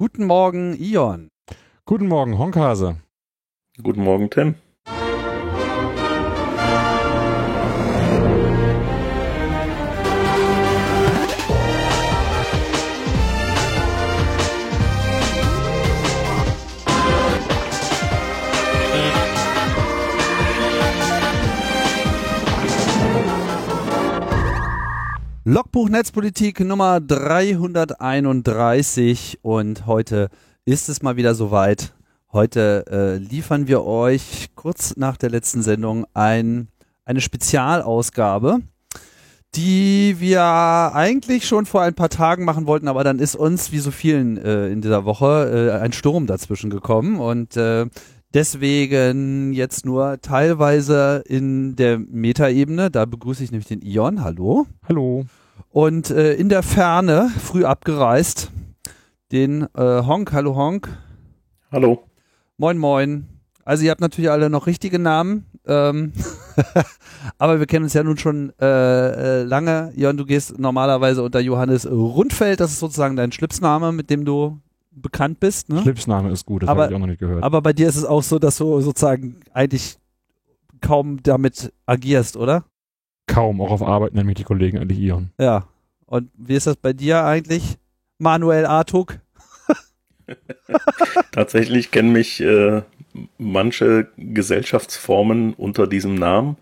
Guten Morgen, Ion. Guten Morgen, Honkhase. Guten Morgen, Tim. Logbuch Netzpolitik Nummer 331 und heute ist es mal wieder soweit. Heute äh, liefern wir euch kurz nach der letzten Sendung ein, eine Spezialausgabe, die wir eigentlich schon vor ein paar Tagen machen wollten, aber dann ist uns, wie so vielen äh, in dieser Woche, äh, ein Sturm dazwischen gekommen und äh, deswegen jetzt nur teilweise in der Metaebene. Da begrüße ich nämlich den Ion. Hallo. Hallo. Und äh, in der Ferne, früh abgereist, den äh, Honk. Hallo Honk. Hallo. Moin Moin. Also ihr habt natürlich alle noch richtige Namen, ähm, aber wir kennen uns ja nun schon äh, äh, lange. Jon, du gehst normalerweise unter Johannes Rundfeld, das ist sozusagen dein Schlipsname, mit dem du bekannt bist. Ne? Schlipsname ist gut, das Aber- habe ich auch noch nicht gehört. Aber bei dir ist es auch so, dass du sozusagen eigentlich kaum damit agierst, oder? Kaum, auch auf Arbeit nennen mich die Kollegen eigentlich Ion. Ja. Und wie ist das bei dir eigentlich? Manuel Artuk? Tatsächlich kennen mich äh, manche Gesellschaftsformen unter diesem Namen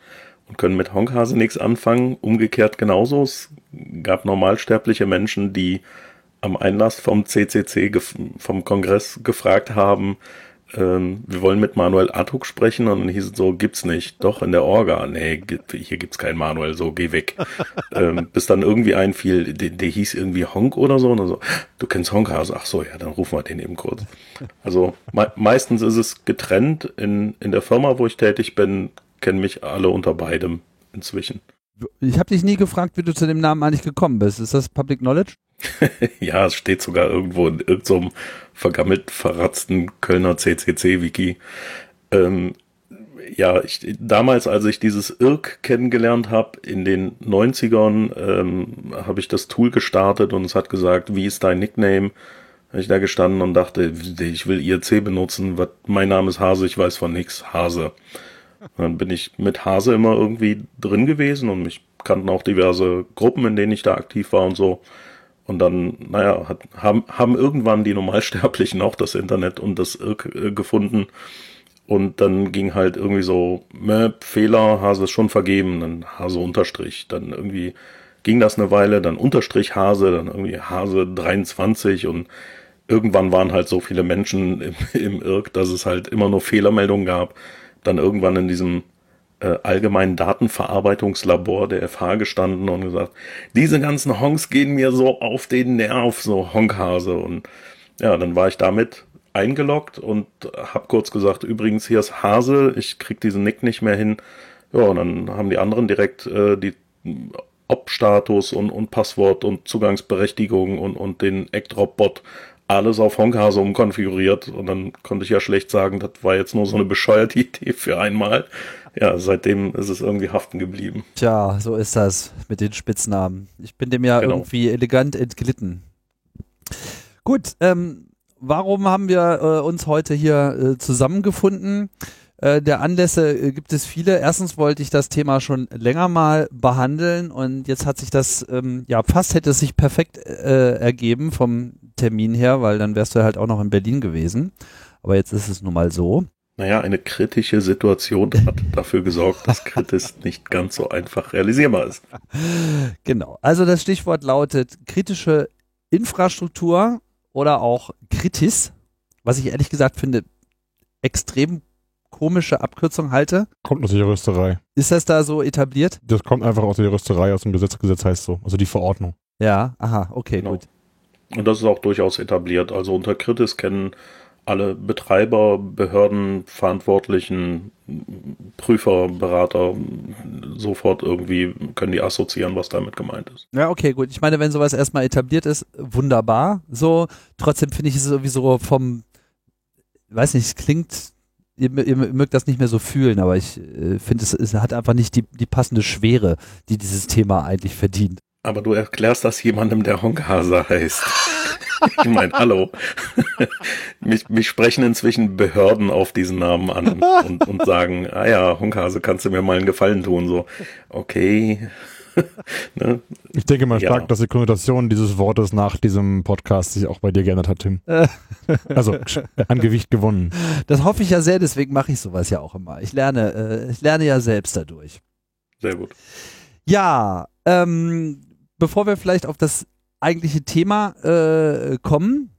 und können mit Honkhase nichts anfangen. Umgekehrt genauso. Es gab normalsterbliche Menschen, die am Einlass vom CCC, vom Kongress gefragt haben, ähm, wir wollen mit Manuel Artuk sprechen und dann hieß es so, gibt's nicht. Doch, in der Orga. Nee, gibt- hier gibt's keinen Manuel, so geh weg. ähm, bis dann irgendwie einfiel, der, der hieß irgendwie Honk oder so. Und dann so, du kennst Honkhase. Ach so, ja, dann rufen wir den eben kurz. Also me meistens ist es getrennt. In, in der Firma, wo ich tätig bin, kennen mich alle unter beidem inzwischen. Ich habe dich nie gefragt, wie du zu dem Namen eigentlich gekommen bist. Ist das Public Knowledge? Ja, es steht sogar irgendwo in irgendeinem vergammelt verratzten Kölner CCC-Wiki. Ähm, ja, ich, damals, als ich dieses IRC kennengelernt habe, in den 90ern, ähm, habe ich das Tool gestartet und es hat gesagt, wie ist dein Nickname? Habe ich da gestanden und dachte, ich will IRC benutzen, mein Name ist Hase, ich weiß von nix, Hase. Dann bin ich mit Hase immer irgendwie drin gewesen und mich kannten auch diverse Gruppen, in denen ich da aktiv war und so. Und dann, naja, hat, haben, haben irgendwann die Normalsterblichen auch das Internet und das Irk äh, gefunden. Und dann ging halt irgendwie so, Möp, Fehler, Hase ist schon vergeben, dann Hase Unterstrich. Dann irgendwie ging das eine Weile, dann Unterstrich Hase, dann irgendwie Hase 23 und irgendwann waren halt so viele Menschen im, im Irk, dass es halt immer nur Fehlermeldungen gab. Dann irgendwann in diesem äh, allgemeinen Datenverarbeitungslabor der FH gestanden und gesagt, diese ganzen Honks gehen mir so auf den Nerv, so Honkhase. Und ja, dann war ich damit eingeloggt und hab kurz gesagt, übrigens, hier ist Hase, ich krieg diesen Nick nicht mehr hin. Ja, und dann haben die anderen direkt äh, die Ob-Status und, und Passwort und Zugangsberechtigung und, und den Eckdrop-Bot alles auf Honkhase umkonfiguriert und dann konnte ich ja schlecht sagen, das war jetzt nur so eine bescheuerte Idee für einmal. Ja, seitdem ist es irgendwie haften geblieben. Tja, so ist das mit den Spitznamen. Ich bin dem ja Genau. irgendwie elegant entglitten. Gut, ähm, warum haben wir äh, uns heute hier äh, zusammengefunden? Äh, der Anlässe äh, gibt es viele. Erstens wollte ich das Thema schon länger mal behandeln und jetzt hat sich das, ähm, ja, fast hätte es sich perfekt äh, ergeben vom Termin her, weil dann wärst du halt auch noch in Berlin gewesen. Aber jetzt ist es nun mal so. Naja, eine kritische Situation hat dafür gesorgt, dass Kritis nicht ganz so einfach realisierbar ist. Genau. Also das Stichwort lautet kritische Infrastruktur oder auch Kritis, was ich ehrlich gesagt finde, extrem komische Abkürzung halte. Kommt aus der Juristerei. Ist das da so etabliert? Das kommt einfach aus der Juristerei, aus dem Gesetz. Gesetz heißt so. Also die Verordnung. Ja, aha, okay, Genau. gut. Und das ist auch durchaus etabliert. Also unter Kritis kennen alle Betreiber, Behörden, Verantwortlichen, Prüfer, Berater sofort irgendwie können die assoziieren, was damit gemeint ist. Ja, okay, gut. Ich meine, wenn sowas erstmal etabliert ist, wunderbar. So, trotzdem finde ich es sowieso vom, weiß nicht, es klingt, ihr, ihr mögt das nicht mehr so fühlen, aber ich äh, finde, es, es hat einfach nicht die, die passende Schwere, die dieses Thema eigentlich verdient. Aber du erklärst das jemandem, der Honkhase heißt. Ich meine, hallo. mich, mich sprechen inzwischen Behörden auf diesen Namen an und, und sagen, ah ja, Honkhase, kannst du mir mal einen Gefallen tun? So, okay. ne? Ich denke mal stark, ja. dass die Konnotation dieses Wortes nach diesem Podcast sich auch bei dir geändert hat, Tim. also an Gewicht gewonnen. Das hoffe ich ja sehr, deswegen mache ich sowas ja auch immer. Ich lerne, äh, ich lerne ja selbst dadurch. Sehr gut. Ja, ähm, bevor wir vielleicht auf das eigentliche Thema äh, kommen,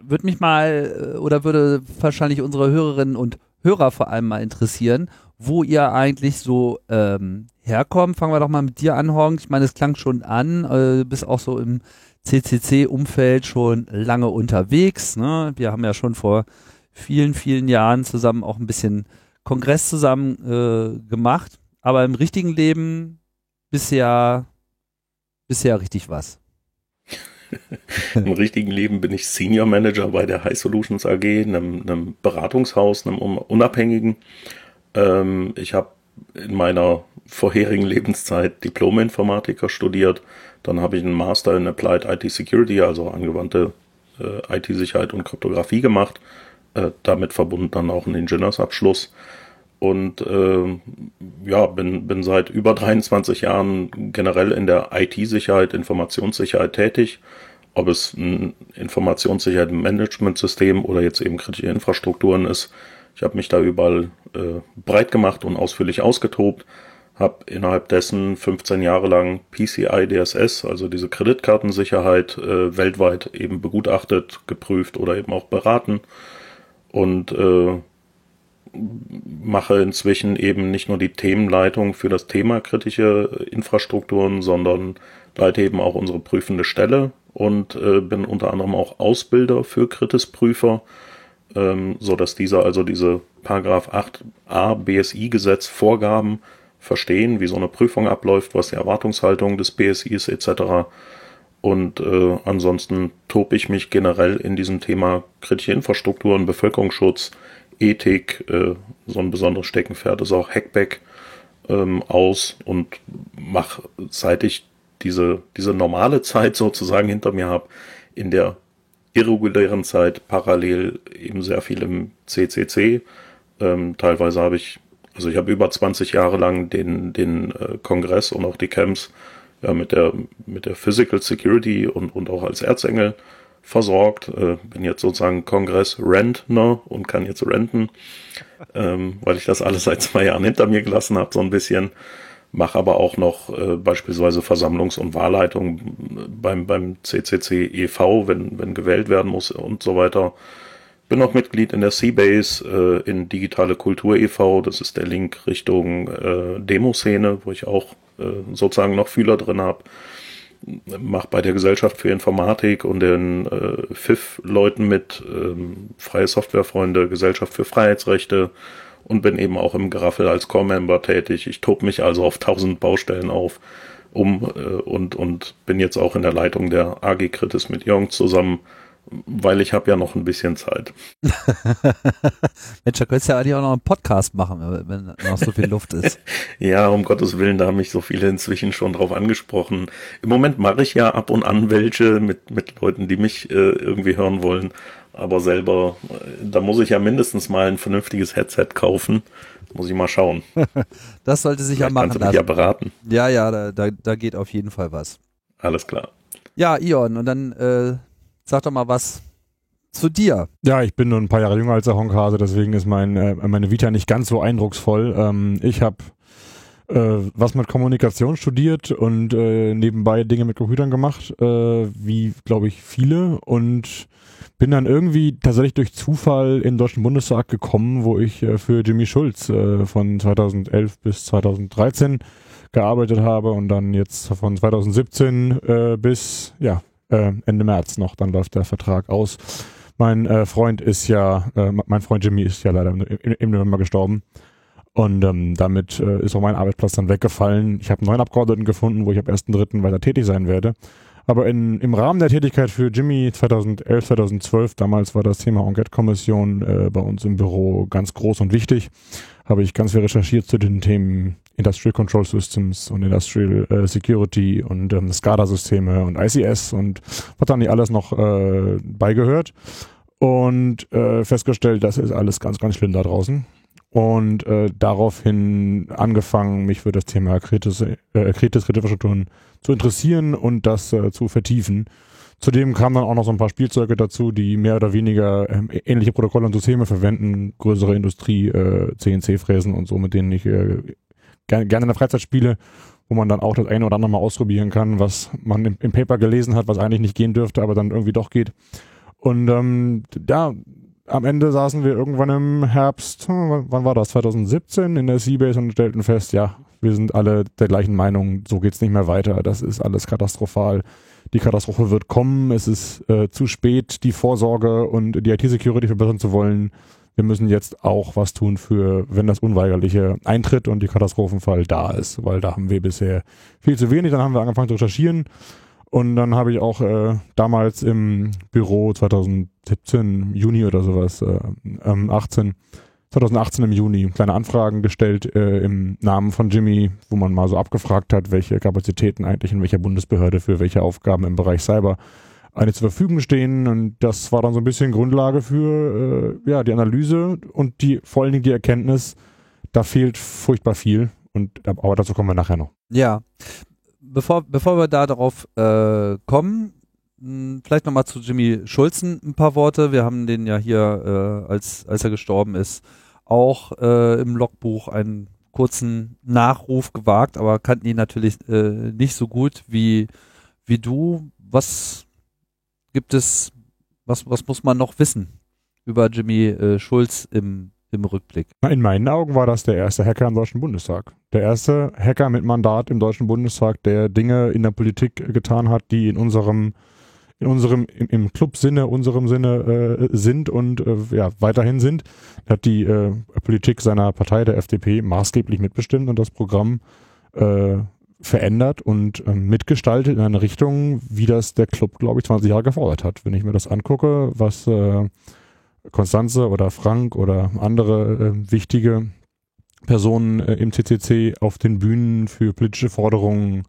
würde mich mal äh, oder würde wahrscheinlich unsere Hörerinnen und Hörer vor allem mal interessieren, wo ihr eigentlich so ähm, herkommt. Fangen wir doch mal mit dir an, Horn. Ich meine, es klang schon an, äh, bist auch so im CCC-Umfeld schon lange unterwegs. Ne? Wir haben ja schon vor vielen, vielen Jahren zusammen auch ein bisschen Kongress zusammen äh, gemacht. Aber im richtigen Leben bisher, bisher richtig was. Im richtigen Leben bin ich Senior Manager bei der High Solutions AG, einem, einem Beratungshaus, einem unabhängigen. Ähm, ich habe in meiner vorherigen Lebenszeit Diplom-Informatiker studiert. Dann habe ich einen Master in Applied IT Security, also angewandte äh, IT-Sicherheit und Kryptographie gemacht. Äh, damit verbunden dann auch einen Ingenieursabschluss. Und äh, ja, bin, bin seit über 23 Jahren generell in der IT-Sicherheit, Informationssicherheit tätig. Ob es ein Informationssicherheit-Management-System oder jetzt eben kritische Infrastrukturen ist. Ich habe mich da überall äh, breit gemacht und ausführlich ausgetobt. Habe innerhalb dessen 15 Jahre lang PCI DSS, also diese Kreditkartensicherheit, äh, weltweit eben begutachtet, geprüft oder eben auch beraten. Und äh, mache inzwischen eben nicht nur die Themenleitung für das Thema kritische Infrastrukturen, sondern leite eben auch unsere prüfende Stelle und äh, bin unter anderem auch Ausbilder für Kritisprüfer, ähm, so dass diese also diese Paragraph 8a BSI-Gesetz Vorgaben verstehen, wie so eine Prüfung abläuft, was die Erwartungshaltung des BSI ist etc. Und äh, ansonsten tobe ich mich generell in diesem Thema kritische Infrastrukturen, Bevölkerungsschutz, Ethik, äh, so ein besonderes Steckenpferd ist auch Hackback ähm, aus und mache, seit ich diese, diese normale Zeit sozusagen hinter mir habe, in der irregulären Zeit parallel eben sehr viel im CCC. Ähm, teilweise habe ich, also ich habe über 20 Jahre lang den, den äh, Kongress und auch die Camps ja, mit der, mit der Physical Security und, und auch als Erzengel versorgt. Äh, bin jetzt sozusagen Kongress-Rentner und kann jetzt renten, ähm, weil ich das alles seit zwei Jahren hinter mir gelassen habe, so ein bisschen. Mache aber auch noch äh, beispielsweise Versammlungs- und Wahlleitung beim, beim CCC e.V., wenn, wenn gewählt werden muss und so weiter. Bin auch Mitglied in der Seabase, äh, in Digitale Kultur e.V., das ist der Link Richtung äh, Demoszene, wo ich auch äh, sozusagen noch Fühler drin habe mache bei der Gesellschaft für Informatik und den äh, FIF-Leuten mit, ähm, Freie Softwarefreunde, Gesellschaft für Freiheitsrechte und bin eben auch im Geraffel als Core-Member tätig. Ich tob mich also auf tausend Baustellen auf um äh, und, und bin jetzt auch in der Leitung der AG Kritis mit Jong zusammen weil ich habe ja noch ein bisschen Zeit. Mensch, da könntest du ja eigentlich auch noch einen Podcast machen, wenn noch so viel Luft ist. ja, um Gottes Willen, da haben mich so viele inzwischen schon drauf angesprochen. Im Moment mache ich ja ab und an welche mit, mit Leuten, die mich äh, irgendwie hören wollen. Aber selber, äh, da muss ich ja mindestens mal ein vernünftiges Headset kaufen. Muss ich mal schauen. das sollte sich Vielleicht ja machen kannst du mich lassen. ja beraten. Ja, ja, da, da, da geht auf jeden Fall was. Alles klar. Ja, Ion, und dann äh, Sag doch mal was zu dir. Ja, ich bin nur ein paar Jahre jünger als der Honkhase, deswegen ist mein, äh, meine Vita nicht ganz so eindrucksvoll. Ähm, ich habe äh, was mit Kommunikation studiert und äh, nebenbei Dinge mit Computern gemacht, äh, wie, glaube ich, viele. Und bin dann irgendwie tatsächlich durch Zufall in den Deutschen Bundestag gekommen, wo ich äh, für Jimmy Schulz äh, von 2011 bis 2013 gearbeitet habe und dann jetzt von 2017 äh, bis ja äh, Ende März noch, dann läuft der Vertrag aus. Mein äh, Freund ist ja, äh, mein Freund Jimmy ist ja leider im, November gestorben. Und ähm, damit äh, ist auch mein Arbeitsplatz dann weggefallen. Ich habe einen neuen Abgeordneten gefunden, wo ich ab 1.3. weiter tätig sein werde. Aber in, im Rahmen der Tätigkeit für Jimmy 2011, 2012, damals war das Thema Enquete-Kommission äh, bei uns im Büro ganz groß und wichtig, habe ich ganz viel recherchiert zu den Themen Industrial Control Systems und Industrial äh, Security und ähm, SCADA-Systeme und ICS und was dann nicht alles noch äh, beigehört und äh, festgestellt, das ist alles ganz, ganz schlimm da draußen und äh, daraufhin angefangen, mich für das Thema äh, kritische Infrastrukturen zu interessieren und das äh, zu vertiefen. Zudem kamen dann auch noch so ein paar Spielzeuge dazu, die mehr oder weniger äh, ähnliche Protokolle und Systeme verwenden, größere Industrie, äh, und so, mit denen ich äh, gerne, gerne in der Freizeit spiele, wo man dann auch das eine oder andere mal ausprobieren kann, was man im, im Paper gelesen hat, was eigentlich nicht gehen dürfte, aber dann irgendwie doch geht. Und ähm, ja, am Ende saßen wir irgendwann im Herbst, hm, wann war das, 2017 in der Seabase und stellten fest, ja, wir sind alle der gleichen Meinung, so geht's nicht mehr weiter, das ist alles katastrophal. Die Katastrophe wird kommen, es ist äh, zu spät, die Vorsorge und die IT-Security verbessern zu wollen. Wir müssen jetzt auch was tun für, wenn das Unweigerliche eintritt und die Katastrophenfall da ist, weil da haben wir bisher viel zu wenig. Dann haben wir angefangen zu recherchieren und dann habe ich auch äh, damals im Büro 2017, Juni oder sowas, äh, ähm, 18, 2018 im Juni kleine Anfragen gestellt äh, im Namen von Jimmy, wo man mal so abgefragt hat, welche Kapazitäten eigentlich in welcher Bundesbehörde für welche Aufgaben im Bereich Cyber eine zur Verfügung stehen. Und das war dann so ein bisschen Grundlage für äh, ja, die Analyse und die vor allen Dingen die Erkenntnis, da fehlt furchtbar viel. Und aber dazu kommen wir nachher noch. Ja, bevor, bevor wir da darauf äh, kommen, hm, vielleicht nochmal zu Jimmy Schulzen ein paar Worte. Wir haben den ja hier, äh, als, als er gestorben ist, auch äh, im Logbuch einen kurzen Nachruf gewagt, aber kannten ihn natürlich äh, nicht so gut wie, wie du. Was gibt es, was, was muss man noch wissen über Jimmy äh, Schulz im im Rückblick? In meinen Augen war das der erste Hacker im Deutschen Bundestag. Der erste Hacker mit Mandat im Deutschen Bundestag, der Dinge in der Politik getan hat, die in unserem in unserem im, im Club-Sinne, unserem Sinne äh, sind und äh, ja weiterhin sind. Hat die äh, Politik seiner Partei, der FDP, maßgeblich mitbestimmt und das Programm äh, verändert und äh, mitgestaltet in eine Richtung, wie das der Club, glaube ich, 20 Jahre gefordert hat. Wenn ich mir das angucke, was äh, Konstanze oder Frank oder andere äh, wichtige Personen äh, im CCC auf den Bühnen für politische Forderungen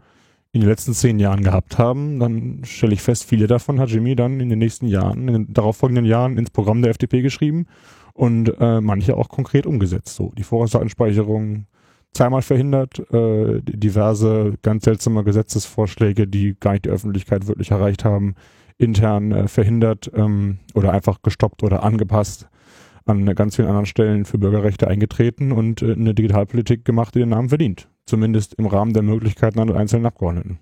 in den letzten zehn Jahren gehabt haben, dann stelle ich fest, viele davon hat Jimmy dann in den nächsten Jahren, in den darauffolgenden Jahren ins Programm der FDP geschrieben und äh, manche auch konkret umgesetzt. So die Vorratsdatenspeicherung zweimal verhindert, äh, diverse ganz seltsame Gesetzesvorschläge, die gar nicht die Öffentlichkeit wirklich erreicht haben, intern äh, verhindert ähm, oder einfach gestoppt oder angepasst an ganz vielen anderen Stellen für Bürgerrechte eingetreten und äh, eine Digitalpolitik gemacht, die den Namen verdient. Zumindest im Rahmen der Möglichkeiten an einzelnen Abgeordneten.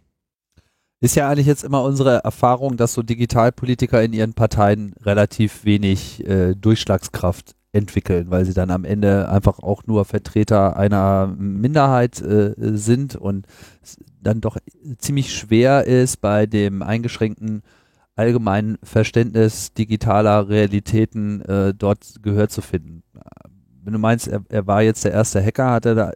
Ist ja eigentlich jetzt immer unsere Erfahrung, dass so Digitalpolitiker in ihren Parteien relativ wenig äh, Durchschlagskraft entwickeln, weil sie dann am Ende einfach auch nur Vertreter einer Minderheit äh, sind und dann doch ziemlich schwer ist bei dem eingeschränkten allgemeinen Verständnis digitaler Realitäten äh, dort Gehör zu finden. Wenn du meinst, er, er, war jetzt der erste Hacker, hat er da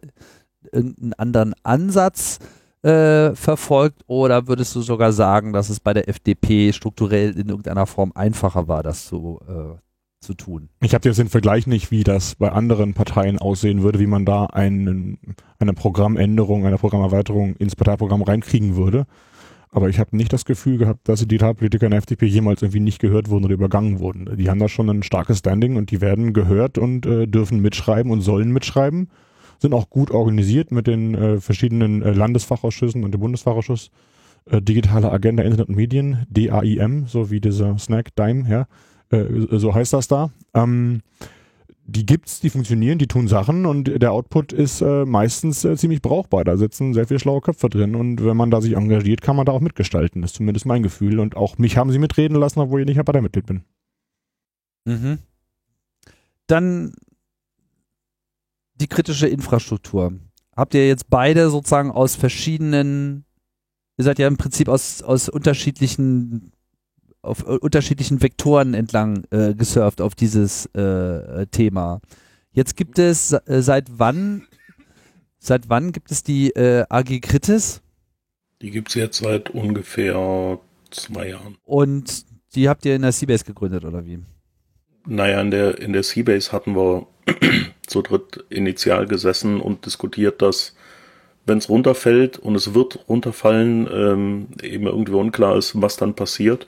irgendeinen anderen Ansatz äh, verfolgt oder würdest du sogar sagen, dass es bei der FDP strukturell in irgendeiner Form einfacher war, das zu, äh, zu tun? Ich habe jetzt den Vergleich nicht, wie das bei anderen Parteien aussehen würde, wie man da einen, eine Programmänderung, eine Programmerweiterung ins Parteiprogramm reinkriegen würde. Aber ich habe nicht das Gefühl gehabt, dass die Digitalpolitiker in der FDP jemals irgendwie nicht gehört wurden oder übergangen wurden. Die haben da schon ein starkes Standing und die werden gehört und äh, dürfen mitschreiben und sollen mitschreiben. Sind auch gut organisiert mit den äh, verschiedenen äh, Landesfachausschüssen und dem Bundesfachausschuss. Äh, Digitale Agenda Internet und Medien, DAIM, so wie dieser Snack Dime, ja. Äh, so heißt das da. Ähm, die gibt's, die funktionieren, die tun Sachen und der Output ist äh, meistens äh, ziemlich brauchbar. Da sitzen sehr viele schlaue Köpfe drin und wenn man da sich engagiert, kann man da auch mitgestalten. Das ist zumindest mein Gefühl. Und auch mich haben sie mitreden lassen, obwohl ich nicht Parteimitglied bin. Mhm. Dann die kritische Infrastruktur. Habt ihr jetzt beide sozusagen aus verschiedenen, ihr seid ja im Prinzip aus, aus unterschiedlichen auf äh, unterschiedlichen Vektoren entlang äh, gesurft auf dieses äh, Thema. Jetzt gibt es äh, seit wann seit wann gibt es die äh, AG Kritis? Die gibt es jetzt seit ungefähr zwei Jahren. Und die habt ihr in der Seabase gegründet, oder wie? Naja, in der, in der Seabase hatten wir zu dritt initial gesessen und diskutiert, dass wenn es runterfällt und es wird runterfallen, ähm, eben irgendwie unklar ist, was dann passiert.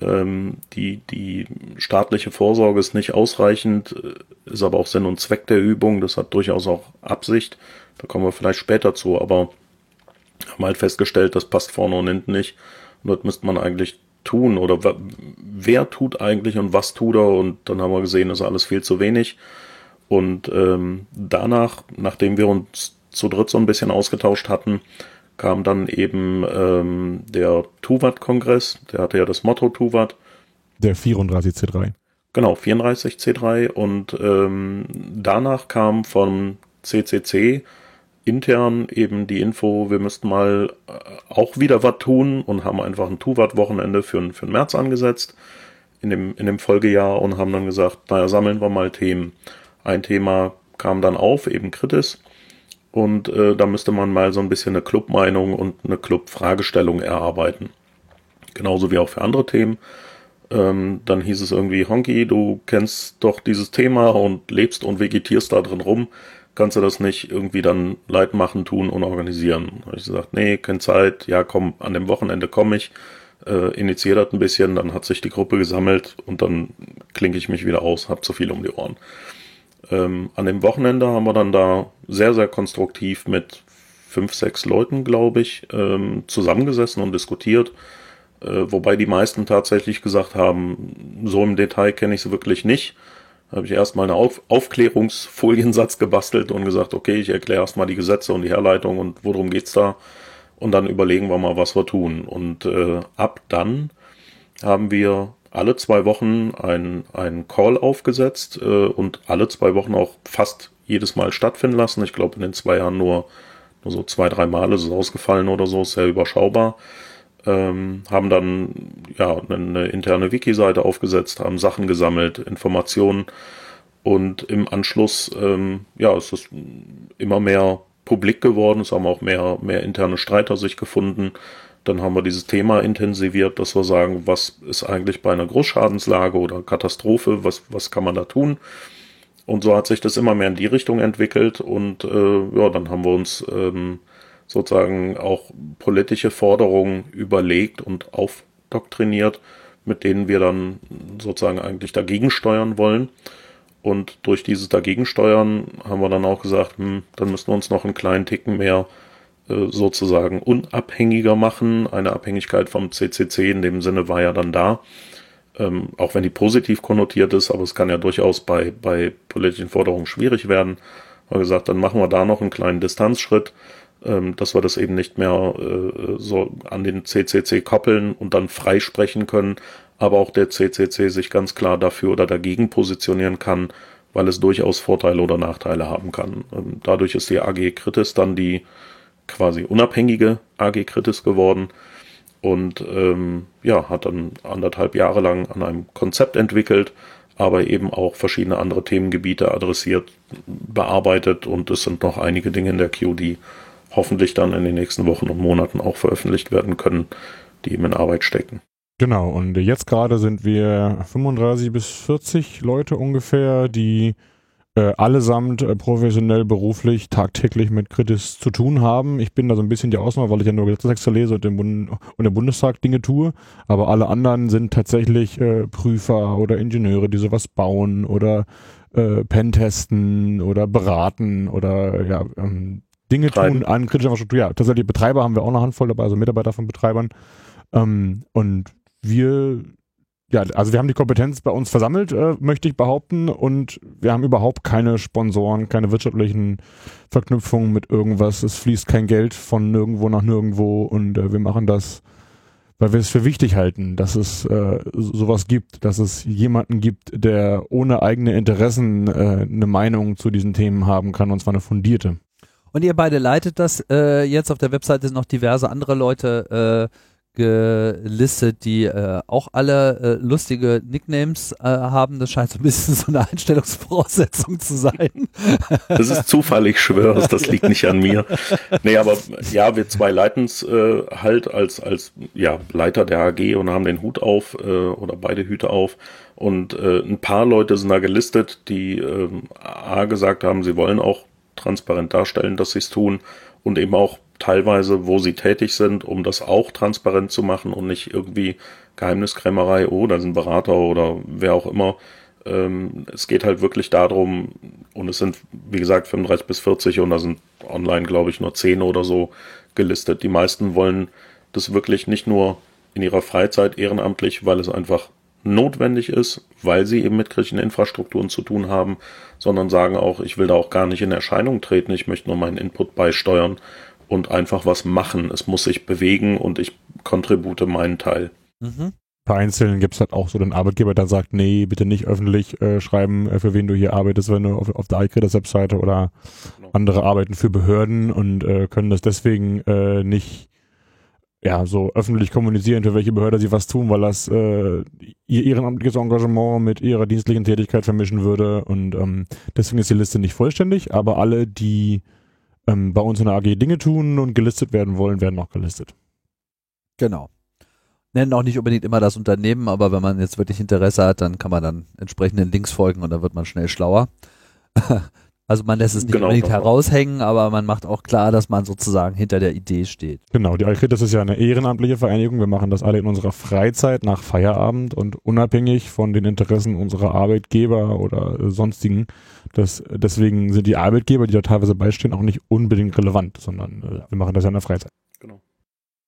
Ähm, die, die staatliche Vorsorge ist nicht ausreichend, äh, ist aber auch Sinn und Zweck der Übung. Das hat durchaus auch Absicht. Da kommen wir vielleicht später zu, aber haben halt festgestellt, das passt vorne und hinten nicht. Und dort müsste man eigentlich tun oder wer tut eigentlich und was tut er und dann haben wir gesehen, das ist alles viel zu wenig. Und ähm, danach, nachdem wir uns zu dritt so ein bisschen ausgetauscht hatten, kam dann eben ähm, der Tuvat-Kongress, der hatte ja das Motto Tuvat. Der 34C3. Genau, 34C3 und ähm, danach kam vom CCC intern eben die Info, wir müssten mal äh, auch wieder was tun und haben einfach ein Tuvat-Wochenende für, für den März angesetzt in dem, in dem Folgejahr und haben dann gesagt, naja, sammeln wir mal Themen. Ein Thema kam dann auf, eben Kritis. Und äh, da müsste man mal so ein bisschen eine Clubmeinung und eine Club-Fragestellung erarbeiten. Genauso wie auch für andere Themen. Ähm, dann hieß es irgendwie, Honky, du kennst doch dieses Thema und lebst und vegetierst da drin rum. Kannst du das nicht irgendwie dann Leid machen, tun und organisieren? Da habe ich gesagt, nee, keine Zeit. Ja, komm, an dem Wochenende komme ich. Äh, initiiert das ein bisschen, dann hat sich die Gruppe gesammelt und dann klinke ich mich wieder aus, hab zu viel um die Ohren. Ähm, an dem Wochenende haben wir dann da sehr, sehr konstruktiv mit fünf, sechs Leuten, glaube ich, ähm, zusammengesessen und diskutiert. Äh, wobei die meisten tatsächlich gesagt haben, so im Detail kenne ich es wirklich nicht. Habe ich erstmal einen Auf Aufklärungsfoliensatz gebastelt und gesagt, okay, ich erkläre erstmal die Gesetze und die Herleitung und worum geht's da. Und dann überlegen wir mal, was wir tun. Und äh, ab dann haben wir alle zwei Wochen ein, ein Call aufgesetzt äh, und alle zwei Wochen auch fast jedes Mal stattfinden lassen. Ich glaube, in den zwei Jahren nur, nur so zwei, drei Mal ist es ausgefallen oder so, sehr überschaubar. Ähm, haben dann ja eine interne Wiki-Seite aufgesetzt, haben Sachen gesammelt, Informationen. Und im Anschluss ähm, ja es ist immer mehr publik geworden, es haben auch mehr mehr interne Streiter sich gefunden. Dann haben wir dieses Thema intensiviert, dass wir sagen, was ist eigentlich bei einer Großschadenslage oder Katastrophe, was, was kann man da tun? Und so hat sich das immer mehr in die Richtung entwickelt. Und äh, ja, dann haben wir uns ähm, sozusagen auch politische Forderungen überlegt und aufdoktriniert, mit denen wir dann sozusagen eigentlich dagegen steuern wollen. Und durch dieses Dagegensteuern haben wir dann auch gesagt, hm, dann müssen wir uns noch einen kleinen Ticken mehr äh, sozusagen unabhängiger machen. Eine Abhängigkeit vom CCC in dem Sinne war ja dann da. Ähm, auch wenn die positiv konnotiert ist, aber es kann ja durchaus bei, bei politischen Forderungen schwierig werden. Haben gesagt, dann machen wir da noch einen kleinen Distanzschritt, ähm, dass wir das eben nicht mehr äh, so an den CCC koppeln und dann freisprechen können, aber auch der CCC sich ganz klar dafür oder dagegen positionieren kann, weil es durchaus Vorteile oder Nachteile haben kann. Ähm, dadurch ist die AG Kritis dann die quasi unabhängige AG Kritis geworden und ähm, ja, hat dann anderthalb Jahre lang an einem Konzept entwickelt, aber eben auch verschiedene andere Themengebiete adressiert, bearbeitet und es sind noch einige Dinge in der Queue, die hoffentlich dann in den nächsten Wochen und Monaten auch veröffentlicht werden können, die eben in Arbeit stecken. Genau, und jetzt gerade sind wir 35 bis 40 Leute ungefähr, die äh, allesamt äh, professionell, beruflich, tagtäglich mit Kritis zu tun haben. Ich bin da so ein bisschen die Ausnahme, weil ich ja nur Gesetzestexte lese und im, Bund und im Bundestag Dinge tue. Aber alle anderen sind tatsächlich äh, Prüfer oder Ingenieure, die sowas bauen oder äh, Pentesten oder beraten oder ja, ähm, Dinge Treiben. tun an kritischer Infrastruktur. Ja, tatsächlich Betreiber haben wir auch eine Handvoll dabei, also Mitarbeiter von Betreibern. Ähm, und wir ja, also wir haben die Kompetenz bei uns versammelt, äh, möchte ich behaupten, und wir haben überhaupt keine Sponsoren, keine wirtschaftlichen Verknüpfungen mit irgendwas. Es fließt kein Geld von nirgendwo nach nirgendwo und äh, wir machen das, weil wir es für wichtig halten, dass es äh, sowas gibt, dass es jemanden gibt, der ohne eigene Interessen äh, eine Meinung zu diesen Themen haben kann, und zwar eine fundierte. Und ihr beide leitet das. Äh, jetzt auf der Webseite sind noch diverse andere Leute. Äh, gelistet, die äh, auch alle äh, lustige Nicknames äh, haben. Das scheint so ein bisschen so eine Einstellungsvoraussetzung zu sein. Das ist Zufall, ich schwöre, das liegt nicht an mir. Nee, aber ja, wir zwei leiten es äh, halt als, als ja, Leiter der AG und haben den Hut auf äh, oder beide Hüte auf. Und äh, ein paar Leute sind da gelistet, die äh, A gesagt haben, sie wollen auch transparent darstellen, dass sie es tun und eben auch teilweise, wo sie tätig sind, um das auch transparent zu machen und nicht irgendwie Geheimniskrämerei, oh, da sind Berater oder wer auch immer. Ähm, es geht halt wirklich darum, und es sind, wie gesagt, 35 bis 40 und da sind online, glaube ich, nur 10 oder so gelistet. Die meisten wollen das wirklich nicht nur in ihrer Freizeit ehrenamtlich, weil es einfach notwendig ist, weil sie eben mit kritischen Infrastrukturen zu tun haben, sondern sagen auch, ich will da auch gar nicht in Erscheinung treten, ich möchte nur meinen Input beisteuern und einfach was machen. Es muss sich bewegen und ich kontribute meinen Teil. Mhm. Vereinzelt gibt es halt auch so den Arbeitgeber, der sagt, nee, bitte nicht öffentlich äh, schreiben, äh, für wen du hier arbeitest, wenn du auf, auf der iCredit-Webseite oder genau. andere arbeiten für Behörden und äh, können das deswegen äh, nicht ja, so öffentlich kommunizieren, für welche Behörde sie was tun, weil das äh, ihr ehrenamtliches Engagement mit ihrer dienstlichen Tätigkeit vermischen würde. Und ähm, deswegen ist die Liste nicht vollständig, aber alle, die ähm, bei uns in der AG Dinge tun und gelistet werden wollen, werden auch gelistet. Genau. Nennen auch nicht unbedingt immer das Unternehmen, aber wenn man jetzt wirklich Interesse hat, dann kann man dann entsprechenden Links folgen und dann wird man schnell schlauer. Also man lässt es nicht genau, unbedingt heraushängen, aber man macht auch klar, dass man sozusagen hinter der Idee steht. Genau, die Alkrit, das ist ja eine ehrenamtliche Vereinigung. Wir machen das alle in unserer Freizeit nach Feierabend und unabhängig von den Interessen unserer Arbeitgeber oder äh, sonstigen. Das, deswegen sind die Arbeitgeber, die da teilweise beistehen, auch nicht unbedingt relevant, sondern äh, wir machen das ja in der Freizeit.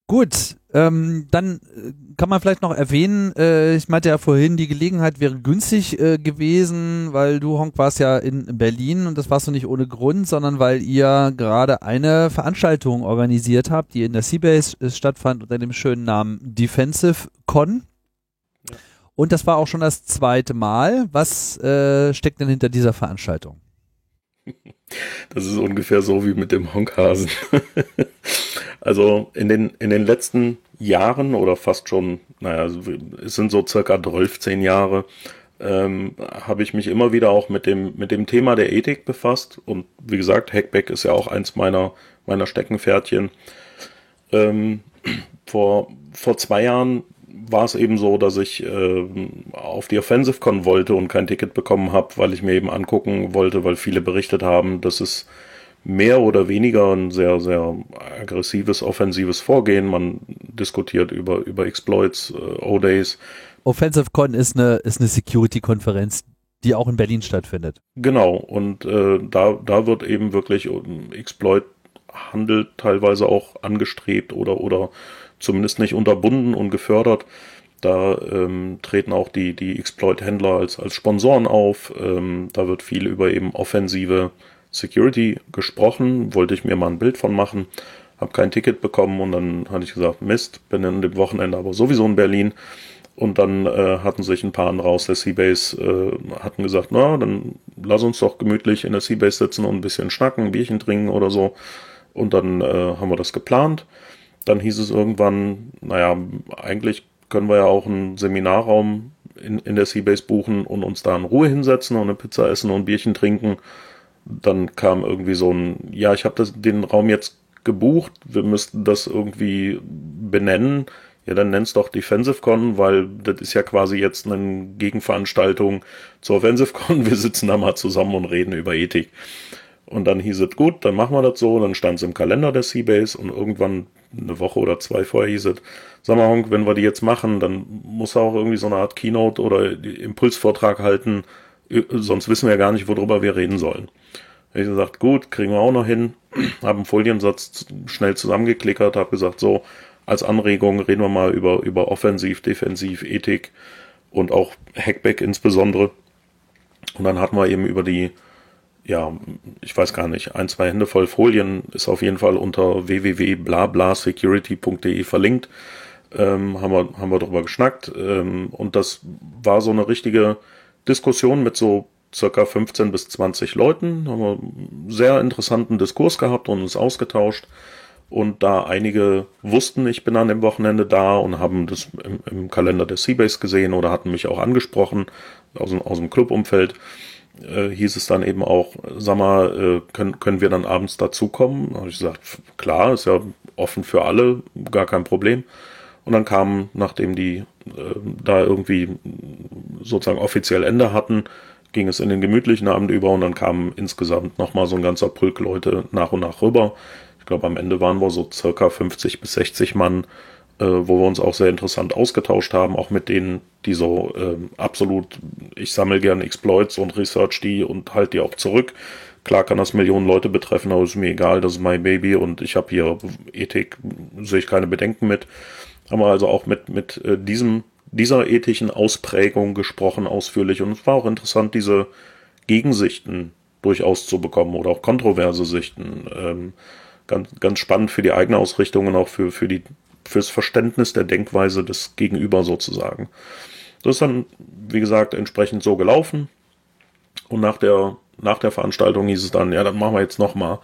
Gut, ähm, dann äh, kann man vielleicht noch erwähnen, äh, ich meinte ja vorhin, die Gelegenheit wäre günstig äh, gewesen, weil du, Honk, warst ja in Berlin und das warst du nicht ohne Grund, sondern weil ihr gerade eine Veranstaltung organisiert habt, die in der Seabase äh, stattfand unter dem schönen Namen Defensive Con. Ja. Und das war auch schon das zweite Mal. Was äh, steckt denn hinter dieser Veranstaltung? Das ist ungefähr so wie mit dem Honkhasen. also in den, in den letzten Jahren oder fast schon, naja, es sind so circa 12, 10 Jahre, ähm, habe ich mich immer wieder auch mit dem, mit dem Thema der Ethik befasst. Und wie gesagt, Hackback ist ja auch eins meiner, meiner Steckenpferdchen. Ähm, vor, vor zwei Jahren war es eben so, dass ich äh, auf die Offensive Con wollte und kein Ticket bekommen habe, weil ich mir eben angucken wollte, weil viele berichtet haben, dass es mehr oder weniger ein sehr, sehr aggressives, offensives Vorgehen. Man diskutiert über, über Exploits, äh, O-Days. Offensive Con ist eine, ist eine Security-Konferenz, die auch in Berlin stattfindet. Genau, und äh, da, da wird eben wirklich Exploit-Handel teilweise auch angestrebt oder, oder zumindest nicht unterbunden und gefördert. Da ähm, treten auch die, die Exploit-Händler als, als Sponsoren auf. Ähm, da wird viel über eben offensive Security gesprochen. Wollte ich mir mal ein Bild von machen. Habe kein Ticket bekommen und dann hatte ich gesagt, Mist, bin in dem Wochenende aber sowieso in Berlin. Und dann äh, hatten sich ein paar andere aus der Seabase, äh, hatten gesagt, na, dann lass uns doch gemütlich in der Seabase sitzen und ein bisschen schnacken, ein Bierchen trinken oder so. Und dann äh, haben wir das geplant. Dann hieß es irgendwann, naja, eigentlich können wir ja auch einen Seminarraum in, in der Seabase buchen und uns da in Ruhe hinsetzen und eine Pizza essen und ein Bierchen trinken. Dann kam irgendwie so ein, ja, ich habe den Raum jetzt gebucht, wir müssten das irgendwie benennen. Ja, dann nenn's doch Defensive Con, weil das ist ja quasi jetzt eine Gegenveranstaltung zur Offensive Con. Wir sitzen da mal zusammen und reden über Ethik. Und dann hieß es, gut, dann machen wir das so. Dann stand es im Kalender der Seabase und irgendwann eine Woche oder zwei vorher hieß es, sag mal, Honk, wenn wir die jetzt machen, dann muss er auch irgendwie so eine Art Keynote oder Impulsvortrag halten, sonst wissen wir ja gar nicht, worüber wir reden sollen. Ich gesagt, gut, kriegen wir auch noch hin. Habe einen Foliensatz schnell zusammengeklickert, habe gesagt, so, als Anregung reden wir mal über, über Offensiv, Defensiv, Ethik und auch Hackback insbesondere. Und dann hatten wir eben über die ja, ich weiß gar nicht, ein, zwei Hände voll Folien ist auf jeden Fall unter www.blablasecurity.de verlinkt. Ähm, haben, wir, haben wir darüber geschnackt. Ähm, und das war so eine richtige Diskussion mit so circa 15 bis 20 Leuten. Haben wir einen sehr interessanten Diskurs gehabt und uns ausgetauscht. Und da einige wussten, ich bin an dem Wochenende da und haben das im, im Kalender der Seabase gesehen oder hatten mich auch angesprochen aus, aus dem Clubumfeld, äh, hieß es dann eben auch, sag mal, äh, können, können wir dann abends dazukommen? Da habe ich gesagt, klar, ist ja offen für alle, gar kein Problem. Und dann kam, nachdem die äh, da irgendwie sozusagen offiziell Ende hatten, ging es in den gemütlichen Abend über und dann kamen insgesamt nochmal so ein ganzer Pulk Leute nach und nach rüber glaube, am Ende waren wir so circa 50 bis 60 Mann, äh, wo wir uns auch sehr interessant ausgetauscht haben, auch mit denen, die so äh, absolut, ich sammle gerne Exploits und research die und halt die auch zurück. Klar kann das Millionen Leute betreffen, aber ist mir egal, das ist mein Baby und ich habe hier Ethik, sehe ich keine Bedenken mit. Haben wir also auch mit, mit äh, diesem, dieser ethischen Ausprägung gesprochen, ausführlich. Und es war auch interessant, diese Gegensichten durchaus zu bekommen oder auch kontroverse Sichten. Ähm, ganz, ganz spannend für die eigene Ausrichtung und auch für, für die, fürs Verständnis der Denkweise des Gegenüber sozusagen. Das ist dann, wie gesagt, entsprechend so gelaufen. Und nach der, nach der Veranstaltung hieß es dann, ja, dann machen wir jetzt nochmal.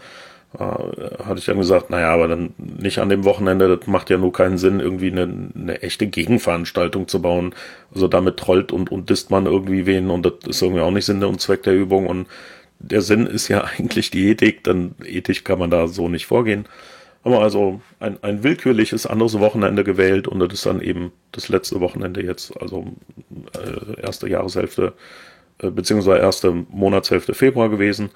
Äh, hatte ich dann gesagt, naja, aber dann nicht an dem Wochenende, das macht ja nur keinen Sinn, irgendwie eine, eine echte Gegenveranstaltung zu bauen. Also damit trollt und, und disst man irgendwie wen und das ist irgendwie auch nicht Sinn und Zweck der Übung und der Sinn ist ja eigentlich die Ethik, dann ethisch kann man da so nicht vorgehen. Haben wir also ein, ein willkürliches anderes Wochenende gewählt und das ist dann eben das letzte Wochenende jetzt, also äh, erste Jahreshälfte, äh, beziehungsweise erste Monatshälfte Februar gewesen.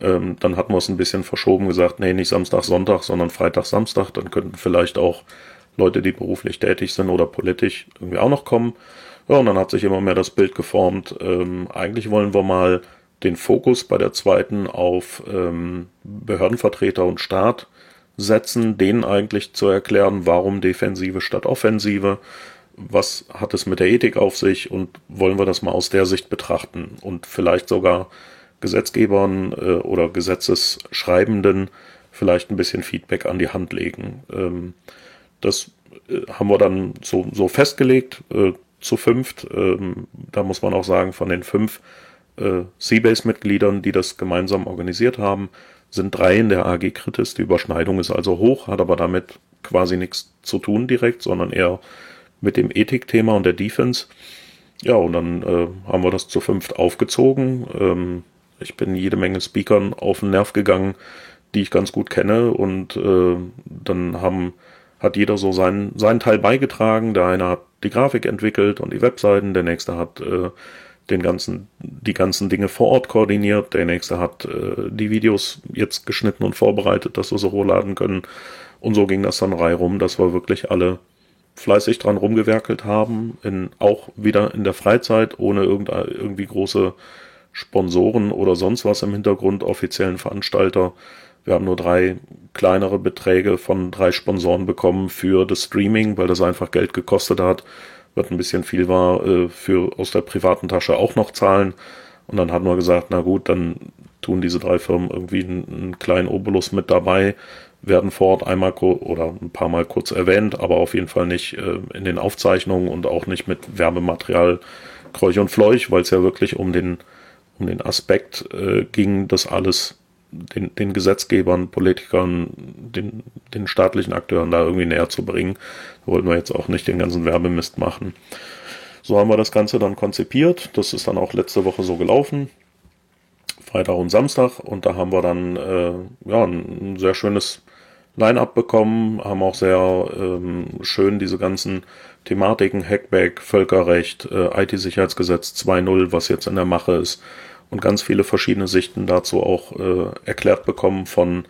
Ähm, dann hatten wir es ein bisschen verschoben, gesagt, nee, nicht Samstag, Sonntag, sondern Freitag, Samstag. Dann könnten vielleicht auch Leute, die beruflich tätig sind oder politisch irgendwie auch noch kommen. Ja, und dann hat sich immer mehr das Bild geformt. Ähm, eigentlich wollen wir mal den Fokus bei der zweiten auf ähm, Behördenvertreter und Staat setzen, denen eigentlich zu erklären, warum Defensive statt Offensive, was hat es mit der Ethik auf sich und wollen wir das mal aus der Sicht betrachten und vielleicht sogar Gesetzgebern äh, oder Gesetzesschreibenden vielleicht ein bisschen Feedback an die Hand legen. Ähm, das äh, haben wir dann so, so festgelegt, äh, zu fünft. Ähm, da muss man auch sagen, von den fünf äh, Seabase-Mitgliedern, die das gemeinsam organisiert haben, sind drei in der AG Kritis. Die Überschneidung ist also hoch, hat aber damit quasi nichts zu tun direkt, sondern eher mit dem Ethikthema und der Defense. Ja, und dann äh, haben wir das zu fünft aufgezogen. Ähm, ich bin jede Menge Speakern auf den Nerv gegangen, die ich ganz gut kenne. Und äh, dann haben, hat jeder so seinen, seinen Teil beigetragen. Der eine hat die Grafik entwickelt und die Webseiten, der nächste hat äh, den ganzen, die ganzen Dinge vor Ort koordiniert. Der nächste hat äh, die Videos jetzt geschnitten und vorbereitet, dass wir sie hochladen können. Und so ging das dann rum, dass wir wirklich alle fleißig dran rumgewerkelt haben, in, auch wieder in der Freizeit, ohne irgendwie große Sponsoren oder sonst was im Hintergrund, offiziellen Veranstalter. Wir haben nur drei kleinere Beträge von drei Sponsoren bekommen für das Streaming, weil das einfach Geld gekostet hat was ein bisschen viel war, äh, für aus der privaten Tasche auch noch zahlen. Und dann hatten wir gesagt, na gut, dann tun diese drei Firmen irgendwie einen, einen kleinen Obolus mit dabei, werden vor Ort einmal oder ein paar Mal kurz erwähnt, aber auf jeden Fall nicht äh, in den Aufzeichnungen und auch nicht mit Werbematerial Kreuch und Fleuch, weil es ja wirklich um den, um den Aspekt äh, ging, das alles den, den Gesetzgebern, Politikern, den, den staatlichen Akteuren da irgendwie näher zu bringen. Da wollten wir jetzt auch nicht den ganzen Werbemist machen. So haben wir das Ganze dann konzipiert. Das ist dann auch letzte Woche so gelaufen. Freitag und Samstag. Und da haben wir dann äh, ja, ein, sehr schönes Line-up bekommen, haben auch sehr ähm, schön diese ganzen Thematiken, Hackback, Völkerrecht, äh, IT-Sicherheitsgesetz 2.0, was jetzt in der Mache ist, und ganz viele verschiedene Sichten dazu auch äh, erklärt bekommen von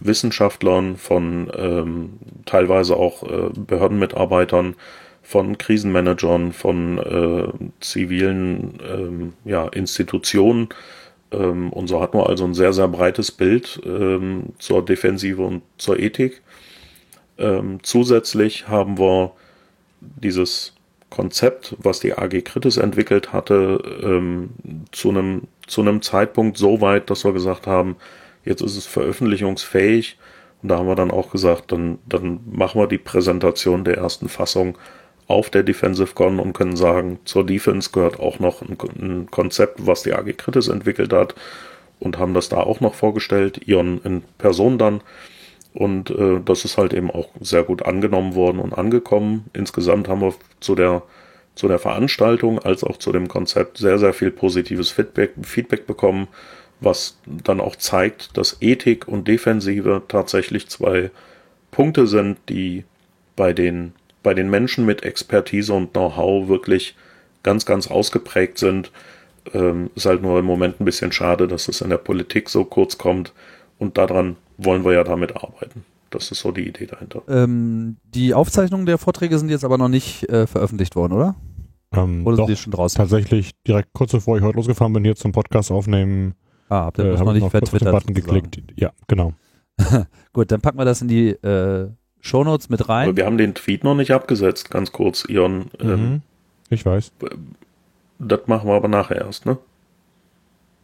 Wissenschaftlern, von ähm, teilweise auch äh, Behördenmitarbeitern, von Krisenmanagern, von äh, zivilen ähm, ja, Institutionen. Ähm, und so hat man also ein sehr, sehr breites Bild ähm, zur Defensive und zur Ethik. Ähm, zusätzlich haben wir dieses Konzept, was die AG Kritis entwickelt hatte, ähm, zu einem zu einem Zeitpunkt so weit, dass wir gesagt haben, jetzt ist es veröffentlichungsfähig. Und da haben wir dann auch gesagt, dann, dann machen wir die Präsentation der ersten Fassung auf der Defensive Con und können sagen, zur Defense gehört auch noch ein, ein Konzept, was die AG Kritis entwickelt hat und haben das da auch noch vorgestellt, Ion in Person dann. Und äh, das ist halt eben auch sehr gut angenommen worden und angekommen. Insgesamt haben wir zu der, zu der Veranstaltung als auch zu dem Konzept sehr, sehr viel positives Feedback, Feedback bekommen, was dann auch zeigt, dass Ethik und Defensive tatsächlich zwei Punkte sind, die bei den, bei den Menschen mit Expertise und Know-how wirklich ganz, ganz ausgeprägt sind. Ähm, ist halt nur im Moment ein bisschen schade, dass es in der Politik so kurz kommt und daran wollen wir ja damit arbeiten. Das ist so die Idee dahinter. Ähm, die Aufzeichnungen der Vorträge sind jetzt aber noch nicht äh, veröffentlicht worden, oder? Ähm, Oder doch, sind die schon draußen? tatsächlich direkt kurz bevor ich heute losgefahren bin, hier zum Podcast aufnehmen, Ah, habt ihr äh, noch ich nicht noch kurz auf den vertwittert. Button sozusagen. geklickt. Ja, genau. Gut, dann packen wir das in die äh, Shownotes mit rein. Aber wir haben den Tweet noch nicht abgesetzt, ganz kurz, Ion. Ähm, Mhm. Ich weiß. das machen wir aber nachher erst, ne?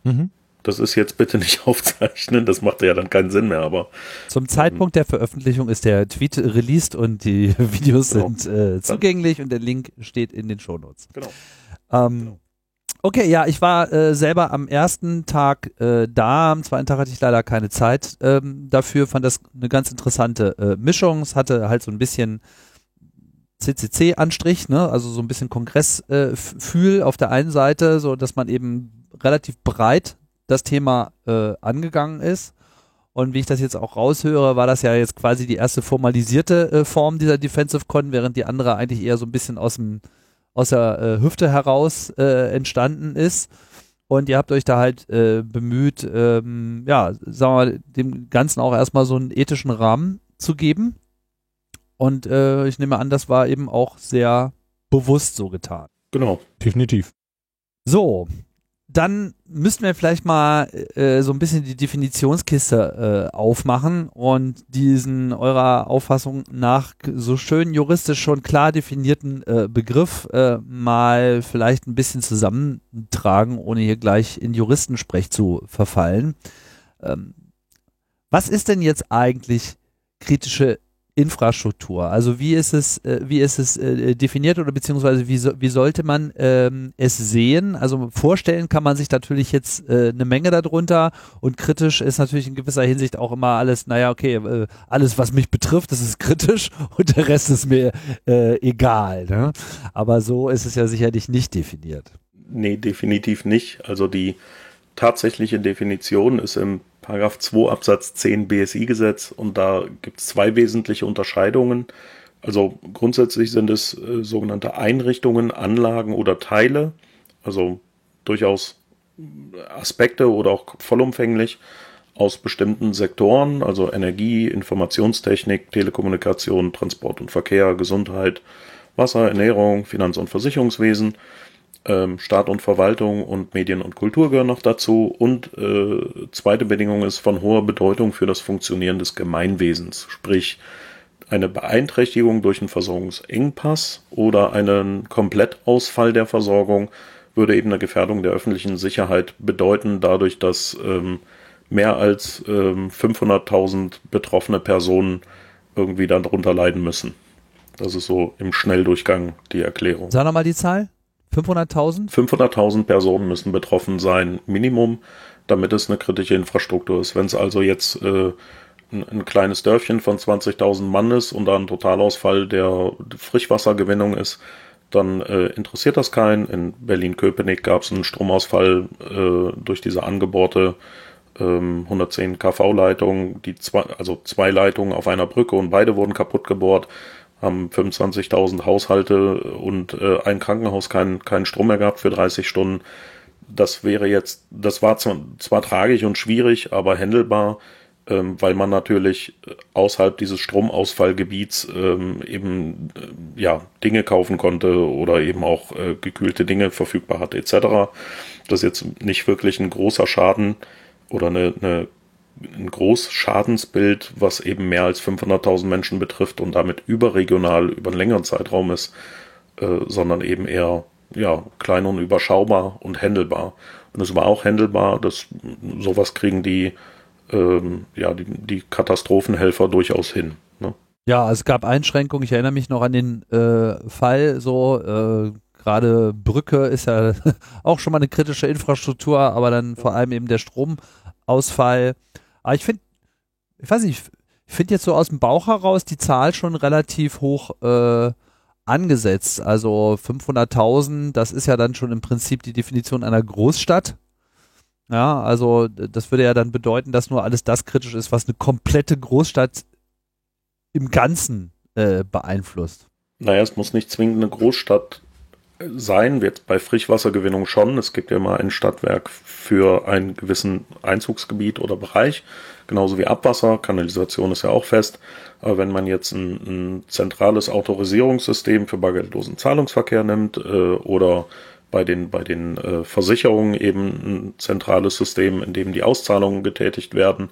Mhm. Das ist jetzt bitte nicht aufzeichnen, das macht ja dann keinen Sinn mehr, aber Zum Zeitpunkt der Veröffentlichung ist der Tweet released und die Videos Genau. sind äh, zugänglich und der Link steht in den Shownotes. genau. Ähm, Genau. Okay, ja, ich war äh, selber am ersten Tag äh, da, am zweiten Tag hatte ich leider keine Zeit ähm, dafür, fand das eine ganz interessante äh, Mischung. Es hatte halt so ein bisschen CCC-Anstrich, ne? also so ein bisschen Kongressfühl äh, auf der einen Seite, so dass man eben relativ breit das Thema äh, angegangen ist. Und wie ich das jetzt auch raushöre, war das ja jetzt quasi die erste formalisierte äh, Form dieser Defensive Con, während die andere eigentlich eher so ein bisschen aus dem aus der äh, Hüfte heraus äh, entstanden ist. Und ihr habt euch da halt äh, bemüht, ähm, ja, sagen wir mal, dem Ganzen auch erstmal so einen ethischen Rahmen zu geben. Und äh, ich nehme an, das war eben auch sehr bewusst so getan. Genau. Definitiv. So, dann müssten wir vielleicht mal äh, so ein bisschen die Definitionskiste äh, aufmachen und diesen eurer Auffassung nach so schön juristisch schon klar definierten äh, Begriff äh, mal vielleicht ein bisschen zusammentragen, ohne hier gleich in Juristensprech zu verfallen. Ähm, was ist denn jetzt eigentlich kritische Infrastruktur. Also wie ist es, äh, wie ist es äh, definiert oder beziehungsweise wie, so, wie sollte man ähm, es sehen? Also vorstellen kann man sich natürlich jetzt äh, eine Menge darunter und kritisch ist natürlich in gewisser Hinsicht auch immer alles, naja, okay, äh, alles, was mich betrifft, das ist kritisch und der Rest ist mir äh, egal. Ne? Aber so ist es ja sicherlich nicht definiert. Nee, definitiv nicht. Also die tatsächliche Definition ist im Paragraph 2 Absatz 10 BSI-Gesetz und da gibt es zwei wesentliche Unterscheidungen. Also grundsätzlich sind es äh, sogenannte Einrichtungen, Anlagen oder Teile, also durchaus Aspekte oder auch vollumfänglich aus bestimmten Sektoren, also Energie, Informationstechnik, Telekommunikation, Transport und Verkehr, Gesundheit, Wasser, Ernährung, Finanz- und Versicherungswesen, ähm, Staat und Verwaltung und Medien und Kultur gehören noch dazu. Und äh, zweite Bedingung ist von hoher Bedeutung für das Funktionieren des Gemeinwesens, sprich eine Beeinträchtigung durch einen Versorgungsengpass oder einen Komplettausfall der Versorgung würde eben eine Gefährdung der öffentlichen Sicherheit bedeuten, dadurch, dass ähm, mehr als ähm, 500.000 betroffene Personen irgendwie darunter leiden müssen. Das ist so im Schnelldurchgang die Erklärung. Sag nochmal die Zahl. 500.000? 500.000 Personen müssen betroffen sein, Minimum, damit es eine kritische Infrastruktur ist. Wenn es also jetzt äh, ein, ein kleines Dörfchen von 20.000 Mann ist und da ein Totalausfall der Frischwassergewinnung ist, dann äh, interessiert das keinen. In Berlin-Köpenick gab es einen Stromausfall äh, durch diese angebohrte ähm, 110 kV-Leitung, die zwei, also zwei Leitungen auf einer Brücke und beide wurden kaputt gebohrt, haben 25.000 Haushalte und äh, ein Krankenhaus keinen keinen Strom mehr gehabt für 30 Stunden. Das wäre jetzt, das war zwar, zwar tragisch und schwierig, aber händelbar, ähm, weil man natürlich äh, außerhalb dieses Stromausfallgebiets ähm, eben äh, ja Dinge kaufen konnte oder eben auch äh, gekühlte Dinge verfügbar hatte etc. Das ist jetzt nicht wirklich ein großer Schaden oder eine, eine ein Großschadensbild, was eben mehr als 500.000 Menschen betrifft und damit überregional über einen längeren Zeitraum ist, äh, sondern eben eher ja, klein und überschaubar und händelbar. Und es war auch händelbar, dass sowas kriegen die, ähm, ja, die, die Katastrophenhelfer durchaus hin. Ne? Ja, es gab Einschränkungen. Ich erinnere mich noch an den äh, Fall, so äh, gerade Brücke ist ja auch schon mal eine kritische Infrastruktur, aber dann vor allem eben der Stromausfall. Aber ich finde, ich weiß nicht, ich finde jetzt so aus dem Bauch heraus die Zahl schon relativ hoch äh, angesetzt. Also 500.000, das ist ja dann schon im Prinzip die Definition einer Großstadt. Ja, also das würde ja dann bedeuten, dass nur alles das kritisch ist, was eine komplette Großstadt im Ganzen äh, beeinflusst. Naja, es muss nicht zwingend eine Großstadt sein, wird bei Frischwassergewinnung schon. Es gibt ja immer ein Stadtwerk für einen gewissen Einzugsgebiet oder Bereich, genauso wie Abwasser. Kanalisation ist ja auch fest. Aber wenn man jetzt ein, ein zentrales Autorisierungssystem für bargeldlosen Zahlungsverkehr nimmt äh, oder bei den, bei den äh, Versicherungen eben ein zentrales System, in dem die Auszahlungen getätigt werden,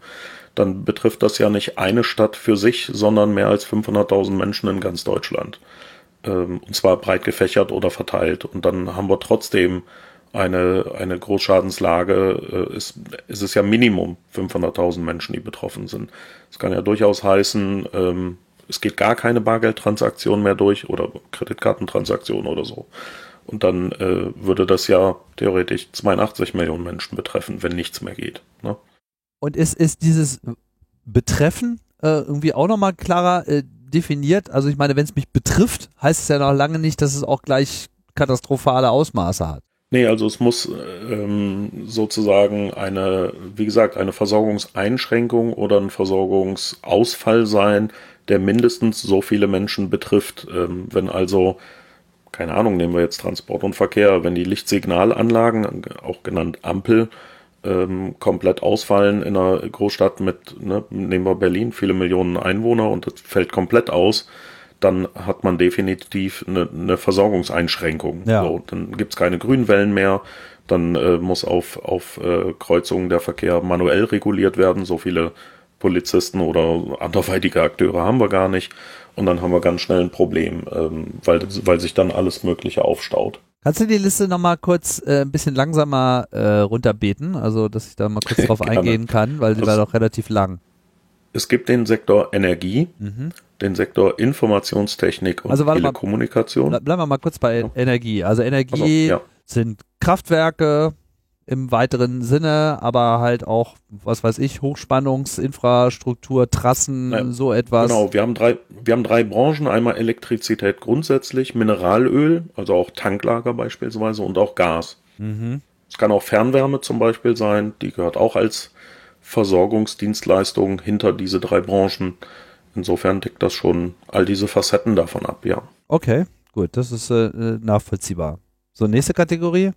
dann betrifft das ja nicht eine Stadt für sich, sondern mehr als 500.000 Menschen in ganz Deutschland. Ähm, und zwar breit gefächert oder verteilt. Und dann haben wir trotzdem eine, eine Großschadenslage. Äh, ist, ist es ja Minimum 500.000 Menschen, die betroffen sind. Es kann ja durchaus heißen, ähm, es geht gar keine Bargeldtransaktion mehr durch oder Kreditkartentransaktion oder so. Und dann äh, würde das ja theoretisch 82 Millionen Menschen betreffen, wenn nichts mehr geht. Ne? Und ist, ist dieses Betreffen äh, irgendwie auch nochmal klarer äh, definiert? Also ich meine, wenn es mich betrifft, heißt es ja noch lange nicht, dass es auch gleich katastrophale Ausmaße hat. Nee, also es muss ähm, sozusagen eine, wie gesagt, eine Versorgungseinschränkung oder ein Versorgungsausfall sein, der mindestens so viele Menschen betrifft. Ähm, wenn also, keine Ahnung, nehmen wir jetzt Transport und Verkehr, wenn die Lichtsignalanlagen, auch genannt Ampel, ähm, komplett ausfallen in einer Großstadt mit, ne, nehmen wir Berlin, viele Millionen Einwohner und das fällt komplett aus, dann hat man definitiv eine, eine Versorgungseinschränkung. Ja. So, dann gibt's keine Grünwellen mehr, dann äh, muss auf, auf äh, Kreuzungen der Verkehr manuell reguliert werden. So viele Polizisten oder anderweitige Akteure haben wir gar nicht. Und dann haben wir ganz schnell ein Problem, ähm, weil, weil sich dann alles Mögliche aufstaut. Kannst du die Liste nochmal kurz äh, ein bisschen langsamer äh, runterbeten, also dass ich da mal kurz drauf eingehen kann, weil sie war Das- doch relativ lang. Es gibt den Sektor Energie, Mhm. den Sektor Informationstechnik und Also mal. Telekommunikation. Ble- Bleiben wir mal kurz bei Ja. Energie. Also Also, Energie ja. sind Kraftwerke im weiteren Sinne, aber halt auch, was weiß ich, Hochspannungsinfrastruktur, Trassen, Ja, so etwas. Genau, wir haben drei, wir haben drei Branchen. Einmal Elektrizität grundsätzlich, Mineralöl, also auch Tanklager beispielsweise und auch Gas. Mhm. Es kann auch Fernwärme zum Beispiel sein, die gehört auch als Versorgungsdienstleistung hinter diese drei Branchen. Insofern deckt das schon all diese Facetten davon ab, ja. Okay, gut, das ist äh, nachvollziehbar. So, nächste Kategorie.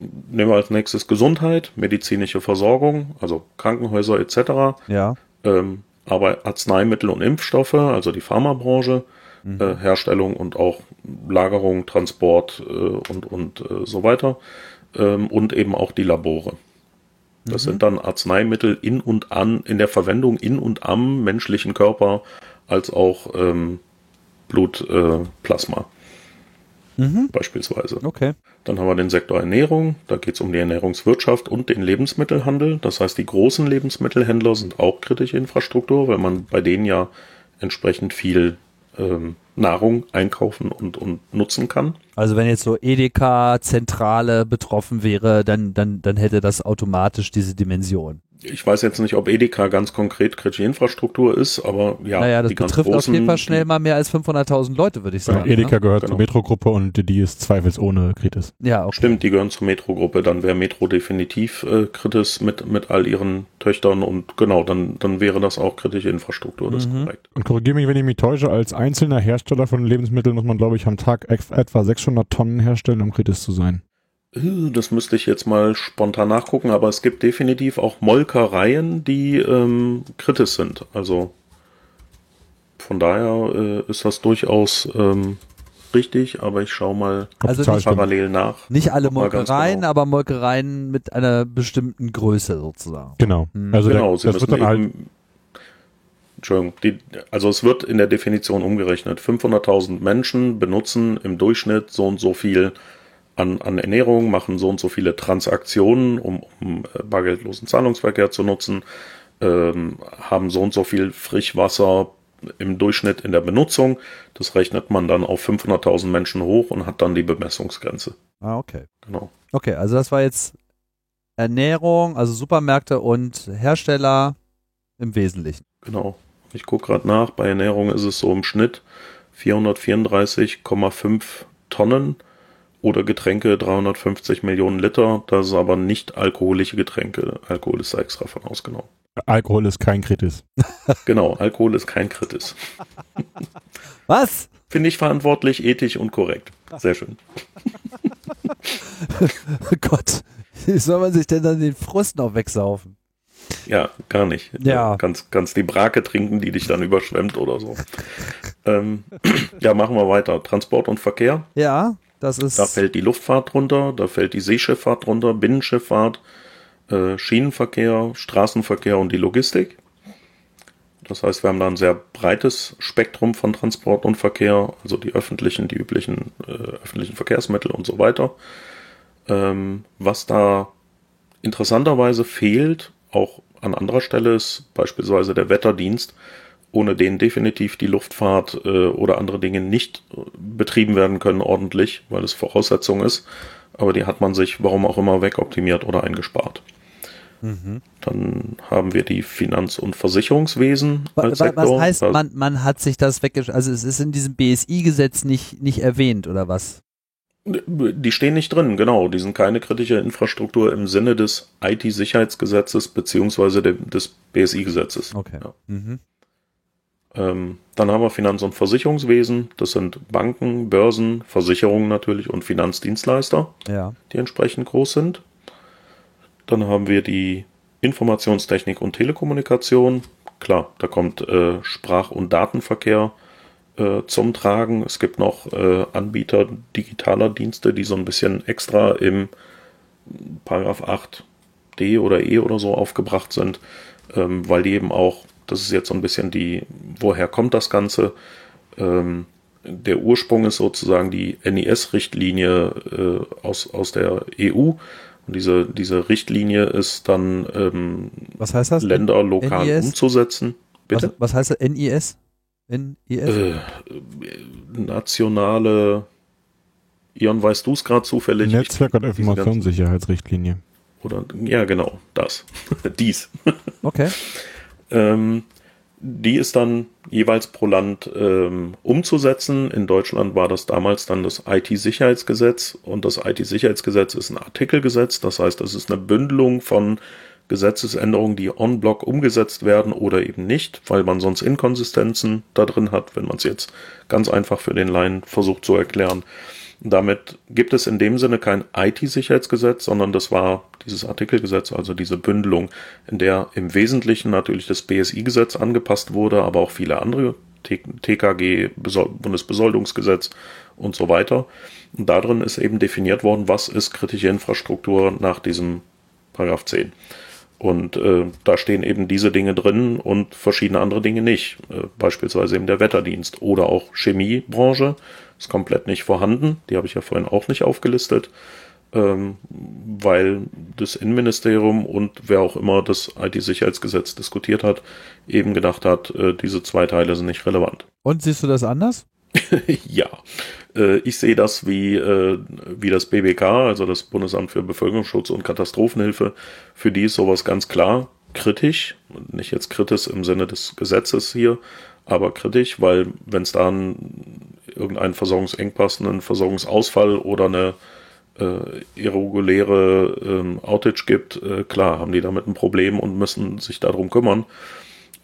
Nehmen wir als nächstes Gesundheit, medizinische Versorgung, also Krankenhäuser etc. Ja. Ähm, aber Arzneimittel und Impfstoffe, also die Pharmabranche, Mhm. äh, Herstellung und auch Lagerung, Transport äh, und, und äh, so weiter. Ähm, und eben auch die Labore. Das Mhm. sind dann Arzneimittel in und an, in der Verwendung in und am menschlichen Körper, als auch ähm, Blutplasma Plasma Mhm. beispielsweise. Okay. Dann haben wir den Sektor Ernährung, da geht es um die Ernährungswirtschaft und den Lebensmittelhandel. Das heißt, die großen Lebensmittelhändler sind auch kritische Infrastruktur, weil man bei denen ja entsprechend viel ähm, Nahrung einkaufen und, und nutzen kann. Also wenn jetzt so Edeka Zentrale betroffen wäre, dann, dann, dann hätte das automatisch diese Dimension. Ich weiß jetzt nicht, ob Edeka ganz konkret kritische Infrastruktur ist, aber ja, naja, das die ganz betrifft auf großen, jeden Fall schnell mal mehr als 500.000 Leute, würde ich Ja, sagen. Edeka ne? gehört Genau. zur Metro-Gruppe und die ist zweifelsohne Kritis. Ja, okay. Stimmt, die gehören zur Metro-Gruppe. Dann wäre Metro definitiv äh, kritisch mit, mit all ihren Töchtern und genau, dann, dann wäre das auch kritische Infrastruktur, das ist Mhm. korrekt. Und korrigiere mich, wenn ich mich täusche, als einzelner Hersteller von Lebensmitteln muss man, glaube ich, am Tag etwa 600 Tonnen herstellen, um Kritis zu sein. Äh, Das müsste ich jetzt mal spontan nachgucken, aber es gibt definitiv auch Molkereien, die ähm, kritisch sind. Also von daher äh, ist das durchaus ähm, richtig, aber ich schaue mal Also nicht, parallel nach. nicht alle Molkereien, genau. aber Molkereien mit einer bestimmten Größe sozusagen. Genau. Mhm. Also genau, der, sie das wird müssen dann halt, eben. Entschuldigung, die, also es wird in der Definition umgerechnet. 500.000 Menschen benutzen im Durchschnitt so und so viel an, an Ernährung, machen so und so viele Transaktionen, um, um äh, bargeldlosen Zahlungsverkehr zu nutzen, ähm, haben so und so viel Frischwasser im Durchschnitt in der Benutzung. Das rechnet man dann auf 500.000 Menschen hoch und hat dann die Bemessungsgrenze. Ah, okay. Genau. Okay, also das war jetzt Ernährung, also Supermärkte und Hersteller im Wesentlichen. Genau. Ich gucke gerade nach, bei Ernährung ist es so im Schnitt 434,5 Tonnen oder Getränke 350 Millionen Liter. Das ist aber nicht alkoholische Getränke. Alkohol ist da extra von ausgenommen. Alkohol ist kein Kritis. genau, Alkohol ist kein Kritis. Was? Finde ich verantwortlich, ethisch und korrekt. Sehr schön. Gott, wie soll man sich denn dann den Frust noch wegsaufen? Ja, gar nicht. Ja. Kannst, kannst die Brake trinken, die dich dann überschwemmt oder so. ähm, ja, machen wir weiter. Transport und Verkehr. Ja, das ist. Da fällt die Luftfahrt drunter, da fällt die Seeschifffahrt drunter, Binnenschifffahrt, äh, Schienenverkehr, Straßenverkehr und die Logistik. Das heißt, wir haben da ein sehr breites Spektrum von Transport und Verkehr, also die öffentlichen, die üblichen äh, öffentlichen Verkehrsmittel und so weiter. Ähm, was da interessanterweise fehlt, auch an anderer Stelle, ist beispielsweise der Wetterdienst, ohne den definitiv die Luftfahrt äh, oder andere Dinge nicht äh, betrieben werden können ordentlich, weil es Voraussetzung ist. Aber die hat man sich, warum auch immer, wegoptimiert oder eingespart. Mhm. Dann haben wir die Finanz- und Versicherungswesen als Was, Sektor. was heißt, man, man hat sich das weggeschrieben? Also es ist in diesem BSI-Gesetz nicht, nicht erwähnt, oder was? Die stehen nicht drin, genau. Die sind keine kritische Infrastruktur im Sinne des IT-Sicherheitsgesetzes beziehungsweise des BSI-Gesetzes. Okay. Ja. Mhm. Ähm, dann haben wir Finanz- und Versicherungswesen. Das sind Banken, Börsen, Versicherungen natürlich und Finanzdienstleister, Ja. die entsprechend groß sind. Dann haben wir die Informationstechnik und Telekommunikation. Klar, da kommt äh, Sprach- und Datenverkehr äh, zum Tragen. Es gibt noch äh, Anbieter digitaler Dienste, die so ein bisschen extra im Paragraph 8d oder e oder so aufgebracht sind, ähm, weil die eben auch, das ist jetzt so ein bisschen die, woher kommt das Ganze? Ähm, der Ursprung ist sozusagen die NIS-Richtlinie äh, aus, aus der EU. Und diese, diese Richtlinie ist dann ähm, Was heißt das? Länder lokal NIS? umzusetzen. Bitte? Was, was heißt das? NIS? NIS? Äh, nationale. Ion, weißt du es gerade zufällig? Netzwerk- und Informationssicherheitsrichtlinie. Oder, ja, genau, das. Dies. Okay. Ähm, die ist dann jeweils pro Land ähm, umzusetzen. In Deutschland war das damals dann das IT-Sicherheitsgesetz und das IT-Sicherheitsgesetz ist ein Artikelgesetz. Das heißt, das ist eine Bündelung von Gesetzesänderungen, die on block umgesetzt werden oder eben nicht, weil man sonst Inkonsistenzen da drin hat, wenn man es jetzt ganz einfach für den Laien versucht zu erklären. Damit gibt es in dem Sinne kein IT-Sicherheitsgesetz, sondern das war dieses Artikelgesetz, also diese Bündelung, in der im Wesentlichen natürlich das BSI-Gesetz angepasst wurde, aber auch viele andere, TKG, Besol- Bundesbesoldungsgesetz und so weiter. Und darin ist eben definiert worden, was ist kritische Infrastruktur nach diesem Paragraph 10. Und äh, da stehen eben diese Dinge drin und verschiedene andere Dinge nicht. Äh, beispielsweise eben der Wetterdienst oder auch Chemiebranche ist komplett nicht vorhanden. Die habe ich ja vorhin auch nicht aufgelistet, ähm, weil das Innenministerium und wer auch immer das IT-Sicherheitsgesetz diskutiert hat, eben gedacht hat, äh, diese zwei Teile sind nicht relevant. Und siehst du das anders? ja, äh, ich sehe das wie, äh, wie das BBK, also das Bundesamt für Bevölkerungsschutz und Katastrophenhilfe. Für die ist sowas ganz klar kritisch, nicht jetzt kritisch im Sinne des Gesetzes hier, aber kritisch, weil wenn es da einen, irgendeinen Versorgungsengpass, einen Versorgungsausfall oder eine äh, irreguläre ähm, Outage gibt, äh, klar, haben die damit ein Problem und müssen sich darum kümmern.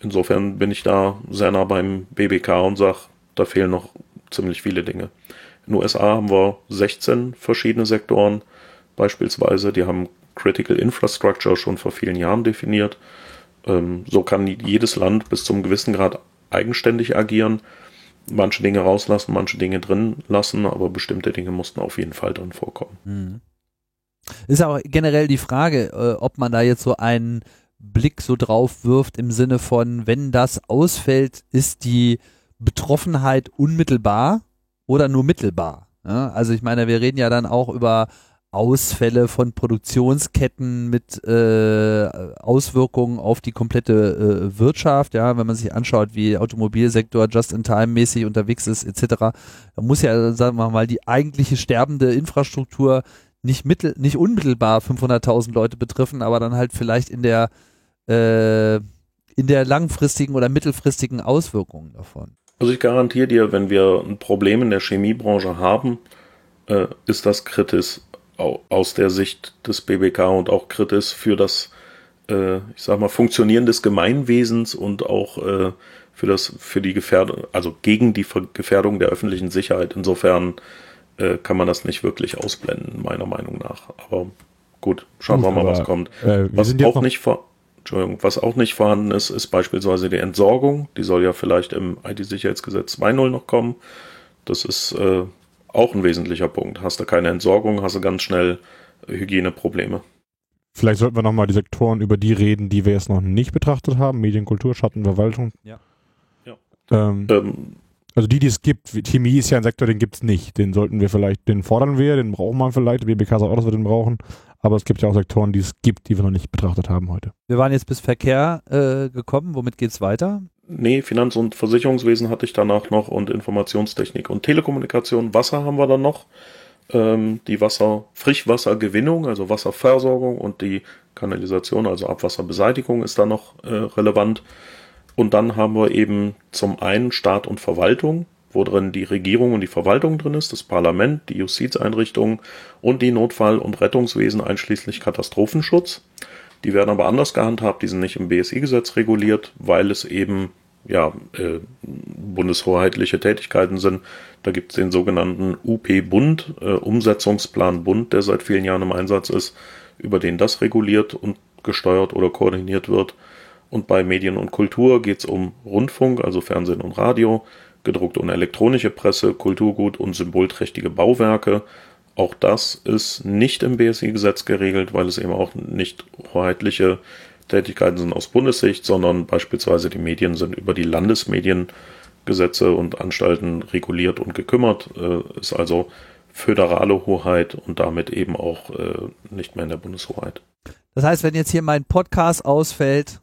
Insofern bin ich da sehr nah beim BBK und sage, da fehlen noch ziemlich viele Dinge. In den USA haben wir 16 verschiedene Sektoren beispielsweise. Die haben Critical Infrastructure schon vor vielen Jahren definiert. Ähm, so kann jedes Land bis zum gewissen Grad eigenständig agieren. Manche Dinge rauslassen, manche Dinge drin lassen, aber bestimmte Dinge mussten auf jeden Fall drin vorkommen. Mhm. Ist auch generell die Frage, äh, ob man da jetzt so einen Blick so drauf wirft im Sinne von, wenn das ausfällt, ist die Betroffenheit unmittelbar oder nur mittelbar. Also ich meine, wir reden ja dann auch über Ausfälle von Produktionsketten mit äh, Auswirkungen auf die komplette äh, Wirtschaft, ja, wenn man sich anschaut, wie Automobilsektor just-in-time-mäßig unterwegs ist, etc., da muss ja, sagen wir mal, die eigentliche sterbende Infrastruktur nicht mittel, nicht unmittelbar 500.000 Leute betreffen, aber dann halt vielleicht in der äh, in der langfristigen oder mittelfristigen Auswirkungen davon? Also ich garantiere dir, wenn wir ein Problem in der Chemiebranche haben, äh, ist das kritisch aus der Sicht des BBK und auch kritisch für das, äh, ich sag mal, Funktionieren des Gemeinwesens und auch äh, für das, für die Gefährdung, also gegen die Gefährdung der öffentlichen Sicherheit. Insofern äh, kann man das nicht wirklich ausblenden, meiner Meinung nach. Aber gut, schauen wir mal, was kommt. Äh, was auch nicht vor, Entschuldigung, was auch nicht vorhanden ist, ist beispielsweise die Entsorgung. Die soll ja vielleicht im IT-Sicherheitsgesetz 2.0 noch kommen. Das ist äh, auch ein wesentlicher Punkt. Hast du keine Entsorgung, hast du ganz schnell Hygieneprobleme. Vielleicht sollten wir nochmal die Sektoren über die reden, die wir jetzt noch nicht betrachtet haben. Medien, Kultur, Schatten, Verwaltung. Ja. ja. Ähm, ähm, also die, die es gibt, Chemie ist ja ein Sektor, den gibt es nicht. Den sollten wir vielleicht, den fordern wir, den brauchen wir vielleicht. Die BBK sagt auch, dass wir den brauchen. Aber es gibt ja auch Sektoren, die es gibt, die wir noch nicht betrachtet haben heute. Wir waren jetzt bis Verkehr äh, gekommen. Womit geht es weiter? Nee, Finanz- und Versicherungswesen hatte ich danach noch und Informationstechnik und Telekommunikation. Wasser haben wir dann noch. Ähm, die Wasser, Frischwassergewinnung, also Wasserversorgung und die Kanalisation, also Abwasserbeseitigung ist da noch äh, relevant. Und dann haben wir eben zum einen Staat und Verwaltung, wo drin die Regierung und die Verwaltung drin ist, das Parlament, die Justizeinrichtungen und die Notfall- und Rettungswesen einschließlich Katastrophenschutz. Die werden aber anders gehandhabt, die sind nicht im BSI-Gesetz reguliert, weil es eben ja, äh, bundeshoheitliche Tätigkeiten sind. Da gibt es den sogenannten UP-Bund, äh, Umsetzungsplan Bund, der seit vielen Jahren im Einsatz ist, über den das reguliert und gesteuert oder koordiniert wird. Und bei Medien und Kultur geht es um Rundfunk, also Fernsehen und Radio, gedruckte und elektronische Presse, Kulturgut und symbolträchtige Bauwerke. Auch das ist nicht im BSI-Gesetz geregelt, weil es eben auch nicht hoheitliche Tätigkeiten sind aus Bundessicht, sondern beispielsweise die Medien sind über die Landesmediengesetze und Anstalten reguliert und gekümmert, äh, ist also föderale Hoheit und damit eben auch äh, nicht mehr in der Bundeshoheit. Das heißt, wenn jetzt hier mein Podcast ausfällt,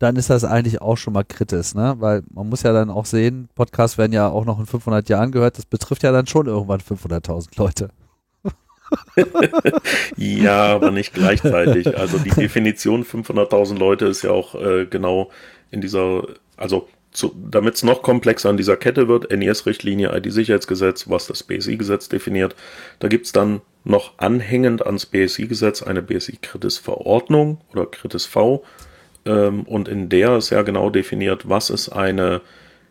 dann ist das eigentlich auch schon mal kritisch, ne? Weil man muss ja dann auch sehen, Podcasts werden ja auch noch in 500 Jahren gehört, das betrifft ja dann schon irgendwann 500.000 Leute. ja, aber nicht gleichzeitig. Also die Definition 500.000 Leute ist ja auch äh, genau in dieser, also damit es noch komplexer an dieser Kette wird, NIS-Richtlinie, IT-Sicherheitsgesetz, was das BSI-Gesetz definiert, da gibt es dann noch anhängend ans BSI-Gesetz eine BSI-Kritis-Verordnung oder Kritis-V, ähm, und in der ist ja genau definiert, was ist eine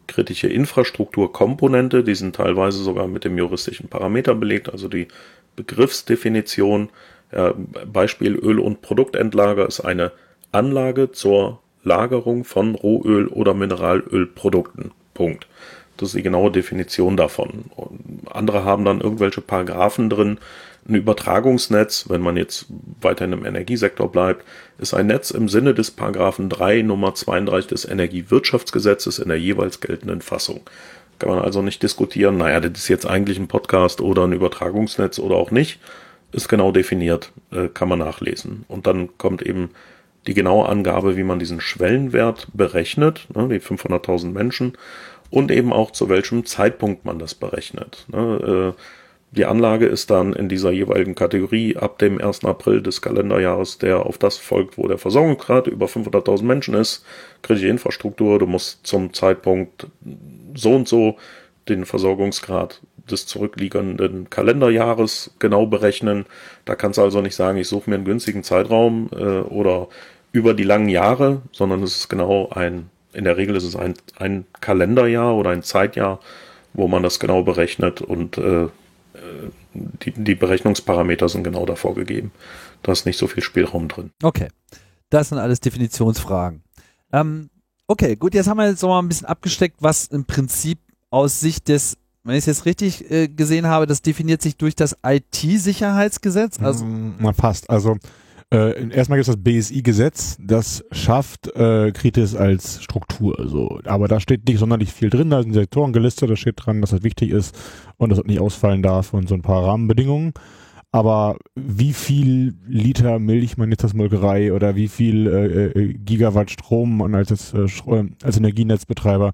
kritische Infrastrukturkomponente. Die sind teilweise sogar mit dem juristischen Parameter belegt, also die Begriffsdefinition. Ja, Beispiel Öl- und Produktendlager ist eine Anlage zur Lagerung von Rohöl oder Mineralölprodukten. Punkt. Das ist die genaue Definition davon. Und andere haben dann irgendwelche Paragraphen drin, ein Übertragungsnetz, wenn man jetzt weiterhin im Energiesektor bleibt, ist ein Netz im Sinne des Paragraphen 3 Nummer 32 des Energiewirtschaftsgesetzes in der jeweils geltenden Fassung. Kann man also nicht diskutieren, naja, das ist jetzt eigentlich ein Podcast oder ein Übertragungsnetz oder auch nicht. Ist genau definiert, äh, kann man nachlesen. Und dann kommt eben die genaue Angabe, wie man diesen Schwellenwert berechnet, ne, die 500.000 Menschen, und eben auch zu welchem Zeitpunkt man das berechnet. Ne, äh, die Anlage ist dann in dieser jeweiligen Kategorie ab dem 1. April des Kalenderjahres, der auf das folgt, wo der Versorgungsgrad über 500.000 Menschen ist, kritische Infrastruktur. Du musst zum Zeitpunkt so und so den Versorgungsgrad des zurückliegenden Kalenderjahres genau berechnen. Da kannst du also nicht sagen, ich suche mir einen günstigen Zeitraum äh, oder über die langen Jahre, sondern es ist genau ein, in der Regel ist es ein, ein Kalenderjahr oder ein Zeitjahr, wo man das genau berechnet und äh, die, die Berechnungsparameter sind genau davor gegeben. Da ist nicht so viel Spielraum drin. Okay. Das sind alles Definitionsfragen. Ähm, okay, gut, jetzt haben wir jetzt noch mal ein bisschen abgesteckt, was im Prinzip aus Sicht des, wenn ich es jetzt richtig äh, gesehen habe, das definiert sich durch das IT-Sicherheitsgesetz. Also, mm, fast. Also äh, erstmal gibt es das BSI-Gesetz, das schafft äh, Kritis als Struktur. So. Aber da steht nicht sonderlich viel drin, da sind Sektoren gelistet, da steht dran, dass das wichtig ist und dass das nicht ausfallen darf und so ein paar Rahmenbedingungen. Aber wie viel Liter Milch man jetzt als Molkerei oder wie viel äh, äh Gigawatt Strom man als, äh, als Energienetzbetreiber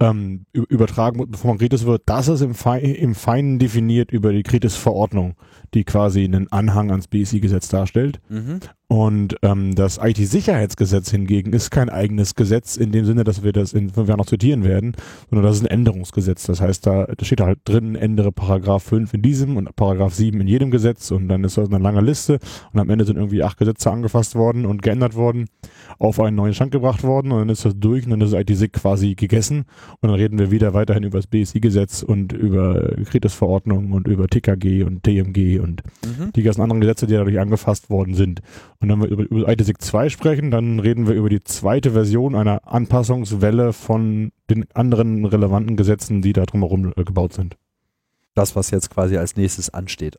ähm, übertragen, bevor man Kritis wird, das ist im, Fe im Feinen definiert über die Kritis-Verordnung, die quasi einen Anhang ans BSI-Gesetz darstellt. Mhm. Und ähm, das IT-Sicherheitsgesetz hingegen ist kein eigenes Gesetz in dem Sinne, dass wir das in fünf Jahren noch zitieren werden, sondern das ist ein Änderungsgesetz. Das heißt, da, da steht halt drin, ändere Paragraph 5 in diesem und Paragraph 7 in jedem Gesetz und dann ist das eine lange Liste und am Ende sind irgendwie acht Gesetze angefasst worden und geändert worden, auf einen neuen Stand gebracht worden und dann ist das durch und dann ist IT-Sig quasi gegessen und dann reden wir wieder weiterhin über das BSI-Gesetz und über Kritisverordnungen und über TKG und TMG und mhm. die ganzen anderen Gesetze, die dadurch angefasst worden sind. Und wenn wir über, über ITSIG 2 sprechen, dann reden wir über die zweite Version einer Anpassungswelle von den anderen relevanten Gesetzen, die da drumherum äh, gebaut sind. Das, was jetzt quasi als nächstes ansteht.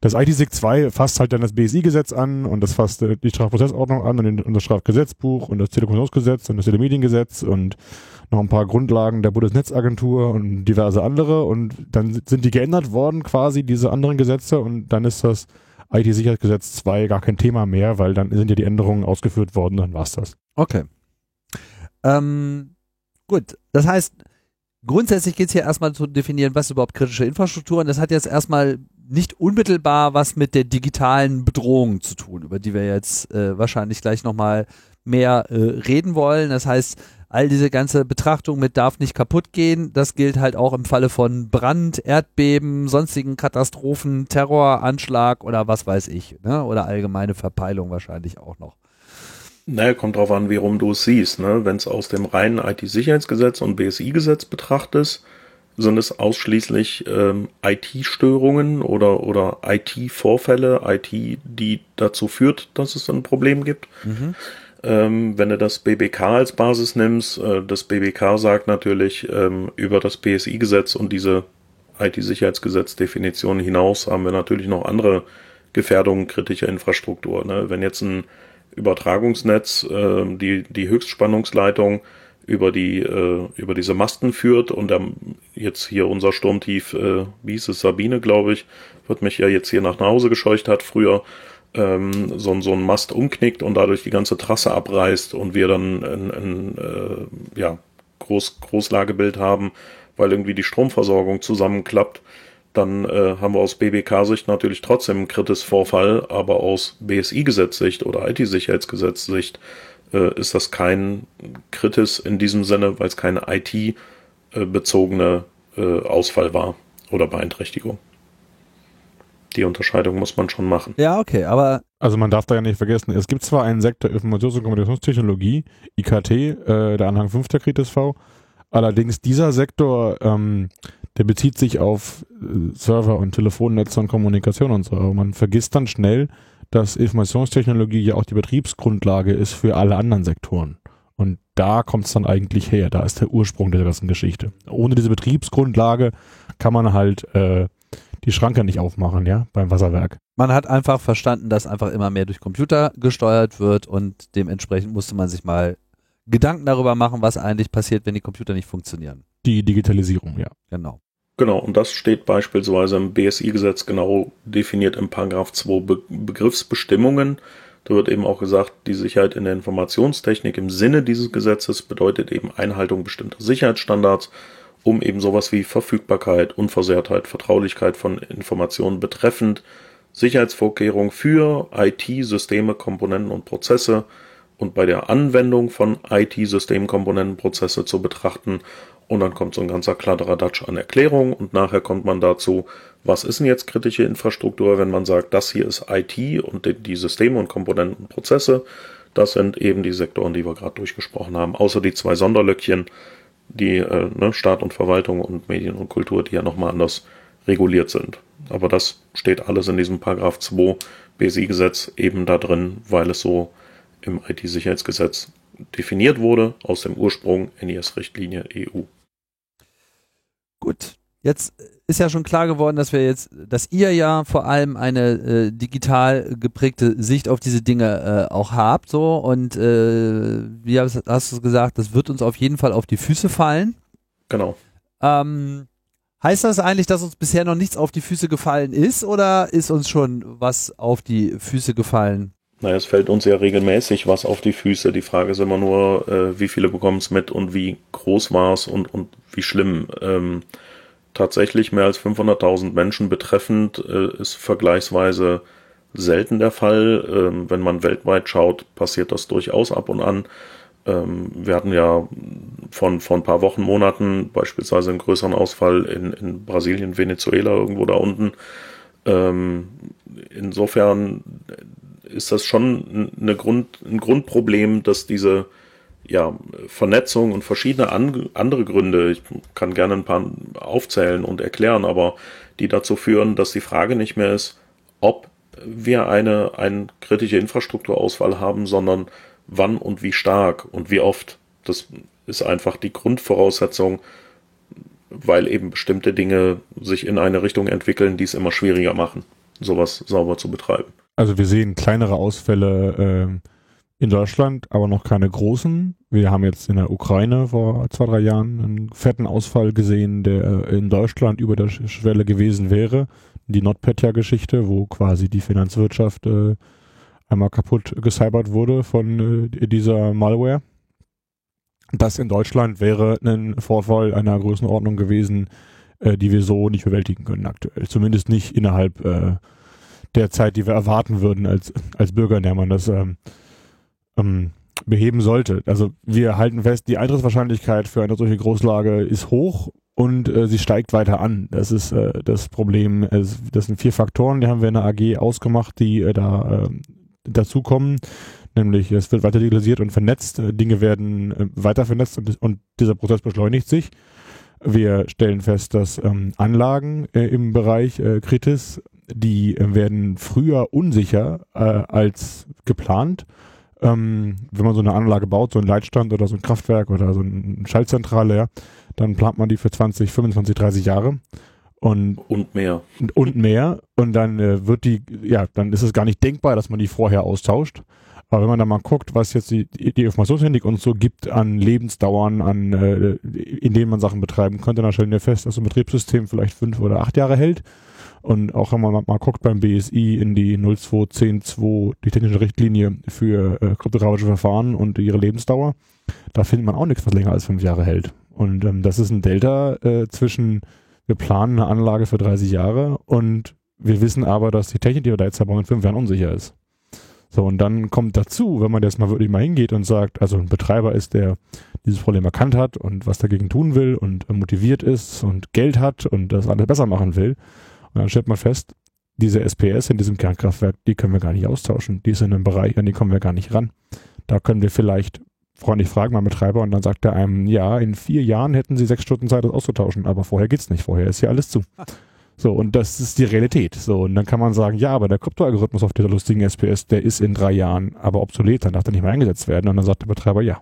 Das ITSIG 2 fasst halt dann das BSI-Gesetz an und das fasst äh, die Strafprozessordnung an und, den, und das Strafgesetzbuch und das Telekommunikationsgesetz und das Telemediengesetz und noch ein paar Grundlagen der Bundesnetzagentur und diverse andere und dann sind die geändert worden quasi, diese anderen Gesetze und dann ist das IT-Sicherheitsgesetz 2 gar kein Thema mehr, weil dann sind ja die Änderungen ausgeführt worden, dann war's das. Okay. Ähm, gut, das heißt, grundsätzlich geht es hier erstmal zu definieren, was überhaupt kritische Infrastruktur und das hat jetzt erstmal nicht unmittelbar was mit der digitalen Bedrohung zu tun, über die wir jetzt äh, wahrscheinlich gleich nochmal mehr äh, reden wollen. Das heißt, all diese ganze Betrachtung mit darf nicht kaputt gehen, das gilt halt auch im Falle von Brand, Erdbeben, sonstigen Katastrophen, Terroranschlag oder was weiß ich, ne? oder allgemeine Verpeilung wahrscheinlich auch noch. Naja, kommt drauf an, wie rum du es siehst. Ne? Wenn es aus dem reinen IT-Sicherheitsgesetz und BSI-Gesetz betrachtest, sind es ausschließlich ähm, IT-Störungen oder, oder IT-Vorfälle, IT, die dazu führt, dass es ein Problem gibt. Mhm ähm, wenn du das BBK als Basis nimmst. Äh, das BBK sagt natürlich ähm, über das BSI-Gesetz und diese IT-Sicherheitsgesetz-Definition hinaus haben wir natürlich noch andere Gefährdungen kritischer Infrastruktur. Ne? Wenn jetzt ein Übertragungsnetz äh, die, die Höchstspannungsleitung über die äh, über diese Masten führt und ähm, jetzt hier unser Sturmtief, äh, wie hieß es, Sabine, glaube ich, wird mich ja jetzt hier nach Hause gescheucht hat früher ähm, so, so ein Mast umknickt und dadurch die ganze Trasse abreißt und wir dann ein, ein äh, ja, Groß, Großlagebild haben, weil irgendwie die Stromversorgung zusammenklappt, dann äh, haben wir aus BBK-Sicht natürlich trotzdem einen Kritis-Vorfall, aber aus BSI-Gesetzsicht oder IT-Sicherheitsgesetzsicht äh, ist das kein Kritis in diesem Sinne, weil es keine IT-bezogene äh, Ausfall war oder Beeinträchtigung die Unterscheidung muss man schon machen. Ja, okay, aber. Also man darf da ja nicht vergessen, es gibt zwar einen Sektor Informations- und Kommunikationstechnologie, IKT, äh, der Anhang 5 der KritisV, allerdings dieser Sektor, ähm, der bezieht sich auf äh, Server und Telefonnetze und Kommunikation und so. Aber man vergisst dann schnell, dass Informationstechnologie ja auch die Betriebsgrundlage ist für alle anderen Sektoren. Und da kommt es dann eigentlich her. Da ist der Ursprung der ganzen Geschichte. Ohne diese Betriebsgrundlage kann man halt äh, die Schranke nicht aufmachen, ja, beim Wasserwerk. Man hat einfach verstanden, dass einfach immer mehr durch Computer gesteuert wird und dementsprechend musste man sich mal Gedanken darüber machen, was eigentlich passiert, wenn die Computer nicht funktionieren. Die Digitalisierung, ja. Genau. Genau, und das steht beispielsweise im BSI-Gesetz genau definiert im Paragraph 2 Be Begriffsbestimmungen. Da wird eben auch gesagt, die Sicherheit in der Informationstechnik im Sinne dieses Gesetzes bedeutet eben Einhaltung bestimmter Sicherheitsstandards um eben sowas wie Verfügbarkeit, Unversehrtheit, Vertraulichkeit von Informationen betreffend Sicherheitsvorkehrungen für IT-Systeme, Komponenten und Prozesse und bei der Anwendung von IT-Systemkomponenten, Prozesse zu betrachten. Und dann kommt so ein ganzer Kladderadatsch an Erklärungen und nachher kommt man dazu, was ist denn jetzt kritische Infrastruktur, wenn man sagt, das hier ist IT und die Systeme und Komponenten und Prozesse. Das sind eben die Sektoren, die wir gerade durchgesprochen haben, außer die zwei Sonderlöckchen, die äh, ne, Staat und Verwaltung und Medien und Kultur, die ja nochmal anders reguliert sind. Aber das steht alles in diesem Paragraph 2 BSI-Gesetz eben da drin, weil es so im IT-Sicherheitsgesetz definiert wurde aus dem Ursprung NIS-Richtlinie EU. Gut, Jetzt ist ja schon klar geworden, dass wir jetzt, dass ihr ja vor allem eine äh, digital geprägte Sicht auf diese Dinge äh, auch habt, so und äh, wie hast, hast du gesagt, das wird uns auf jeden Fall auf die Füße fallen. Genau. Ähm, heißt das eigentlich, dass uns bisher noch nichts auf die Füße gefallen ist oder ist uns schon was auf die Füße gefallen? Naja, es fällt uns ja regelmäßig was auf die Füße. Die Frage ist immer nur, äh, wie viele bekommen es mit und wie groß war es und, und wie schlimm. Ähm, tatsächlich mehr als 500.000 Menschen betreffend, äh, ist vergleichsweise selten der Fall. Ähm, wenn man weltweit schaut, passiert das durchaus ab und an. Ähm, wir hatten ja von, von ein paar Wochen, Monaten beispielsweise einen größeren Ausfall in, in Brasilien, Venezuela, irgendwo da unten. Ähm, insofern ist das schon eine Grund, ein Grundproblem, dass diese ja, Vernetzung und verschiedene an, andere Gründe, ich kann gerne ein paar aufzählen und erklären, aber die dazu führen, dass die Frage nicht mehr ist, ob wir eine, eine kritische Infrastrukturausfall haben, sondern wann und wie stark und wie oft. Das ist einfach die Grundvoraussetzung, weil eben bestimmte Dinge sich in eine Richtung entwickeln, die es immer schwieriger machen, sowas sauber zu betreiben. Also wir sehen kleinere Ausfälle äh, in Deutschland, aber noch keine großen. Wir haben jetzt in der Ukraine vor zwei, drei Jahren einen fetten Ausfall gesehen, der in Deutschland über der Schwelle gewesen wäre. Die NotPetya-Geschichte, wo quasi die Finanzwirtschaft äh, einmal kaputt gecybert wurde von äh, dieser Malware. Das in Deutschland wäre ein Vorfall einer Größenordnung gewesen, äh, die wir so nicht bewältigen können aktuell. Zumindest nicht innerhalb äh, der Zeit, die wir erwarten würden als, als Bürger, in der man das ähm, beheben sollte. Also wir halten fest, die Eintrittswahrscheinlichkeit für eine solche Großlage ist hoch und äh, sie steigt weiter an. Das ist äh, das Problem. Es, das sind vier Faktoren, die haben wir in der AG ausgemacht, die äh, da äh, dazukommen. Nämlich es wird weiter digitalisiert und vernetzt, äh, Dinge werden äh, weiter vernetzt und, und dieser Prozess beschleunigt sich. Wir stellen fest, dass ähm, Anlagen äh, im Bereich äh, Kritis, die äh, werden früher unsicher äh, als geplant. Ähm, wenn man so eine Anlage baut, so ein Leitstand oder so ein Kraftwerk oder so eine Schaltzentrale, ja, dann plant man die für 20, 25, 30 Jahre. Und, und mehr. Und, und mehr. Und dann äh, wird die, ja, dann ist es gar nicht denkbar, dass man die vorher austauscht. Aber wenn man da mal guckt, was jetzt die, die Informationstechnik uns so gibt an Lebensdauern, an, äh, in denen man Sachen betreiben könnte, dann stellen wir fest, dass so ein Betriebssystem vielleicht fünf oder acht Jahre hält. Und auch wenn man mal guckt beim BSI in die 0210.2, die technische Richtlinie für äh, kryptografische Verfahren und ihre Lebensdauer, da findet man auch nichts, was länger als fünf Jahre hält. Und ähm, das ist ein Delta äh, zwischen wir planen eine Anlage für 30 Jahre und wir wissen aber, dass die Technik, die wir da jetzt haben, in fünf Jahren unsicher ist. So, und dann kommt dazu, wenn man jetzt mal wirklich mal hingeht und sagt, also ein Betreiber ist, der dieses Problem erkannt hat und was dagegen tun will und motiviert ist und Geld hat und das alles besser machen will. Und dann stellt man fest, diese SPS in diesem Kernkraftwerk, die können wir gar nicht austauschen. Die ist in einem Bereich, an die kommen wir gar nicht ran. Da können wir vielleicht freundlich fragen beim Betreiber und dann sagt er einem, ja, in vier Jahren hätten sie sechs Stunden Zeit, das auszutauschen, aber vorher geht's nicht, vorher ist ja alles zu. So, und das ist die Realität. So, und dann kann man sagen, ja, aber der Kryptoalgorithmus auf dieser lustigen SPS, der ist in drei Jahren aber obsolet, dann darf der nicht mehr eingesetzt werden. Und dann sagt der Betreiber, ja,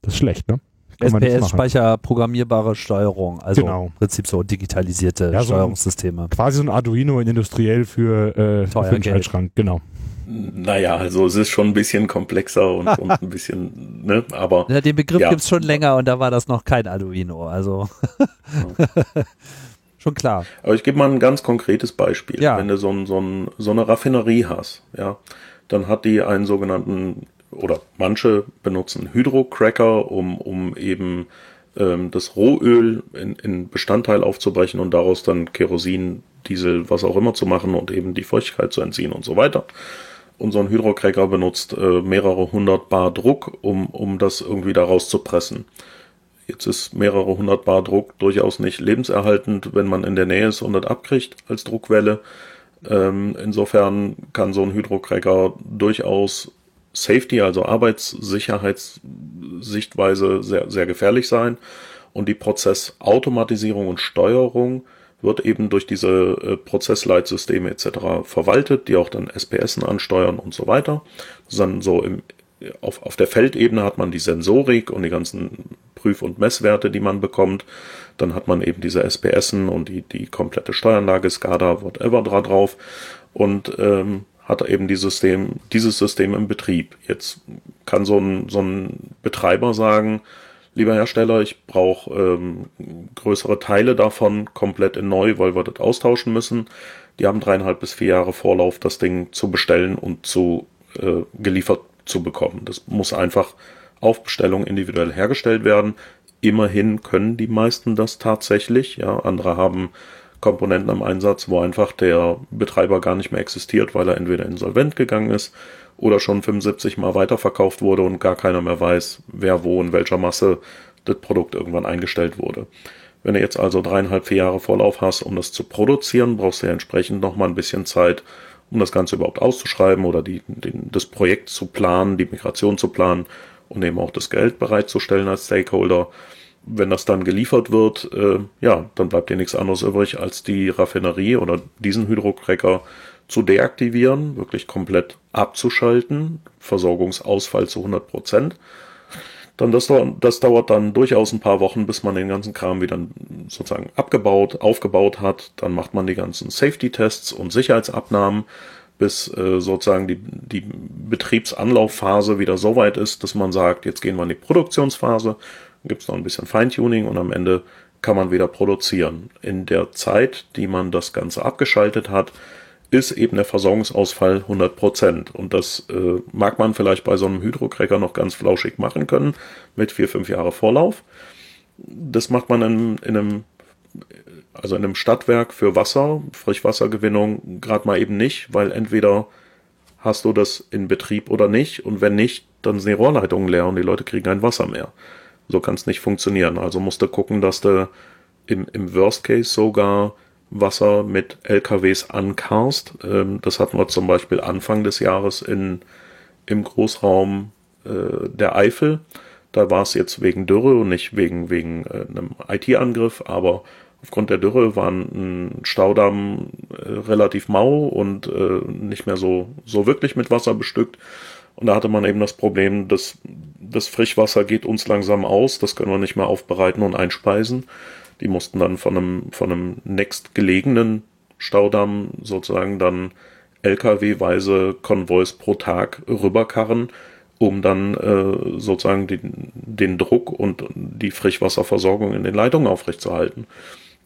das ist schlecht, ne? SPS-Speicher programmierbare Steuerung, also genau. im Prinzip so digitalisierte ja, Steuerungssysteme. quasi so ein Arduino in industriell für, äh, für den Schaltschrank, genau. Naja, also es ist schon ein bisschen komplexer und, und ein bisschen, ne, aber. Ja, den Begriff ja. gibt's schon länger und da war das noch kein Arduino, also. Schon klar. Aber ich gebe mal ein ganz konkretes Beispiel. Ja. Wenn du so, ein, so, ein, so eine Raffinerie hast, ja, dann hat die einen sogenannten, oder manche benutzen Hydrocracker, um, um eben ähm, das Rohöl in, in Bestandteil aufzubrechen und daraus dann Kerosin, Diesel, was auch immer zu machen und eben die Feuchtigkeit zu entziehen und so weiter unseren Hydrocracker benutzt äh, mehrere hundert Bar Druck, um, um das irgendwie da rauszupressen. Jetzt ist mehrere hundert Bar Druck durchaus nicht lebenserhaltend, wenn man in der Nähe ist und das abkriegt als Druckwelle. Ähm, insofern kann so ein Hydrocracker durchaus Safety, also Arbeitssicherheitssichtweise sehr, sehr gefährlich sein. Und die Prozessautomatisierung und Steuerung wird eben durch diese äh, Prozessleitsysteme etc. verwaltet, die auch dann SPSen ansteuern und so weiter. Dann so im, auf, auf der Feldebene hat man die Sensorik und die ganzen Prüf- und Messwerte, die man bekommt. Dann hat man eben diese SPSen und die, die komplette Steueranlage, SCADA, whatever drauf und ähm, hat eben die System, dieses System im Betrieb. Jetzt kann so ein, so ein Betreiber sagen, lieber Hersteller, ich brauche ähm, größere Teile davon komplett in neu, weil wir das austauschen müssen. Die haben dreieinhalb bis vier Jahre Vorlauf, das Ding zu bestellen und zu äh, geliefert zu bekommen. Das muss einfach auf Bestellung individuell hergestellt werden. Immerhin können die meisten das tatsächlich. Ja, andere haben Komponenten im Einsatz, wo einfach der Betreiber gar nicht mehr existiert, weil er entweder insolvent gegangen ist oder schon 75 Mal weiterverkauft wurde und gar keiner mehr weiß, wer wo in welcher Masse das Produkt irgendwann eingestellt wurde. Wenn du jetzt also dreieinhalb, vier Jahre Vorlauf hast, um das zu produzieren, brauchst du ja entsprechend nochmal ein bisschen Zeit, um das Ganze überhaupt auszuschreiben oder die, den, das Projekt zu planen, die Migration zu planen und eben auch das Geld bereitzustellen als Stakeholder. Wenn das dann geliefert wird, äh, ja, dann bleibt dir nichts anderes übrig, als die Raffinerie oder diesen Hydrocracker zu deaktivieren, wirklich komplett abzuschalten, Versorgungsausfall zu 100 Prozent dann das, das dauert dann durchaus ein paar Wochen, bis man den ganzen Kram wieder sozusagen abgebaut, aufgebaut hat. Dann macht man die ganzen Safety-Tests und Sicherheitsabnahmen, bis äh, sozusagen die, die Betriebsanlaufphase wieder so weit ist, dass man sagt, jetzt gehen wir in die Produktionsphase, gibt es noch ein bisschen Feintuning und am Ende kann man wieder produzieren. In der Zeit, die man das Ganze abgeschaltet hat, ist eben der Versorgungsausfall 100 Prozent. Und das äh, mag man vielleicht bei so einem Hydrocracker noch ganz flauschig machen können, mit vier, fünf Jahre Vorlauf. Das macht man in, in einem, also in einem Stadtwerk für Wasser, Frischwassergewinnung, gerade mal eben nicht, weil entweder hast du das in Betrieb oder nicht. Und wenn nicht, dann sind die Rohrleitungen leer und die Leute kriegen kein Wasser mehr. So kann es nicht funktionieren. Also musst du gucken, dass du im, im Worst Case sogar Wasser mit LKWs ankarst. Ähm, das hatten wir zum Beispiel Anfang des Jahres in, im Großraum äh, der Eifel. Da war es jetzt wegen Dürre und nicht wegen, wegen äh, einem IT-Angriff, aber aufgrund der Dürre war ein Staudamm äh, relativ mau und äh, nicht mehr so, so wirklich mit Wasser bestückt. Und da hatte man eben das Problem, dass das Frischwasser geht uns langsam aus, das können wir nicht mehr aufbereiten und einspeisen. Die mussten dann von einem, von einem nächstgelegenen Staudamm sozusagen dann LKW-weise Konvois pro Tag rüberkarren, um dann äh, sozusagen den, den Druck und die Frischwasserversorgung in den Leitungen aufrechtzuerhalten.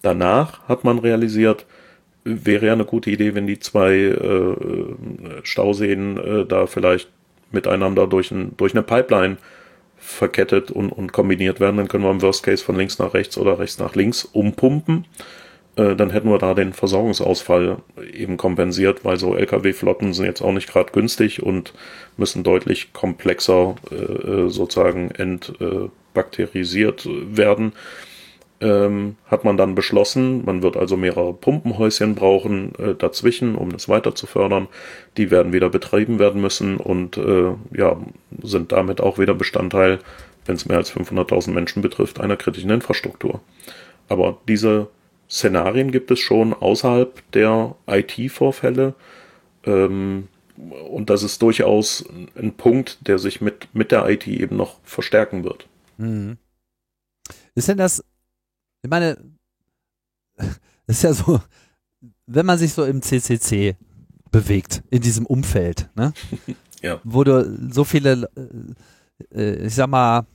Danach hat man realisiert, wäre ja eine gute Idee, wenn die zwei äh, Stauseen äh, da vielleicht miteinander durch, ein, durch eine Pipeline verkettet und, und kombiniert werden, dann können wir im Worst Case von links nach rechts oder rechts nach links umpumpen. Äh, dann hätten wir da den Versorgungsausfall eben kompensiert, weil so Lkw-Flotten sind jetzt auch nicht gerade günstig und müssen deutlich komplexer äh, äh sozusagen entbakterisiert werden ähm, hat man dann beschlossen, man wird also mehrere Pumpenhäuschen brauchen äh, dazwischen, um das weiter zu fördern. Die werden wieder betrieben werden müssen und äh, ja, sind damit auch wieder Bestandteil, wenn es mehr als 500.000 Menschen betrifft, einer kritischen Infrastruktur. Aber diese Szenarien gibt es schon außerhalb der IT-Vorfälle. Ähm, und das ist durchaus ein Punkt, der sich mit, mit der IT eben noch verstärken wird. Mhm. Ist denn das ich meine, ist ja so, wenn man sich so im CCC bewegt, in diesem Umfeld, ne? ja. Wo du so viele, äh, äh, ich sag mal,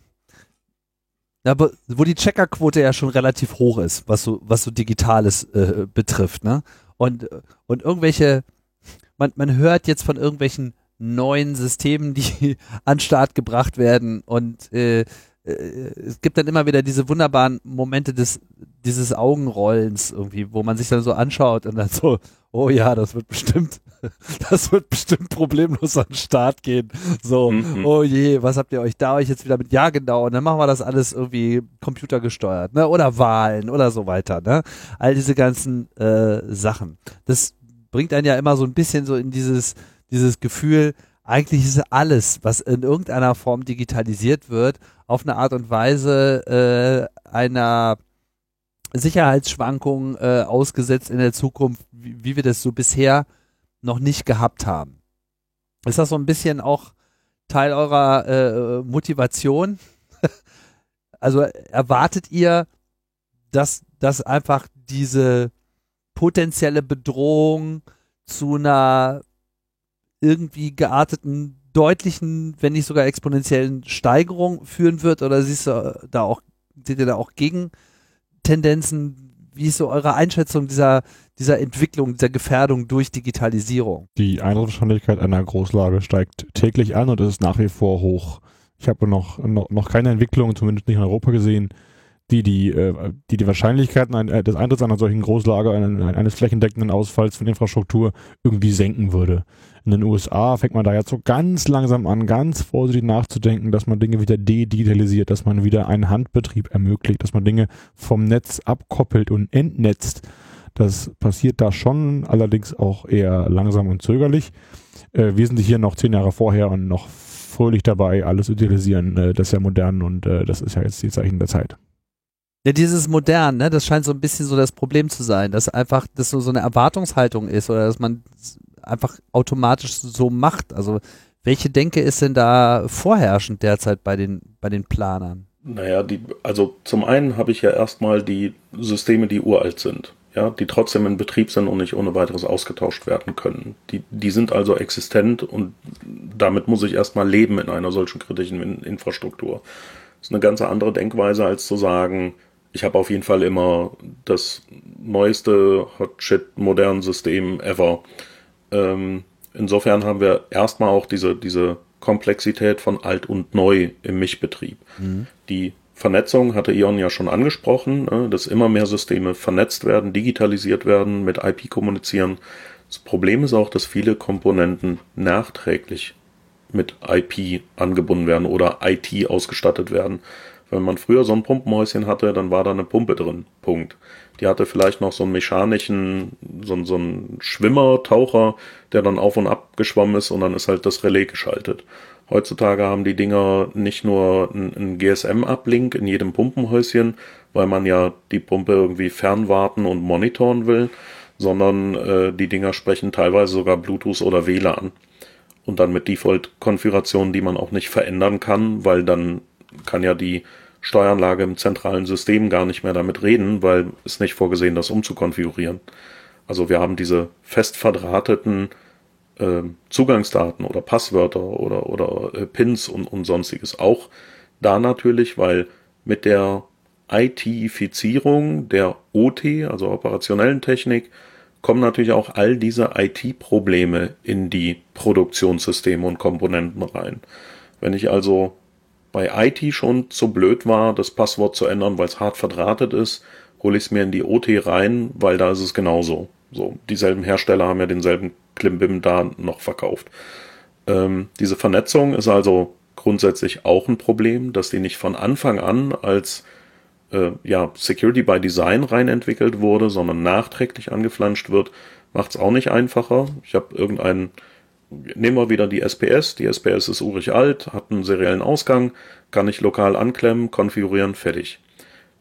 wo die Checkerquote ja schon relativ hoch ist, was so, was so Digitales äh, betrifft, ne? Und, und irgendwelche, man, man hört jetzt von irgendwelchen neuen Systemen, die an Start gebracht werden und äh, äh, es gibt dann immer wieder diese wunderbaren Momente des, dieses Augenrollens irgendwie, wo man sich dann so anschaut und dann so, oh ja, das wird bestimmt, das wird bestimmt problemlos an den Start gehen. So, mhm. oh je, was habt ihr euch da euch jetzt wieder mit, ja genau, und dann machen wir das alles irgendwie computergesteuert, ne, oder Wahlen oder so weiter, ne, all diese ganzen äh, Sachen. Das bringt einen ja immer so ein bisschen so in dieses, dieses Gefühl, eigentlich ist alles, was in irgendeiner Form digitalisiert wird, auf eine Art und Weise äh, einer Sicherheitsschwankung äh, ausgesetzt in der Zukunft, wie, wie, wir das so bisher noch nicht gehabt haben. Ist das so ein bisschen auch Teil eurer äh, Motivation? also erwartet ihr, dass, dass einfach diese potenzielle Bedrohung zu einer irgendwie gearteten, deutlichen, wenn nicht sogar exponentiellen Steigerung führen wird? Oder siehst du da auch, seht ihr da auch Gegentendenzen? Wie ist so eure Einschätzung dieser, dieser Entwicklung, dieser Gefährdung durch Digitalisierung? Die Eintrittswahrscheinlichkeit einer Großlage steigt täglich an und ist nach wie vor hoch. Ich habe noch, noch, noch keine Entwicklung, zumindest nicht in Europa gesehen, die die, äh, die, die Wahrscheinlichkeiten ein, äh, des Eintritts einer solchen Großlager, eines flächendeckenden Ausfalls von Infrastruktur irgendwie senken würde. In den USA fängt man da jetzt so ganz langsam an, ganz vorsichtig nachzudenken, dass man Dinge wieder de-digitalisiert, dass man wieder einen Handbetrieb ermöglicht, dass man Dinge vom Netz abkoppelt und entnetzt. Das passiert da schon, allerdings auch eher langsam und zögerlich. Äh, wir sind hier noch zehn Jahre vorher und noch fröhlich dabei, alles zu utilisieren. Äh, das ist ja modern und äh, das ist ja jetzt die Zeichen der Zeit. Ja, dieses modern, ne, das scheint so ein bisschen so das Problem zu sein, dass einfach das so, so eine Erwartungshaltung ist oder dass man einfach automatisch so macht. Also welche Denke ist denn da vorherrschend derzeit bei den, bei den Planern? Naja, die, also zum einen habe ich ja erstmal die Systeme, die uralt sind, ja, die trotzdem in Betrieb sind und nicht ohne weiteres ausgetauscht werden können. Die, die sind also existent und damit muss ich erstmal leben in einer solchen kritischen Infrastruktur. Das ist eine ganz andere Denkweise, als zu sagen, ich habe auf jeden Fall immer das neueste Hot-Shit moderne System ever. Ähm, insofern haben wir erstmal auch diese, diese Komplexität von alt und neu im Mischbetrieb. Mhm. Die Vernetzung hatte Ion ja schon angesprochen, ne, dass immer mehr Systeme vernetzt werden, digitalisiert werden, mit IP kommunizieren. Das Problem ist auch, dass viele Komponenten nachträglich mit IP angebunden werden oder IT ausgestattet werden. Wenn man früher so ein Pumpenhäuschen hatte, dann war da eine Pumpe drin. Punkt. Die hatte vielleicht noch so einen mechanischen, so, so einen Schwimmer, Taucher, der dann auf und ab geschwommen ist und dann ist halt das Relais geschaltet. Heutzutage haben die Dinger nicht nur einen GSM-Uplink in jedem Pumpenhäuschen, weil man ja die Pumpe irgendwie fernwarten und monitoren will, sondern äh, die Dinger sprechen teilweise sogar Bluetooth oder WLAN. Und dann mit Default-Konfigurationen, die man auch nicht verändern kann, weil dann kann ja die Steueranlage im zentralen System gar nicht mehr damit reden, weil es nicht vorgesehen, das umzukonfigurieren. Also wir haben diese fest verdrahteten äh, Zugangsdaten oder Passwörter oder, oder äh, Pins und, und sonstiges auch da natürlich, weil mit der IT-Ifizierung der OT, also operationellen Technik, kommen natürlich auch all diese IT-Probleme in die Produktionssysteme und Komponenten rein. Wenn ich also bei IT schon zu blöd war, das Passwort zu ändern, weil es hart verdrahtet ist, hole ich es mir in die OT rein, weil da ist es genauso. So, dieselben Hersteller haben ja denselben Klimbim da noch verkauft. Ähm, diese Vernetzung ist also grundsätzlich auch ein Problem, dass die nicht von Anfang an als äh, ja, Security by Design rein entwickelt wurde, sondern nachträglich angeflanscht wird, macht es auch nicht einfacher. Ich habe irgendeinen nehmen wir wieder die SPS. Die SPS ist urig alt, hat einen seriellen Ausgang, kann ich lokal anklemmen, konfigurieren, fertig.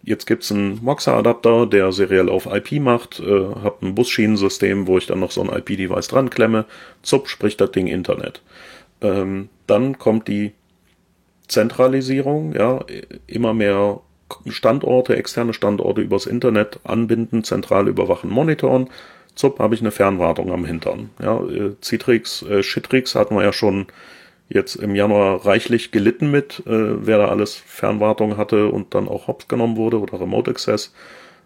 Jetzt gibt's einen Moxa-Adapter, der seriell auf IP macht, äh, hab ein Busschienensystem, wo ich dann noch so ein IP-Device dran klemme, zupp, spricht das Ding Internet. Ähm, dann kommt die Zentralisierung, ja, immer mehr Standorte, externe Standorte übers Internet anbinden, zentral überwachen, monitoren zupp, habe ich eine Fernwartung am Hintern. Ja, äh, Citrix, äh, Shitrix hatten wir ja schon jetzt im Januar reichlich gelitten mit, äh, wer da alles Fernwartung hatte und dann auch hops genommen wurde oder Remote Access.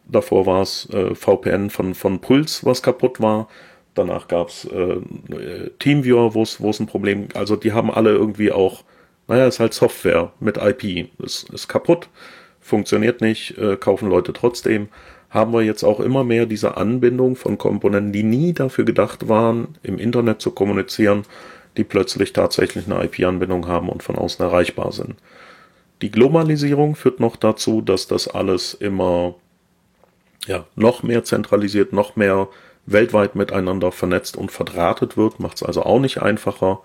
Davor war es äh, VPN von, von Puls, was kaputt war. Danach gab's äh, Teamviewer, wo es ein Problem, also die haben alle irgendwie auch, naja, ist halt Software mit IP. Ist, ist kaputt, funktioniert nicht, äh, kaufen Leute trotzdem haben wir jetzt auch immer mehr diese Anbindung von Komponenten, die nie dafür gedacht waren, im Internet zu kommunizieren, die plötzlich tatsächlich eine IP-Anbindung haben und von außen erreichbar sind. Die Globalisierung führt noch dazu, dass das alles immer ja, noch mehr zentralisiert, noch mehr weltweit miteinander vernetzt und verdrahtet wird, macht es also auch nicht einfacher.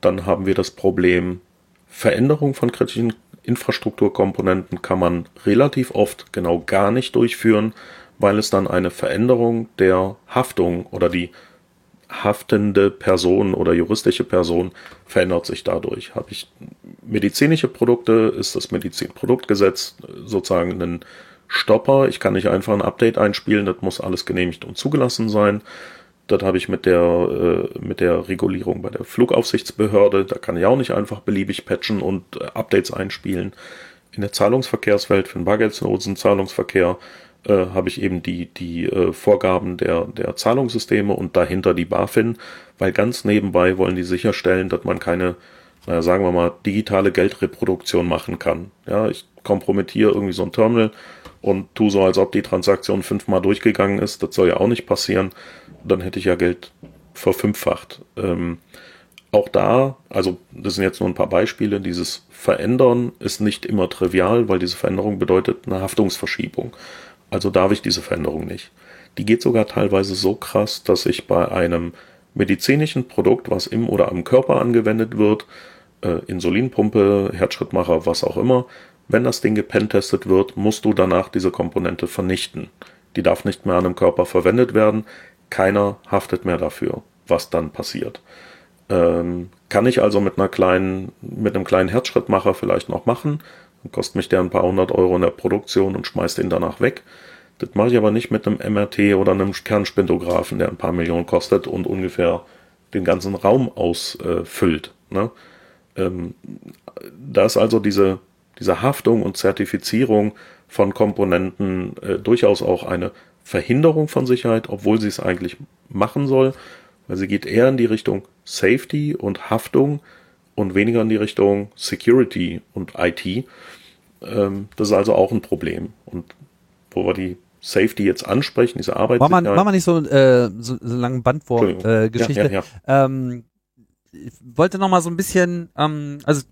Dann haben wir das Problem Veränderung von kritischen Infrastrukturkomponenten kann man relativ oft genau gar nicht durchführen, weil es dann eine Veränderung der Haftung oder die haftende Person oder juristische Person verändert sich dadurch. Habe ich medizinische Produkte, ist das Medizinproduktgesetz sozusagen ein Stopper. Ich kann nicht einfach ein Update einspielen, das muss alles genehmigt und zugelassen sein. Das habe ich mit der, äh, mit der Regulierung bei der Flugaufsichtsbehörde. Da kann ich auch nicht einfach beliebig patchen und äh, Updates einspielen. In der Zahlungsverkehrswelt für den bargeldlosen Zahlungsverkehr äh, habe ich eben die, die äh, Vorgaben der, der Zahlungssysteme und dahinter die BaFin, weil ganz nebenbei wollen die sicherstellen, dass man keine, naja, sagen wir mal, digitale Geldreproduktion machen kann. Ja, ich kompromittiere irgendwie so ein Terminal und tu so, als ob die Transaktion fünfmal durchgegangen ist. Das soll ja auch nicht passieren. Dann hätte ich ja Geld verfünffacht. Ähm, auch da, also das sind jetzt nur ein paar Beispiele, dieses Verändern ist nicht immer trivial, weil diese Veränderung bedeutet eine Haftungsverschiebung. Also darf ich diese Veränderung nicht. Die geht sogar teilweise so krass, dass ich bei einem medizinischen Produkt, was im oder am Körper angewendet wird, äh, Insulinpumpe, Herzschrittmacher, was auch immer, wenn das Ding gepentestet wird, musst du danach diese Komponente vernichten. Die darf nicht mehr an einem Körper verwendet werden. Keiner haftet mehr dafür, was dann passiert. Ähm, kann ich also mit einer kleinen, mit einem kleinen Herzschrittmacher vielleicht noch machen. Dann kostet mich der ein paar hundert Euro in der Produktion und schmeißt ihn danach weg. Das mache ich aber nicht mit einem MRT oder einem Kernspintographen, der ein paar Millionen kostet und ungefähr den ganzen Raum ausfüllt. Äh, ne? ähm, da ist also diese, diese Haftung und Zertifizierung von Komponenten äh, durchaus auch eine Verhinderung von Sicherheit, obwohl sie es eigentlich machen soll, weil sie geht eher in die Richtung Safety und Haftung und weniger in die Richtung Security und IT. Ähm, das ist also auch ein Problem. Und wo wir die Safety jetzt ansprechen, diese Arbeit. War man, war man nicht so, äh, so, so lange Bandwurf-Geschichte? Äh, ja, ja, ja. ähm, ich wollte noch mal so ein bisschen, ähm, also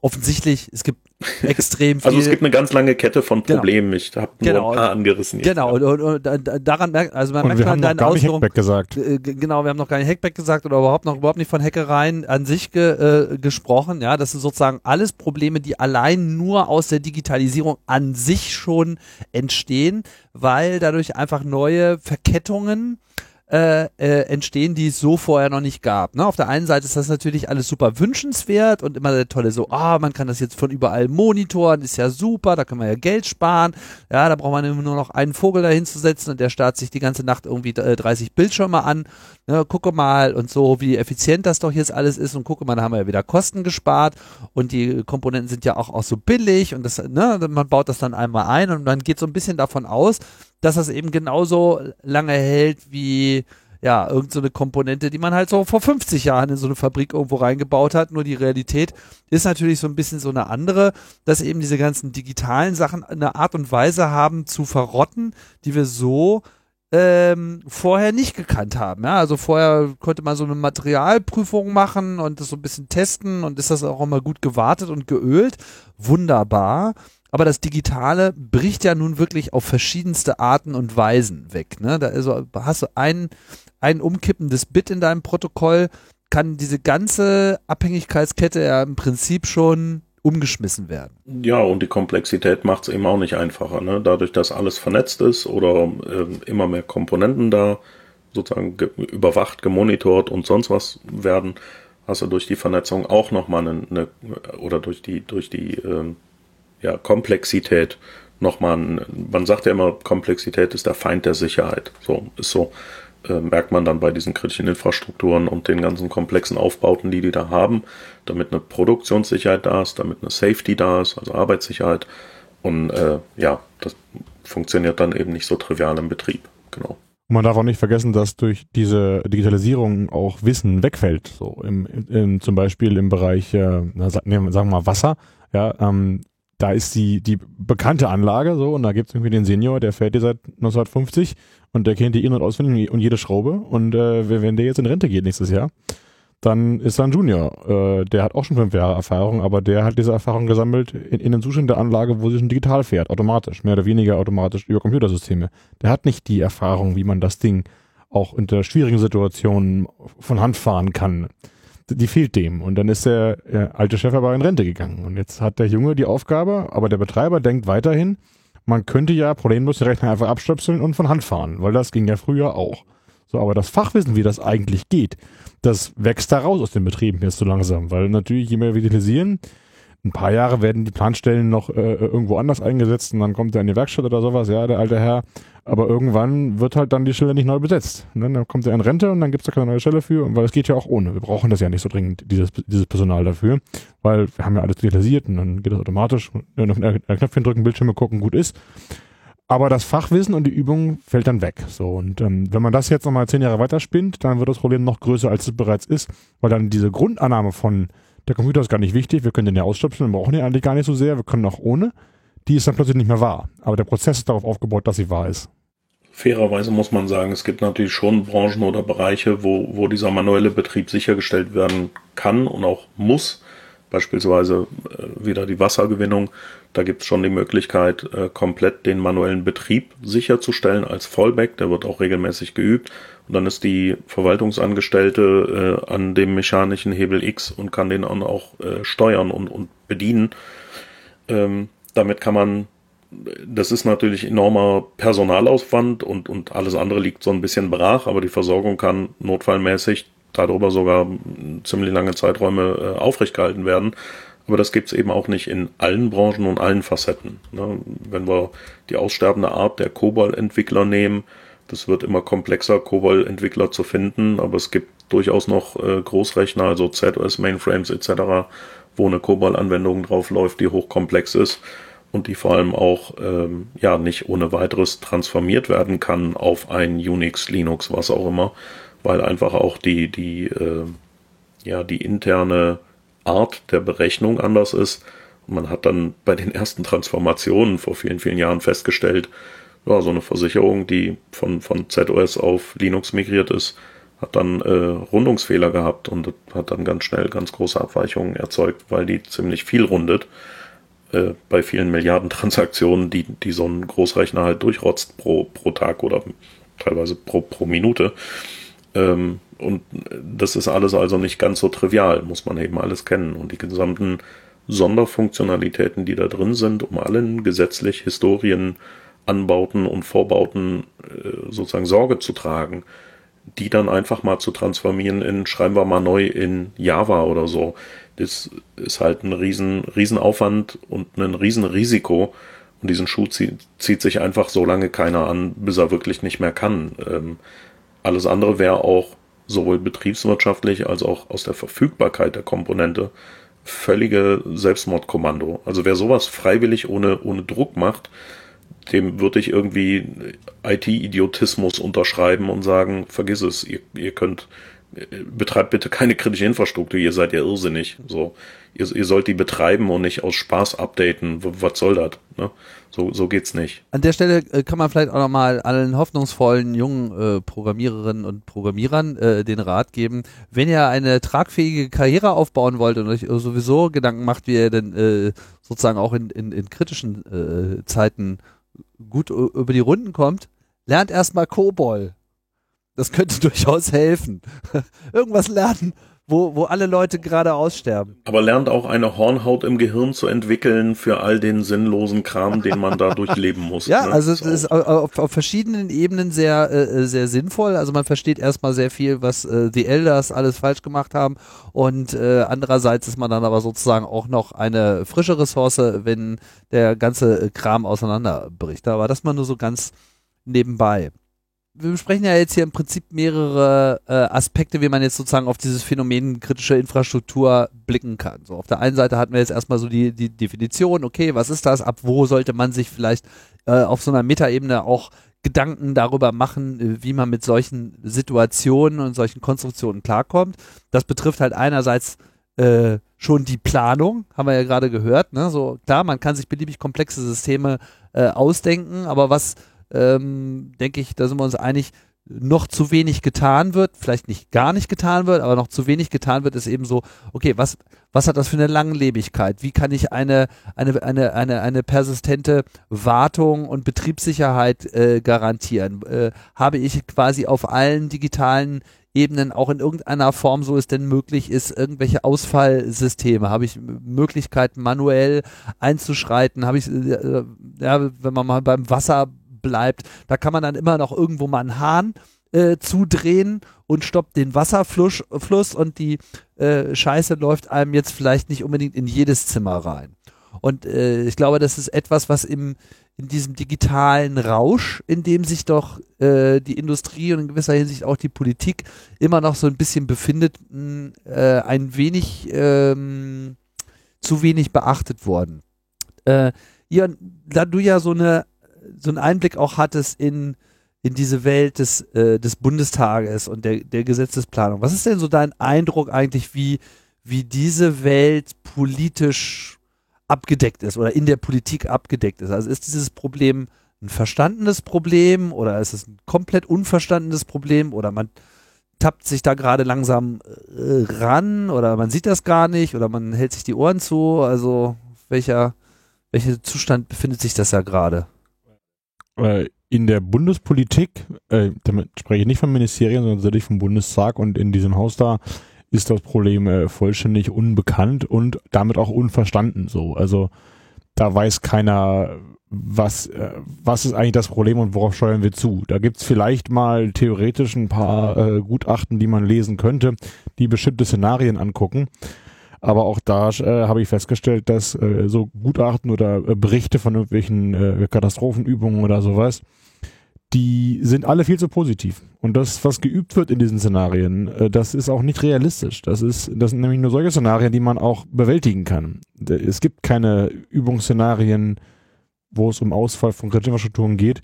offensichtlich, es gibt extrem viel. Also es gibt eine ganz lange Kette von genau. Problemen. Genau. Ich habe nur genau. ein paar angerissen. Jetzt. Genau, und, und, und, daran merkt, also man und merkt wir haben noch gar nicht Hackback gesagt. Äh, genau, wir haben noch gar nicht Hackback gesagt oder überhaupt noch überhaupt nicht von Hackereien an sich ge, äh, gesprochen. Ja, das sind sozusagen alles Probleme, die allein nur aus der Digitalisierung an sich schon entstehen, weil dadurch einfach neue Verkettungen äh, äh, entstehen, die es so vorher noch nicht gab. Ne? Auf der einen Seite ist das natürlich alles super wünschenswert und immer der tolle so, ah, man kann das jetzt von überall monitoren, ist ja super, da kann man ja Geld sparen. Ja, da braucht man immer nur noch einen Vogel dahin zu setzen und der starrt sich die ganze Nacht irgendwie 30 äh, Bildschirme an. Ne? Gucke mal und so, wie effizient das doch jetzt alles ist und gucke mal, da haben wir ja wieder Kosten gespart und die Komponenten sind ja auch, auch so billig und das, ne, man baut das dann einmal ein und man geht so ein bisschen davon aus, dass das eben genauso lange hält wie ja, irgendeine so Komponente, die man halt so vor 50 Jahren in so eine Fabrik irgendwo reingebaut hat. Nur die Realität ist natürlich so ein bisschen so eine andere, dass eben diese ganzen digitalen Sachen eine Art und Weise haben zu verrotten, die wir so ähm, vorher nicht gekannt haben. Ja? Also vorher konnte man so eine Materialprüfung machen und das so ein bisschen testen und ist das auch immer gut gewartet und geölt. Wunderbar. Aber das Digitale bricht ja nun wirklich auf verschiedenste Arten und Weisen weg. Ne? Da also hast du ein, ein umkippendes Bit in deinem Protokoll, kann diese ganze Abhängigkeitskette ja im Prinzip schon umgeschmissen werden. Ja, und die Komplexität macht es eben auch nicht einfacher. Ne? Dadurch, dass alles vernetzt ist oder äh, immer mehr Komponenten da sozusagen ge überwacht, gemonitort und sonst was werden, hast du durch die Vernetzung auch nochmal eine, eine oder durch die, durch die ähm, ja, Komplexität nochmal, man sagt ja immer, Komplexität ist der Feind der Sicherheit. So, ist so, äh, merkt man dann bei diesen kritischen Infrastrukturen und den ganzen komplexen Aufbauten, die die da haben, damit eine Produktionssicherheit da ist, damit eine Safety da ist, also Arbeitssicherheit. Und äh, ja, das funktioniert dann eben nicht so trivial im Betrieb. Genau. Man darf auch nicht vergessen, dass durch diese Digitalisierung auch Wissen wegfällt. So im, im zum Beispiel im Bereich, äh, sagen wir mal Wasser. Ja, ähm, da ist die, die bekannte Anlage so und da gibt es irgendwie den Senior, der fährt die seit 1950 und der kennt die in- und auswendig und jede Schraube und äh, wenn der jetzt in Rente geht nächstes Jahr, dann ist er ein Junior. Äh, der hat auch schon fünf Jahre Erfahrung, aber der hat diese Erfahrung gesammelt in, in einem Zustand der Anlage, wo sie schon digital fährt, automatisch, mehr oder weniger automatisch über Computersysteme. Der hat nicht die Erfahrung, wie man das Ding auch unter schwierigen Situationen von Hand fahren kann die fehlt dem. Und dann ist der äh, alte Chef aber in Rente gegangen. Und jetzt hat der Junge die Aufgabe, aber der Betreiber denkt weiterhin, man könnte ja problemlos den Rechner einfach abstöpseln und von Hand fahren, weil das ging ja früher auch. So, aber das Fachwissen, wie das eigentlich geht, das wächst da raus aus den Betrieben jetzt so langsam, weil natürlich je mehr wir digitalisieren, ein paar Jahre werden die Planstellen noch äh, irgendwo anders eingesetzt und dann kommt er in die Werkstatt oder sowas, ja, der alte Herr. Aber irgendwann wird halt dann die Stelle nicht neu besetzt. Ne? Dann kommt er in Rente und dann gibt es da keine neue Stelle für, weil es geht ja auch ohne. Wir brauchen das ja nicht so dringend, dieses, dieses Personal dafür, weil wir haben ja alles digitalisiert und dann geht das automatisch. Nur noch ein Knöpfchen drücken, Bildschirme gucken, gut ist. Aber das Fachwissen und die Übung fällt dann weg. So und ähm, wenn man das jetzt nochmal zehn Jahre weiterspinnt, dann wird das Problem noch größer, als es bereits ist, weil dann diese Grundannahme von der Computer ist gar nicht wichtig, wir können den ja ausstöpseln, wir brauchen den eigentlich gar nicht so sehr, wir können auch ohne, die ist dann plötzlich nicht mehr wahr. Aber der Prozess ist darauf aufgebaut, dass sie wahr ist. Fairerweise muss man sagen, es gibt natürlich schon Branchen oder Bereiche, wo, wo dieser manuelle Betrieb sichergestellt werden kann und auch muss. Beispielsweise äh, wieder die Wassergewinnung. Da gibt es schon die Möglichkeit, äh, komplett den manuellen Betrieb sicherzustellen als Fallback. Der wird auch regelmäßig geübt. Und dann ist die Verwaltungsangestellte äh, an dem mechanischen Hebel X und kann den dann auch äh, steuern und, und bedienen. Ähm, damit kann man das ist natürlich enormer Personalaufwand und, und alles andere liegt so ein bisschen brach, aber die Versorgung kann notfallmäßig darüber sogar ziemlich lange Zeiträume äh, aufrecht gehalten werden. Aber das gibt's eben auch nicht in allen Branchen und allen Facetten. Ne? Wenn wir die aussterbende Art der COBOL-Entwickler nehmen, das wird immer komplexer, COBOL-Entwickler zu finden, aber es gibt durchaus noch äh, Großrechner, also ZOS, Mainframes etc., wo eine COBOL-Anwendung drauf läuft, die hochkomplex ist und die vor allem auch ähm, ja nicht ohne weiteres transformiert werden kann auf ein Unix, Linux, was auch immer, weil einfach auch die die äh, ja die interne Art der Berechnung anders ist. Man hat dann bei den ersten Transformationen vor vielen vielen Jahren festgestellt, ja so eine Versicherung, die von von ZOS auf Linux migriert ist, hat dann äh, Rundungsfehler gehabt und hat dann ganz schnell ganz große Abweichungen erzeugt, weil die ziemlich viel rundet äh, bei vielen Milliarden Transaktionen, die, die so ein Großrechner halt durchrotzt pro, pro Tag oder teilweise pro, pro Minute. Ähm, und das ist alles also nicht ganz so trivial, muss man eben alles kennen. Und die gesamten Sonderfunktionalitäten, die da drin sind, um allen gesetzlich Historien, Anbauten und Vorbauten äh, sozusagen Sorge zu tragen, die dann einfach mal zu transformieren in, schreiben wir mal neu in Java oder so, das ist halt ein riesen, riesen Aufwand und ein riesen Risiko. Und diesen Schuh zieht, zieht sich einfach so lange keiner an, bis er wirklich nicht mehr kann. Ähm, alles andere wäre auch sowohl betriebswirtschaftlich als auch aus der Verfügbarkeit der Komponente völlige Selbstmordkommando. Also wer sowas freiwillig ohne, ohne Druck macht, dem würde ich irgendwie IT-Idiotismus unterschreiben und sagen, vergiss es, ihr, ihr könnt betreibt bitte keine kritische Infrastruktur, ihr seid ja irrsinnig. So, ihr, ihr sollt die betreiben und nicht aus Spaß updaten. Was soll das? Ne? So, so geht's nicht. An der Stelle äh, kann man vielleicht auch nochmal allen hoffnungsvollen jungen äh, Programmiererinnen und Programmierern äh, den Rat geben, wenn ihr eine tragfähige Karriere aufbauen wollt und euch sowieso Gedanken macht, wie ihr denn äh, sozusagen auch in, in, in kritischen äh, Zeiten gut über die Runden kommt, lernt erstmal COBOL das könnte durchaus helfen. Irgendwas lernen, wo, wo alle Leute gerade aussterben. Aber lernt auch eine Hornhaut im Gehirn zu entwickeln für all den sinnlosen Kram, den man da durchleben muss. ja, ne? also es ist auf, auf, verschiedenen Ebenen sehr, äh, sehr sinnvoll. Also man versteht erstmal sehr viel, was äh, die Elders alles falsch gemacht haben. Und äh, andererseits ist man dann aber sozusagen auch noch eine frische Ressource, wenn der ganze Kram auseinanderbricht. Aber das mal nur so ganz nebenbei wir besprechen ja jetzt hier im Prinzip mehrere äh, Aspekte, wie man jetzt sozusagen auf dieses Phänomen kritische Infrastruktur blicken kann. So, auf der einen Seite hatten wir jetzt erstmal so die, die Definition, okay, was ist das, ab wo sollte man sich vielleicht äh, auf so einer Metaebene auch Gedanken darüber machen, äh, wie man mit solchen Situationen und solchen Konstruktionen klarkommt. Das betrifft halt einerseits äh, schon die Planung, haben wir ja gerade gehört. Ne? So klar, man kann sich beliebig komplexe Systeme äh, ausdenken, aber was ähm, denke ich, da sind wir uns einig, noch zu wenig getan wird, vielleicht nicht gar nicht getan wird, aber noch zu wenig getan wird, ist eben so, okay, was, was hat das für eine Langlebigkeit? Wie kann ich eine, eine, eine, eine, eine persistente Wartung und Betriebssicherheit äh, garantieren? Äh, habe ich quasi auf allen digitalen Ebenen auch in irgendeiner Form, so es denn möglich ist, irgendwelche Ausfallsysteme? Habe ich Möglichkeiten, manuell einzuschreiten? Habe ich, äh, ja, wenn man mal beim Wasser bleibt. Da kann man dann immer noch irgendwo mal einen Hahn äh, zudrehen und stoppt den Wasserfluss Fluss und die äh, Scheiße läuft einem jetzt vielleicht nicht unbedingt in jedes Zimmer rein. Und äh, ich glaube, das ist etwas, was im, in diesem digitalen Rausch, in dem sich doch äh, die Industrie und in gewisser Hinsicht auch die Politik immer noch so ein bisschen befindet, mh, äh, ein wenig ähm, zu wenig beachtet worden. Äh, ja, da du ja so eine so einen Einblick auch hattest in, in diese Welt des, äh, des Bundestages und der, der Gesetzesplanung. Was ist denn so dein Eindruck eigentlich, wie, wie diese Welt politisch abgedeckt ist oder in der Politik abgedeckt ist. Also ist dieses Problem ein verstandenes Problem oder ist es ein komplett unverstandenes Problem oder man tappt sich da gerade langsam äh, ran oder man sieht das gar nicht oder man hält sich die Ohren zu. Also welcher, welcher Zustand befindet sich das ja gerade? Äh, in der Bundespolitik, äh, damit spreche ich nicht vom Ministerium, sondern tatsächlich vom Bundestag und in diesem Haus da ist das Problem äh, vollständig unbekannt und damit auch unverstanden so. Also da weiß keiner, was, äh, was ist eigentlich das Problem und worauf steuern wir zu. Da gibt's vielleicht mal theoretisch ein paar äh, Gutachten, die man lesen könnte, die bestimmte Szenarien angucken. Aber auch da äh, habe ich festgestellt, dass äh, so Gutachten oder äh, Berichte von irgendwelchen äh, Katastrophenübungen oder sowas, die sind alle viel zu positiv. Und das, was geübt wird in diesen Szenarien, äh, das ist auch nicht realistisch. Das ist, das sind nämlich nur solche Szenarien, die man auch bewältigen kann. Es gibt keine Übungsszenarien, wo es um Ausfall von kritischen Infrastrukturen geht,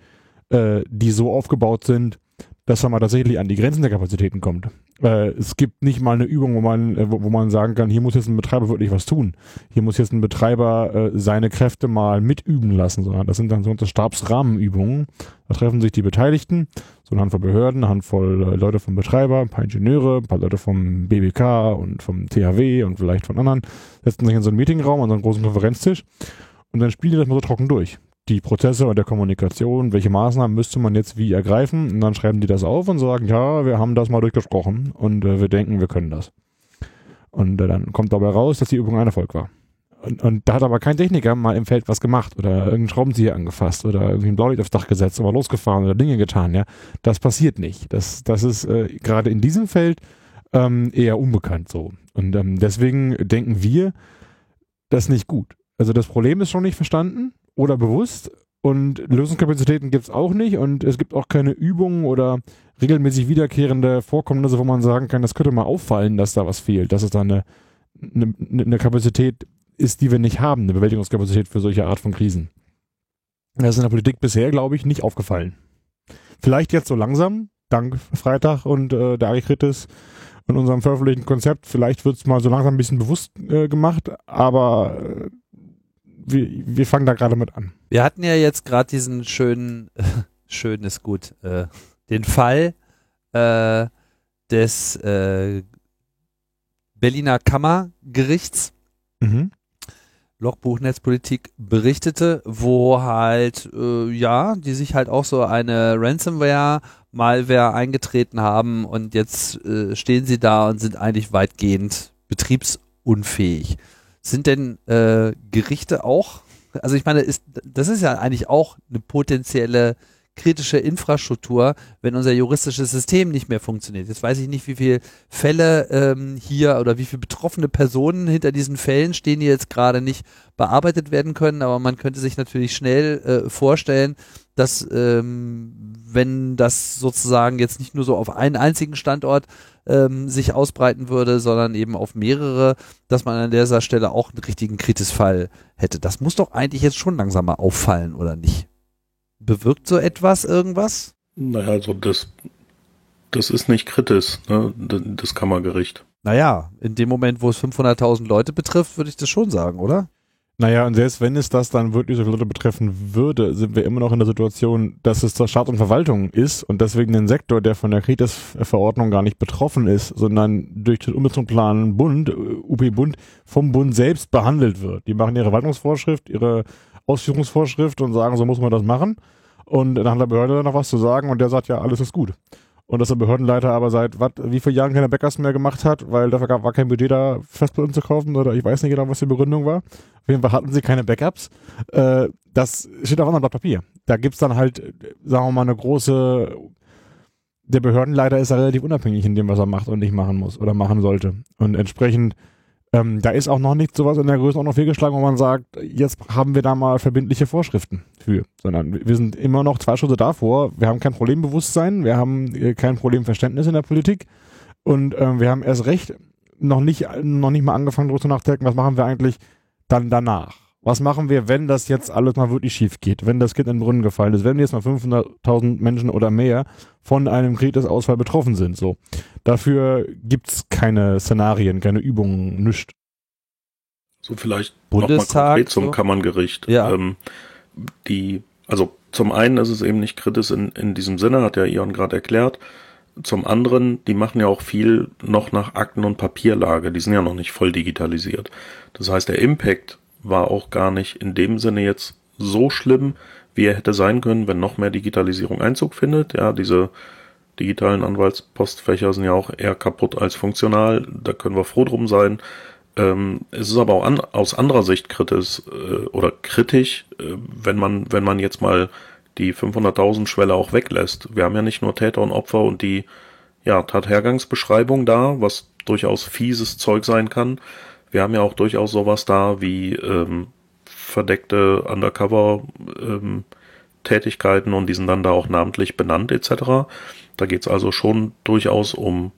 äh, die so aufgebaut sind, dass man tatsächlich an die Grenzen der Kapazitäten kommt. Äh, es gibt nicht mal eine Übung, wo man, äh, wo, wo, man sagen kann, hier muss jetzt ein Betreiber wirklich was tun. Hier muss jetzt ein Betreiber äh, seine Kräfte mal mitüben lassen, sondern das sind dann so Stabsrahmenübungen. Da treffen sich die Beteiligten, so eine Handvoll Behörden, eine Handvoll äh, Leute vom Betreiber, ein paar Ingenieure, ein paar Leute vom BBK und vom THW und vielleicht von anderen, setzen sich in so einen Meetingraum, an so einen großen Konferenztisch und dann spielen die das mal so trocken durch. Die Prozesse und der Kommunikation, welche Maßnahmen müsste man jetzt wie ergreifen? Und dann schreiben die das auf und sagen, ja, wir haben das mal durchgesprochen und äh, wir denken, wir können das. Und äh, dann kommt dabei raus, dass die Übung ein Erfolg war. Und, und, da hat aber kein Techniker mal im Feld was gemacht oder irgendeinen Schraubenzieher angefasst oder irgendwie ein Blaulicht aufs Dach gesetzt oder losgefahren oder Dinge getan, ja. Das passiert nicht. Das, das ist äh, gerade in diesem Feld ähm, eher unbekannt so. Und ähm, deswegen denken wir, das nicht gut. Also das Problem ist schon nicht verstanden oder bewusst und Lösungskapazitäten gibt es auch nicht und es gibt auch keine Übungen oder regelmäßig wiederkehrende Vorkommnisse, wo man sagen kann, das könnte mal auffallen, dass da was fehlt, dass es da eine, eine, eine Kapazität ist, die wir nicht haben, eine Bewältigungskapazität für solche Art von Krisen. Das ist in der Politik bisher, glaube ich, nicht aufgefallen. Vielleicht jetzt so langsam, dank Freitag und äh, der Arikritis und unserem veröffentlichten Konzept, vielleicht wird es mal so langsam ein bisschen bewusst äh, gemacht, aber äh, wir, wir fangen da gerade mit an. Wir hatten ja jetzt gerade diesen schönen, äh, schön ist gut, äh, den Fall äh, des äh, Berliner Kammergerichts. Mhm. Logbuch Netzpolitik berichtete, wo halt, äh, ja, die sich halt auch so eine Ransomware, Malware eingetreten haben und jetzt äh, stehen sie da und sind eigentlich weitgehend betriebsunfähig. Sind denn äh, Gerichte auch, also ich meine, ist, das ist ja eigentlich auch eine potenzielle kritische Infrastruktur, wenn unser juristisches System nicht mehr funktioniert. Jetzt weiß ich nicht, wie viele Fälle ähm, hier oder wie viele betroffene Personen hinter diesen Fällen stehen, die jetzt gerade nicht bearbeitet werden können, aber man könnte sich natürlich schnell äh, vorstellen, dass ähm, wenn das sozusagen jetzt nicht nur so auf einen einzigen Standort ähm, sich ausbreiten würde, sondern eben auf mehrere, dass man an dieser Stelle auch einen richtigen Kritisfall hätte. Das muss doch eigentlich jetzt schon langsam mal auffallen, oder nicht? Bewirkt so etwas irgendwas? Naja, also das, das ist nicht kritisch, ne? das Kammergericht. Naja, in dem Moment, wo es 500.000 Leute betrifft, würde ich das schon sagen, oder? Naja, und selbst wenn es das dann wirklich so viele Leute betreffen würde, sind wir immer noch in der Situation, dass es zur Staat und Verwaltung ist und deswegen ein Sektor, der von der Kritis-Verordnung gar nicht betroffen ist, sondern durch den Umsetzungsplan Bund, UP-Bund, vom Bund selbst behandelt wird. Die machen ihre Verwaltungsvorschrift, ihre Ausführungsvorschrift und sagen, so muss man das machen. Und dann hat der Behörde noch was zu sagen und der sagt, ja, alles ist gut. Und dass der Behördenleiter aber seit wat, wie viele Jahren keine Backups mehr gemacht hat, weil dafür gab, war kein Budget da, Festplatten zu kaufen oder ich weiß nicht genau, was die Begründung war. Auf jeden Fall hatten sie keine Backups. Äh, das steht auf einem Blatt Papier. Da gibt's dann halt, sagen wir mal, eine große der Behördenleiter ist ja relativ unabhängig in dem, was er macht und nicht machen muss oder machen sollte. Und entsprechend ähm, da ist auch noch nicht sowas in der Größe auch noch fehlgeschlagen, wo man sagt, jetzt haben wir da mal verbindliche Vorschriften für, sondern wir sind immer noch zwei Schritte davor. Wir haben kein Problembewusstsein, wir haben äh, kein Problemverständnis in der Politik und ähm, wir haben erst recht noch nicht, noch nicht mal angefangen, darüber nachzudenken, was machen wir eigentlich dann danach. was machen wir, wenn das jetzt alles mal wirklich schief geht, wenn das Kind in den Brunnen gefallen ist, wenn jetzt mal 500.000 Menschen oder mehr von einem Kriegesausfall betroffen sind. So. Dafür gibt's keine Szenarien, keine Übungen, nichts. So vielleicht Bundestag, konkret zum so. Kammerngericht. Ja. Ähm, die, also zum einen ist es eben nicht kritisch in, in diesem Sinne, hat ja Ion gerade erklärt. Zum anderen, die machen ja auch viel noch nach Akten- und Papierlage. Die sind ja noch nicht voll digitalisiert. Das heißt, der Impact war auch gar nicht in dem Sinne jetzt so schlimm, wie er hätte sein können, wenn noch mehr Digitalisierung Einzug findet. Ja, diese digitalen Anwaltspostfächer sind ja auch eher kaputt als funktional. Da können wir froh drum sein. Ähm, es ist aber auch an, aus anderer Sicht kritisch äh, oder kritisch, äh, wenn man wenn man jetzt mal die 500.000 Schwelle auch weglässt. Wir haben ja nicht nur Täter und Opfer und die ja Tathergangsbeschreibung da, was durchaus fieses Zeug sein kann. Wir haben ja auch durchaus sowas da wie ähm, verdeckte Undercover ähm, Tätigkeiten und die sind dann da auch namentlich benannt etc. Da geht's also schon durchaus um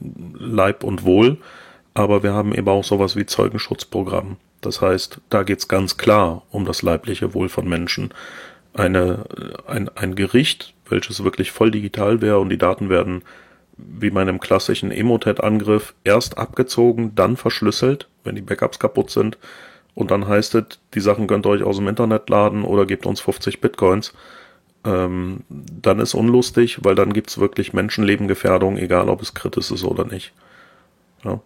Leib und Wohl, aber wir haben eben auch sowas wie Zeugenschutzprogramm. Das heißt, da geht's ganz klar um das leibliche Wohl von Menschen. Eine, ein, ein Gericht, welches wirklich voll digital wäre und die Daten werden wie bei einem klassischen Emotet-Angriff erst abgezogen, dann verschlüsselt, wenn die Backups kaputt sind. Und dann heißt es, die Sachen könnt ihr euch aus dem Internet laden oder gebt uns 50 Bitcoins. Ähm, dann ist unlustig, weil dann gibt's wirklich Menschenlebengefährdung, egal ob es kritisch ist oder nicht. Ja.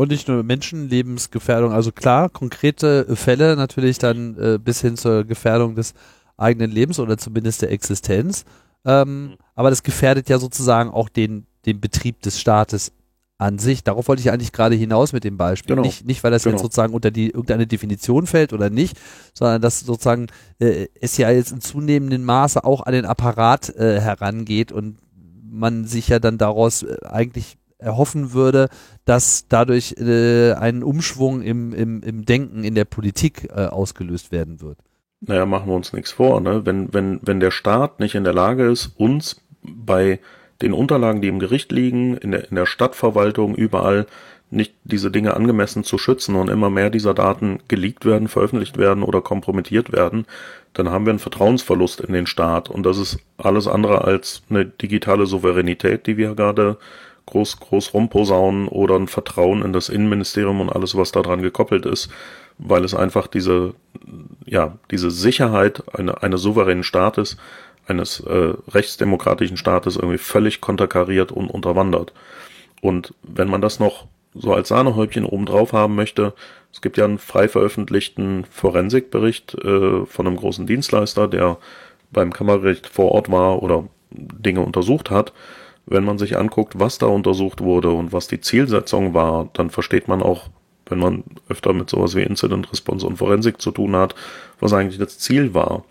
Und nicht nur Menschenlebensgefährdung, also klar, konkrete Fälle natürlich dann äh, bis hin zur Gefährdung des eigenen Lebens oder zumindest der Existenz. Ähm, aber das gefährdet ja sozusagen auch den, den Betrieb des Staates an sich. Darauf wollte ich eigentlich gerade hinaus mit dem Beispiel. Genau. Nicht, nicht, weil das Genau. jetzt sozusagen unter die irgendeine Definition fällt oder nicht, sondern dass sozusagen äh, es ja jetzt in zunehmendem Maße auch an den Apparat äh, herangeht und man sich ja dann daraus äh, eigentlich erhoffen würde, dass dadurch äh, ein Umschwung im, im, im Denken in der Politik äh, ausgelöst werden wird. Naja, machen wir uns nichts vor. Ne? Wenn, wenn, wenn der Staat nicht in der Lage ist, uns bei den Unterlagen, die im Gericht liegen, in der, in der Stadtverwaltung, überall nicht diese Dinge angemessen zu schützen und immer mehr dieser Daten geleakt werden, veröffentlicht werden oder kompromittiert werden, dann haben wir einen Vertrauensverlust in den Staat. Und das ist alles andere als eine digitale Souveränität, die wir gerade groß, groß rumposaunen oder ein Vertrauen in das Innenministerium und alles, was daran gekoppelt ist, weil es einfach diese, ja, diese Sicherheit eine, eines souveränen Staates, eines äh, rechtsdemokratischen Staates irgendwie völlig konterkariert und unterwandert. Und wenn man das noch so als Sahnehäubchen obendrauf haben möchte, es gibt ja einen frei veröffentlichten Forensikbericht äh, von einem großen Dienstleister, der beim Kammergericht vor Ort war oder Dinge untersucht hat. Wenn man sich anguckt, was da untersucht wurde und was die Zielsetzung war, dann versteht man auch, wenn man öfter mit sowas wie Incident Response und Forensik zu tun hat, was eigentlich das Ziel war.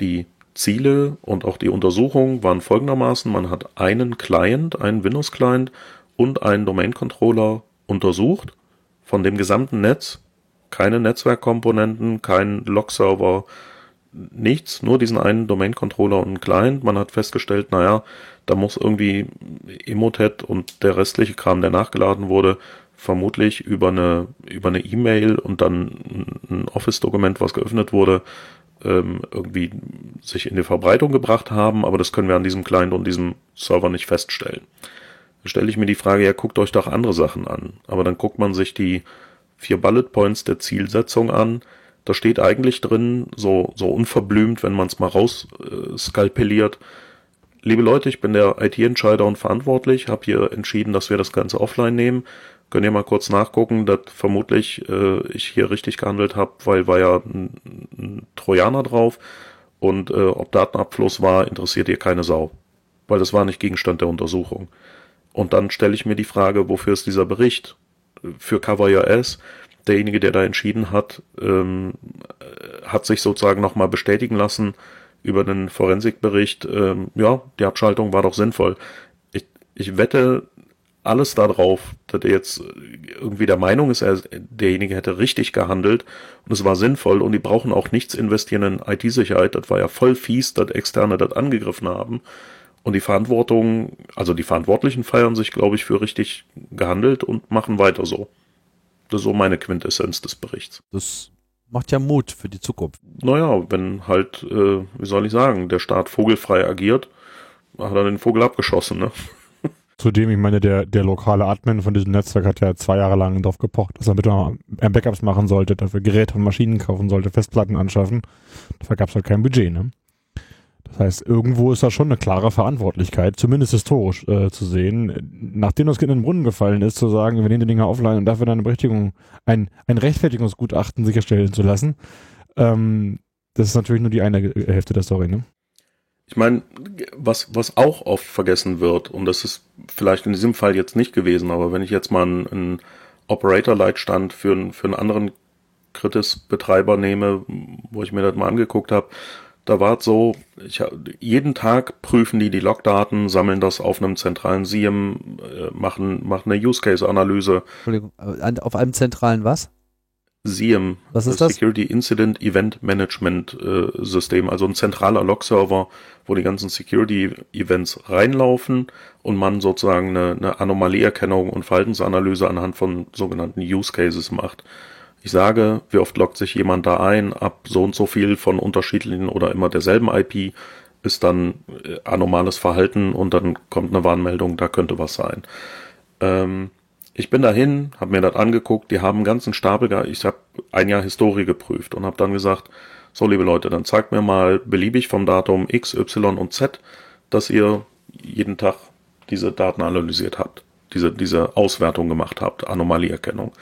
Die Ziele und auch die Untersuchung waren folgendermaßen, man hat einen Client, einen Windows-Client und einen Domain-Controller untersucht von dem gesamten Netz, keine Netzwerkkomponenten, kein Log-Server, nichts, nur diesen einen Domain-Controller und einen Client. Man hat festgestellt, naja, da muss irgendwie Emotet und der restliche Kram, der nachgeladen wurde, vermutlich über eine über eine E-Mail und dann ein Office-Dokument, was geöffnet wurde, ähm, irgendwie sich in die Verbreitung gebracht haben, aber das können wir an diesem Client und diesem Server nicht feststellen. Da stelle ich mir die Frage, ja, guckt euch doch andere Sachen an. Aber dann guckt man sich die vier Bullet Points der Zielsetzung an. Da steht eigentlich drin, so, so unverblümt, wenn man es mal raus äh, skalpelliert, liebe Leute, ich bin der IT-Entscheider und verantwortlich, habe hier entschieden, dass wir das Ganze offline nehmen. Könnt ihr mal kurz nachgucken, dass vermutlich äh, ich hier richtig gehandelt habe, weil war ja ein, ein Trojaner drauf und äh, ob Datenabfluss war, interessiert ihr keine Sau, weil das war nicht Gegenstand der Untersuchung. Und dann stelle ich mir die Frage, wofür ist dieser Bericht? Für Cover Your Ass, derjenige, der da entschieden hat, ähm, äh, hat sich sozusagen nochmal bestätigen lassen über den Forensikbericht, ähm, ja, die Abschaltung war doch sinnvoll. Ich, ich wette alles darauf, dass er jetzt irgendwie der Meinung ist, er, derjenige hätte richtig gehandelt und es war sinnvoll und die brauchen auch nichts investieren in IT-Sicherheit. Das war ja voll fies, dass Externe das angegriffen haben. Und die Verantwortung, also die Verantwortlichen feiern sich, glaube ich, für richtig gehandelt und machen weiter so. Das ist so meine Quintessenz des Berichts. Das macht ja Mut für die Zukunft. Naja, wenn halt, äh, wie soll ich sagen, der Staat vogelfrei agiert, hat er den Vogel abgeschossen, ne? Zudem, ich meine, der, der lokale Admin von diesem Netzwerk hat ja zwei Jahre lang darauf gepocht, dass er bitte mal Backups machen sollte, dafür Geräte und Maschinen kaufen sollte, Festplatten anschaffen. Dafür gab es halt kein Budget, ne? Das heißt, irgendwo ist da schon eine klare Verantwortlichkeit, zumindest historisch äh, zu sehen, nachdem das Kind in den Brunnen gefallen ist, zu sagen, wir nehmen die Dinge offline und dafür dann eine Berechtigung, ein, ein Rechtfertigungsgutachten sicherstellen zu lassen. Ähm, das ist natürlich nur die eine Hälfte der Story, ne? Ich meine, was, was auch oft vergessen wird, und das ist vielleicht in diesem Fall jetzt nicht gewesen, aber wenn ich jetzt mal einen, einen Operator-Leitstand für, für einen anderen Kritis-Betreiber nehme, wo ich mir das mal angeguckt habe, da war es so, ich, jeden Tag prüfen die die Logdaten, sammeln das auf einem zentralen SIEM, äh, machen, machen eine Use-Case-Analyse. Entschuldigung, äh, auf einem zentralen was? SIEM, was ist das? Security Incident Event Management äh, System, also ein zentraler Log-Server, wo die ganzen Security Events reinlaufen und man sozusagen eine, eine Anomalieerkennung und Verhaltensanalyse anhand von sogenannten Use Cases macht. Ich sage, wie oft loggt sich jemand da ein, ab so und so viel von unterschiedlichen oder immer derselben IP ist dann äh, anomales Verhalten und dann kommt eine Warnmeldung, da könnte was sein. Ähm, ich bin dahin, habe mir das angeguckt, die haben einen ganzen Stapel, ich habe ein Jahr Historie geprüft und habe dann gesagt, so liebe Leute, dann zeigt mir mal beliebig vom Datum X, Y und Z, dass ihr jeden Tag diese Daten analysiert habt, diese, diese Auswertung gemacht habt, Anomalieerkennung.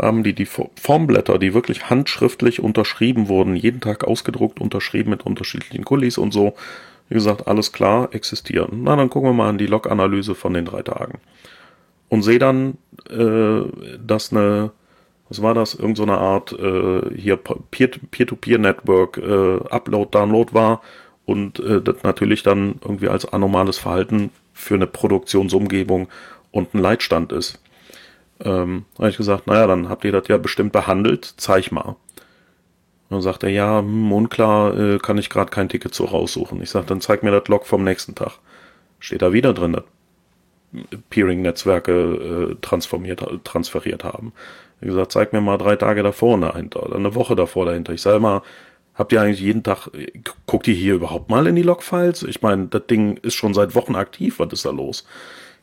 Haben die die Formblätter, die wirklich handschriftlich unterschrieben wurden, jeden Tag ausgedruckt, unterschrieben mit unterschiedlichen Kulis und so. Wie gesagt, alles klar, existieren. Na, dann gucken wir mal an die Log-Analyse von den drei Tagen und sehe dann, äh, dass eine, was war das, irgend so Art äh, hier Peer-to-Peer-Network äh, Upload, Download war und äh, das natürlich dann irgendwie als anomales Verhalten für eine Produktionsumgebung und ein Leitstand ist. Ähm, habe ich gesagt, naja, dann habt ihr das ja bestimmt behandelt, zeig mal. Und dann sagt er, ja, hm, unklar, äh, kann ich gerade kein Ticket so raussuchen. Ich sage, dann zeig mir das Log vom nächsten Tag. Steht da wieder drin, das Peering-Netzwerke äh, transformiert, transferiert haben. Wie gesagt, zeig mir mal drei Tage davor dahinter oder eine Woche davor dahinter. Ich sage mal, habt ihr eigentlich jeden Tag, guckt ihr hier überhaupt mal in die Logfiles? Ich meine, das Ding ist schon seit Wochen aktiv, was ist da los?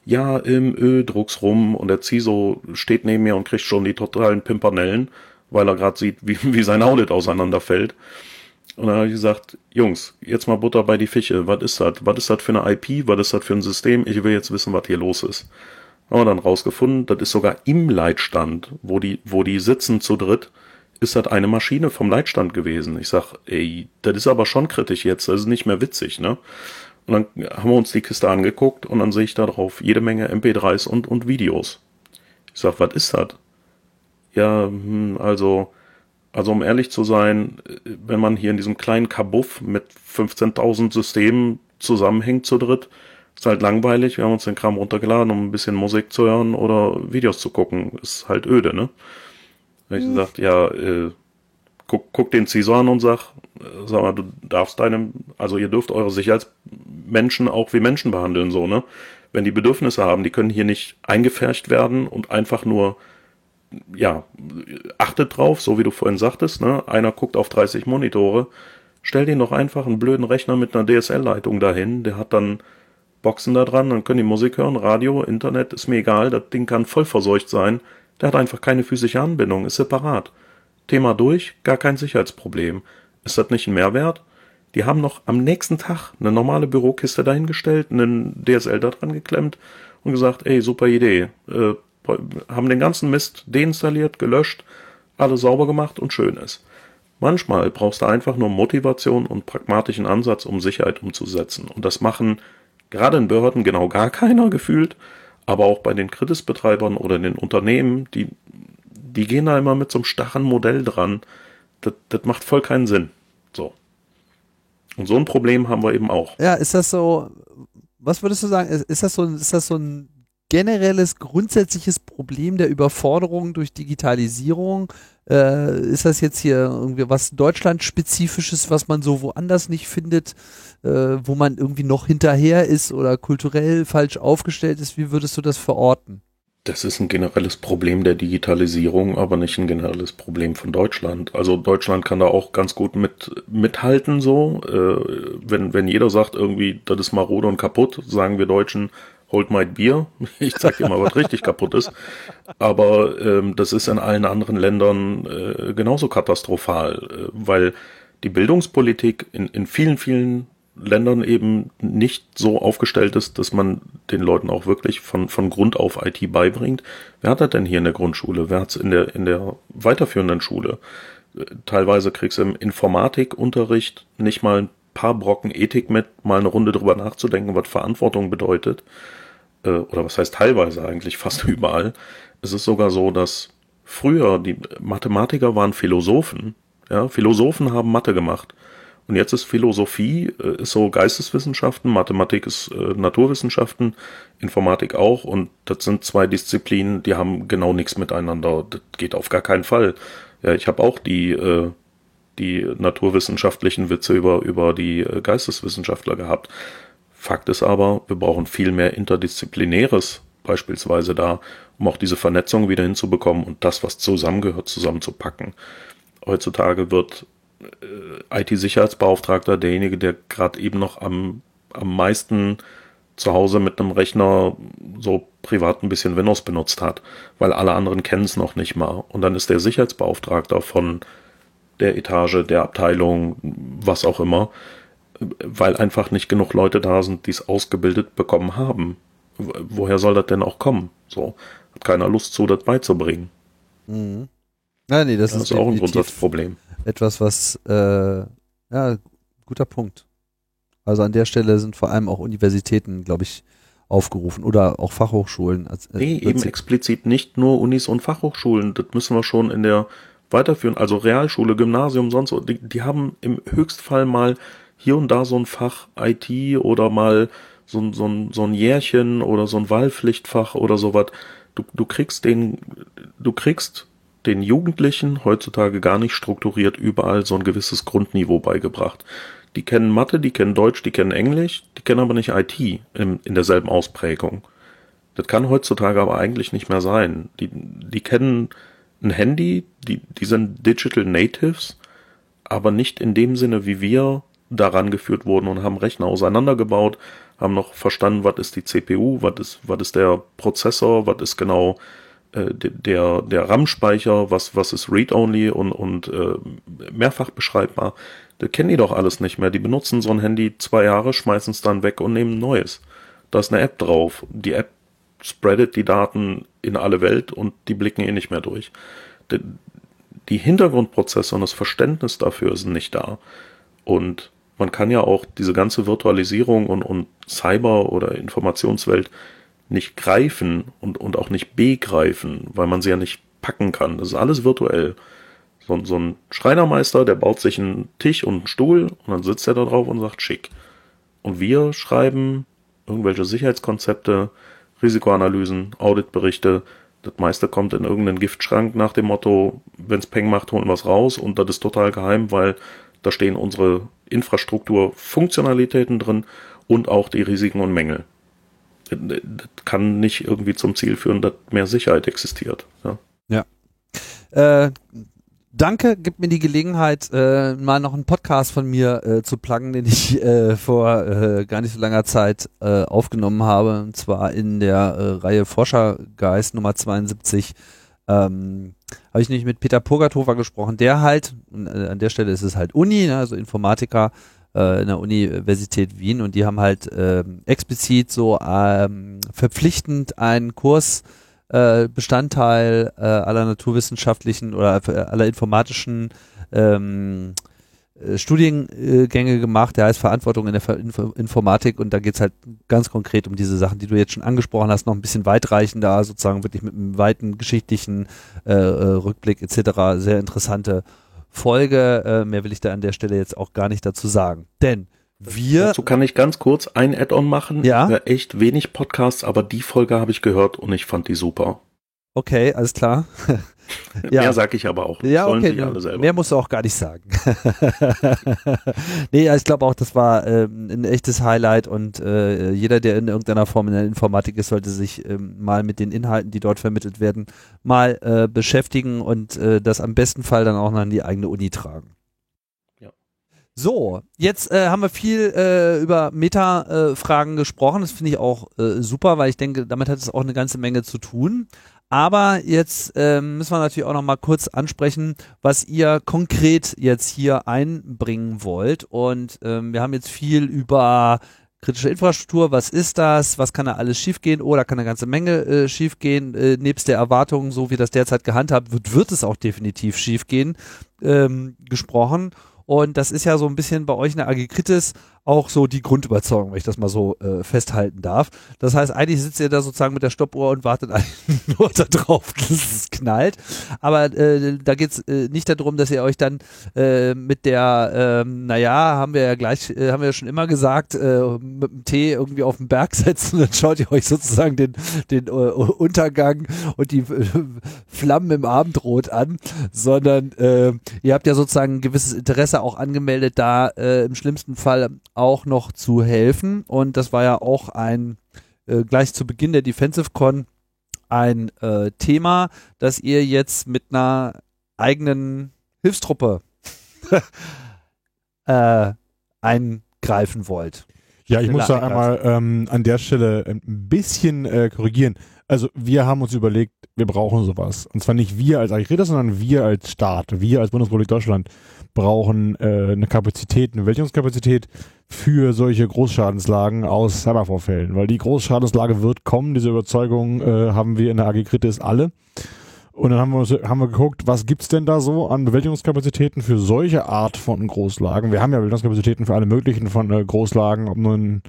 Ja, im Ö, druck's rum und der CISO steht neben mir und kriegt schon die totalen Pimpernellen, weil er gerade sieht, wie, wie sein Audit auseinanderfällt. Und dann habe ich gesagt, Jungs, jetzt mal Butter bei die Fische. Was ist das? Was ist das für eine IP? Was ist das für ein System? Ich will jetzt wissen, was hier los ist. Haben wir dann rausgefunden, das ist sogar im Leitstand, wo die, wo die sitzen zu dritt, ist das eine Maschine vom Leitstand gewesen. Ich sag, ey, das ist aber schon kritisch jetzt, das ist nicht mehr witzig, ne? Und dann haben wir uns die Kiste angeguckt und dann sehe ich da drauf jede Menge MP3s und, und Videos. Ich sag, was ist das? Ja, hm, also, also um ehrlich zu sein, wenn man hier in diesem kleinen Kabuff mit 15.000 Systemen zusammenhängt zu dritt, ist halt langweilig. Wir haben uns den Kram runtergeladen, um ein bisschen Musik zu hören oder Videos zu gucken. Ist halt öde, ne? Da hab ich mhm. gesagt, ja, äh, guck, guck den CISO an und sag, äh, sag mal, du darfst deinem, also ihr dürft eure Sicherheitsmenschen auch wie Menschen behandeln, so, ne? Wenn die Bedürfnisse haben, die können hier nicht eingefärcht werden und einfach nur ja, achtet drauf, so wie du vorhin sagtest, ne? Einer guckt auf 30 Monitore. Stell den doch einfach einen blöden Rechner mit einer DSL-Leitung dahin, der hat dann Boxen da dran, dann können die Musik hören, Radio, Internet, ist mir egal, das Ding kann voll verseucht sein. Der hat einfach keine physische Anbindung, ist separat. Thema durch, gar kein Sicherheitsproblem. Ist das nicht ein Mehrwert? Die haben noch am nächsten Tag eine normale Bürokiste dahingestellt, einen DSL da dran geklemmt und gesagt, ey, super Idee, äh, haben den ganzen Mist deinstalliert, gelöscht, alles sauber gemacht und schön ist. Manchmal brauchst du einfach nur Motivation und pragmatischen Ansatz, um Sicherheit umzusetzen. Und das machen gerade in Behörden genau gar keiner gefühlt, aber auch bei den Kritisbetreibern oder den Unternehmen, die, die gehen da immer mit so einem starren Modell dran. Das, das macht voll keinen Sinn. So. Und so ein Problem haben wir eben auch. Ja, ist das so, was würdest du sagen, ist das so, ist das so ein generelles, grundsätzliches Problem der Überforderung durch Digitalisierung? Äh, ist das jetzt hier irgendwie was Deutschlandspezifisches, was man so woanders nicht findet, äh, wo man irgendwie noch hinterher ist oder kulturell falsch aufgestellt ist? Wie würdest du das verorten? Das ist ein generelles Problem der Digitalisierung, aber nicht ein generelles Problem von Deutschland. Also Deutschland kann da auch ganz gut mit mithalten so. Äh, wenn, wenn jeder sagt irgendwie, das ist marode und kaputt, sagen wir Deutschen, hold my Bier. Ich zeig dir mal, was richtig kaputt ist. Aber ähm, das ist in allen anderen Ländern äh, genauso katastrophal, äh, weil die Bildungspolitik in, in vielen, vielen Ländern eben nicht so aufgestellt ist, dass man den Leuten auch wirklich von, von Grund auf IT beibringt. Wer hat das denn hier in der Grundschule? Wer hat es in der, in der weiterführenden Schule? Teilweise kriegst du im Informatikunterricht nicht mal ein paar Brocken Ethik mit, mal eine Runde drüber nachzudenken, was Verantwortung bedeutet. Äh, oder was heißt teilweise eigentlich fast überall. Es ist sogar so, dass früher die Mathematiker waren Philosophen. Ja, Philosophen haben Mathe gemacht. Und jetzt ist Philosophie, äh, ist so Geisteswissenschaften, Mathematik ist äh, Naturwissenschaften, Informatik auch. Und das sind zwei Disziplinen, die haben genau nichts miteinander. Das geht auf gar keinen Fall. Ja, ich habe auch die, äh, die naturwissenschaftlichen Witze über, über die äh, Geisteswissenschaftler gehabt. Fakt ist aber, wir brauchen viel mehr Interdisziplinäres beispielsweise da, um auch diese Vernetzung wieder hinzubekommen und das, was zusammengehört, zusammenzupacken. Heutzutage wird IT-Sicherheitsbeauftragter derjenige, der gerade eben noch am, am meisten zu Hause mit einem Rechner so privat ein bisschen Windows benutzt hat, weil alle anderen kennen es noch nicht mal. Und dann ist der Sicherheitsbeauftragter von der Etage, der Abteilung, was auch immer, weil einfach nicht genug Leute da sind, die es ausgebildet bekommen haben. Woher soll das denn auch kommen? So, hat keiner Lust zu, das beizubringen. Mhm. Ja, nee, das, das ist, ist auch ein Grundsatzproblem etwas, was, äh, ja, guter Punkt. Also an der Stelle sind vor allem auch Universitäten, glaube ich, aufgerufen oder auch Fachhochschulen. Äh, nee, eben explizit nicht nur Unis und Fachhochschulen. Das müssen wir schon in der weiterführen. Also Realschule, Gymnasium, sonst so. Die, die haben im Höchstfall mal hier und da so ein Fach IT oder mal so, so, ein, so ein Jährchen oder so ein Wahlpflichtfach oder sowas. Du, du kriegst den, du kriegst den Jugendlichen heutzutage gar nicht strukturiert überall so ein gewisses Grundniveau beigebracht. Die kennen Mathe, die kennen Deutsch, die kennen Englisch, die kennen aber nicht IT in, in derselben Ausprägung. Das kann heutzutage aber eigentlich nicht mehr sein. Die, die kennen ein Handy, die, die sind Digital Natives, aber nicht in dem Sinne, wie wir daran geführt wurden und haben Rechner auseinandergebaut, haben noch verstanden, was ist die CPU, was ist, was ist der Prozessor, was ist genau äh, der, der RAM-Speicher, was, was ist Read-Only und, und äh, mehrfach beschreibbar. Das kennen die doch alles nicht mehr. Die benutzen so ein Handy zwei Jahre, schmeißen es dann weg und nehmen ein neues. Da ist eine App drauf. Die App spreadet die Daten in alle Welt und die blicken eh nicht mehr durch. Die, die Hintergrundprozesse und das Verständnis dafür sind nicht da. Und man kann ja auch diese ganze Virtualisierung und, und Cyber- oder Informationswelt nicht greifen und, und auch nicht begreifen, weil man sie ja nicht packen kann. Das ist alles virtuell. So, so ein Schreinermeister, der baut sich einen Tisch und einen Stuhl und dann sitzt er da drauf und sagt schick. Und wir schreiben irgendwelche Sicherheitskonzepte, Risikoanalysen, Auditberichte. Das meiste kommt in irgendeinen Giftschrank nach dem Motto, wenn's Peng macht, holen wir's raus und das ist total geheim, weil da stehen unsere Infrastrukturfunktionalitäten drin und auch die Risiken und Mängel das kann nicht irgendwie zum Ziel führen, dass mehr Sicherheit existiert. Ja. ja. Äh, danke, gibt mir die Gelegenheit, äh, mal noch einen Podcast von mir äh, zu pluggen, den ich äh, vor äh, gar nicht so langer Zeit äh, aufgenommen habe, und zwar in der Reihe Forschergeist Nummer 72. Ähm, habe ich nämlich mit Peter Purgathofer gesprochen, der halt, an der Stelle ist es halt Uni, ne, also Informatiker, äh, in der Universität Wien und die haben halt äh, explizit so ähm, verpflichtend einen Kurs äh, Bestandteil äh, aller naturwissenschaftlichen oder äh, aller informatischen ähm, äh, Studiengänge gemacht, der heißt Verantwortung in der Info Informatik und da geht's halt ganz konkret um diese Sachen, die du jetzt schon angesprochen hast, noch ein bisschen weitreichender, sozusagen wirklich mit einem weiten geschichtlichen äh, Rückblick etc. Sehr interessante Folge. Äh, mehr will ich da an der Stelle jetzt auch gar nicht dazu sagen. Denn wir. Dazu kann ich ganz kurz ein Add-on machen. Ja. Echt wenig Podcasts, aber die Folge habe ich gehört und ich fand die super. Okay, alles klar. ja. Mehr sage ich aber auch. Ja, Sollen okay. Mehr musst du auch gar nicht sagen. nee, ich glaube auch, das war ähm, ein echtes Highlight und äh, jeder, der in irgendeiner Form in der Informatik ist, sollte sich ähm, mal mit den Inhalten, die dort vermittelt werden, mal äh, beschäftigen und äh, das am besten Fall dann auch noch an die eigene Uni tragen. So, jetzt äh, haben wir viel äh, über Meta-Fragen äh, gesprochen. Das finde ich auch äh, super, weil ich denke, damit hat es auch eine ganze Menge zu tun. Aber jetzt ähm, müssen wir natürlich auch noch mal kurz ansprechen, was ihr konkret jetzt hier einbringen wollt. Und ähm, wir haben jetzt viel über kritische Infrastruktur, was ist das, was kann da alles schiefgehen oder oh, kann eine ganze Menge äh, schiefgehen, äh, nebst der Erwartung, so wie das derzeit gehandhabt wird, wird es auch definitiv schiefgehen, ähm, gesprochen. Und das ist ja so ein bisschen bei euch in der AG Kritis auch so die Grundüberzeugung, wenn ich das mal so äh, festhalten darf. Das heißt, eigentlich sitzt ihr da sozusagen mit der Stoppuhr und wartet nur darauf, dass es knallt. Aber äh, da geht's äh, nicht darum, dass ihr euch dann äh, mit der, äh, naja, haben wir ja gleich, äh, haben wir ja schon immer gesagt, äh, mit dem Tee irgendwie auf den Berg setzen und dann schaut ihr euch sozusagen den, den äh, Untergang und die äh, Flammen im Abendrot an, sondern äh, ihr habt ja sozusagen ein gewisses Interesse auch angemeldet, da äh, im schlimmsten Fall auch noch zu helfen. Und das war ja auch ein, äh, gleich zu Beginn der Defensive Con, ein äh, Thema, dass ihr jetzt mit einer eigenen Hilfstruppe äh, eingreifen wollt. Ja, ich muss da einmal ähm, an der Stelle ein bisschen äh, korrigieren. Also wir haben uns überlegt, wir brauchen sowas. Und zwar nicht wir als Architekten, sondern wir als Staat, wir als Bundesrepublik Deutschland brauchen äh, eine Kapazität, eine Bewältigungskapazität für solche Großschadenslagen aus Cybervorfällen. Weil die Großschadenslage wird kommen, diese Überzeugung äh, haben wir in der AG Kritis alle. Und dann haben wir, haben wir geguckt, was gibt's denn da so an Bewältigungskapazitäten für solche Art von Großlagen? Wir haben ja Bewältigungskapazitäten für alle möglichen von äh, Großlagen, ob nun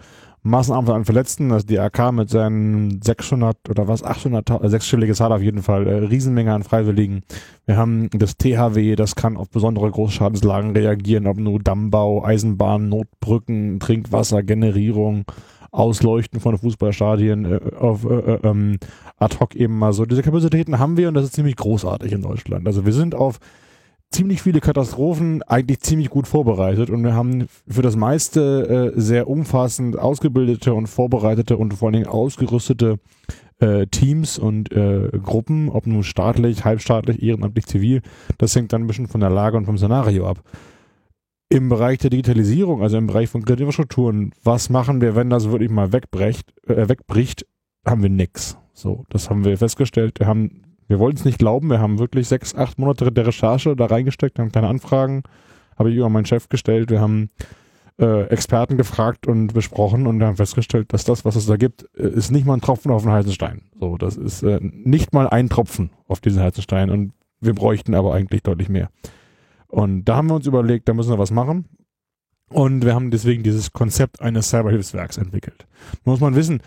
Massenanfall an Verletzten, also die AK mit seinen 600 oder was, 800, äh, sechsstellige Zahl auf jeden Fall, äh, Riesenmenge an Freiwilligen. Wir haben das THW, das kann auf besondere Großschadenslagen reagieren, ob nur Dammbau, Eisenbahn, Notbrücken, Trinkwasser, Generierung, Ausleuchten von Fußballstadien, äh, auf äh, äh, ähm, ad hoc eben mal so. Diese Kapazitäten haben wir und das ist ziemlich großartig in Deutschland. Also wir sind auf ziemlich viele Katastrophen eigentlich ziemlich gut vorbereitet und wir haben für das meiste äh, sehr umfassend ausgebildete und vorbereitete und vor allen Dingen ausgerüstete äh, Teams und äh, Gruppen, ob nun staatlich, halbstaatlich, ehrenamtlich, zivil. Das hängt dann ein bisschen von der Lage und vom Szenario ab. Im Bereich der Digitalisierung, also im Bereich von Kreditinfrastrukturen, was machen wir, wenn das wirklich mal wegbrecht, äh, wegbricht, haben wir nix. So, das haben wir festgestellt. Wir haben wir wollten es nicht glauben. Wir haben wirklich sechs, acht Monate der Recherche da reingesteckt, haben kleine Anfragen, habe ich über meinen Chef gestellt. Wir haben äh, Experten gefragt und besprochen und haben festgestellt, dass das, was es da gibt, äh, ist nicht mal ein Tropfen auf den heißen Stein. So, das ist äh, nicht mal ein Tropfen auf diesen heißen Stein und wir bräuchten aber eigentlich deutlich mehr. Und da haben wir uns überlegt, da müssen wir was machen. Und wir haben deswegen dieses Konzept eines Cyberhilfswerks entwickelt. Muss man wissen,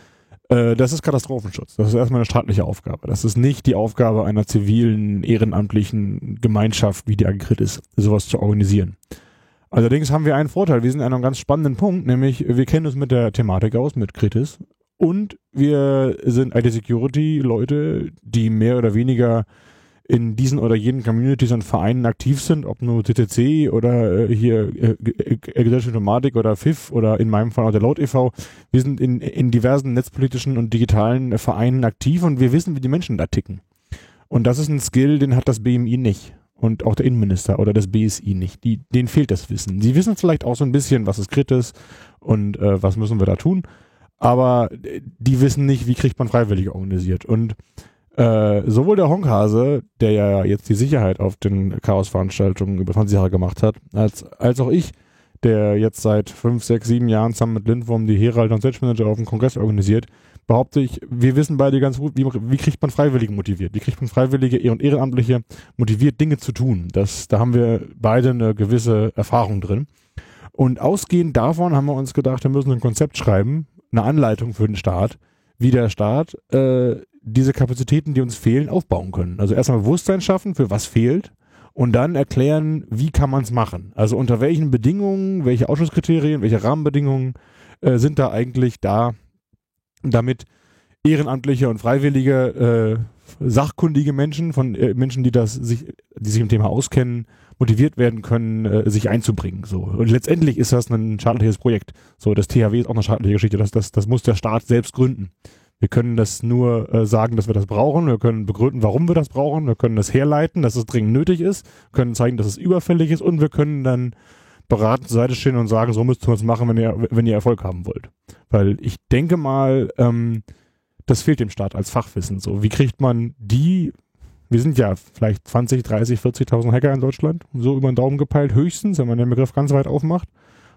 äh, das ist Katastrophenschutz. Das ist erstmal eine staatliche Aufgabe. Das ist nicht die Aufgabe einer zivilen, ehrenamtlichen Gemeinschaft, wie die Agrit ist, sowas zu organisieren. Allerdings haben wir einen Vorteil. Wir sind an einem ganz spannenden Punkt, nämlich wir kennen uns mit der Thematik aus, mit Kritis. Und wir sind IT-Security-Leute, die mehr oder weniger in diesen oder jenen Communities und Vereinen aktiv sind, ob nur TTC oder äh, hier äh, äh, Gesellschaft Informatik oder FIF oder in meinem Fall auch der Load e.V. Wir sind in, in diversen netzpolitischen und digitalen Vereinen aktiv und wir wissen, wie die Menschen da ticken. Und das ist ein Skill, den hat das BMI nicht. Und auch der Innenminister oder das BSI nicht. Die, denen fehlt das Wissen. Sie wissen vielleicht auch so ein bisschen, was ist kritisch und äh, was müssen wir da tun. Aber die wissen nicht, wie kriegt man Freiwillige organisiert. Und äh, sowohl der Honkhase, der ja jetzt die Sicherheit auf den Chaos-Veranstaltungen über 20 Jahre gemacht hat, als, als auch ich, der jetzt seit 5, 6, 7 Jahren zusammen mit Lindwurm die Herald und Stage Manager auf dem Kongress organisiert, behaupte ich, wir wissen beide ganz gut, wie, wie kriegt man Freiwillige motiviert? Wie kriegt man Freiwillige und Ehrenamtliche motiviert, Dinge zu tun? Das, da haben wir beide eine gewisse Erfahrung drin. Und ausgehend davon haben wir uns gedacht, wir müssen ein Konzept schreiben, eine Anleitung für den Staat, wie der Staat äh, diese Kapazitäten, die uns fehlen, aufbauen können. Also erstmal Bewusstsein schaffen, für was fehlt und dann erklären, wie kann man es machen. Also unter welchen Bedingungen, welche Ausschusskriterien, welche Rahmenbedingungen äh, sind da eigentlich da, damit Ehrenamtliche und Freiwillige äh, sachkundige Menschen, von äh, Menschen, die das sich, die sich im Thema auskennen, motiviert werden können, äh, sich einzubringen. So und letztendlich ist das ein staatliches Projekt. So das THW ist auch eine staatliche Geschichte. Das, das, das muss der Staat selbst gründen. Wir können das nur äh, sagen, dass wir das brauchen. Wir können begründen, warum wir das brauchen. Wir können das herleiten, dass es dringend nötig ist. Wir können zeigen, dass es überfällig ist und wir können dann beratend zur Seite stehen und sagen, so müsst ihr es machen, wenn ihr, wenn ihr Erfolg haben wollt. Weil ich denke mal, ähm, das fehlt dem Staat als Fachwissen. So, wie kriegt man die, wir sind ja vielleicht 20, 30, 40.000 Hacker in Deutschland, so über den Daumen gepeilt, höchstens, wenn man den Begriff ganz weit aufmacht.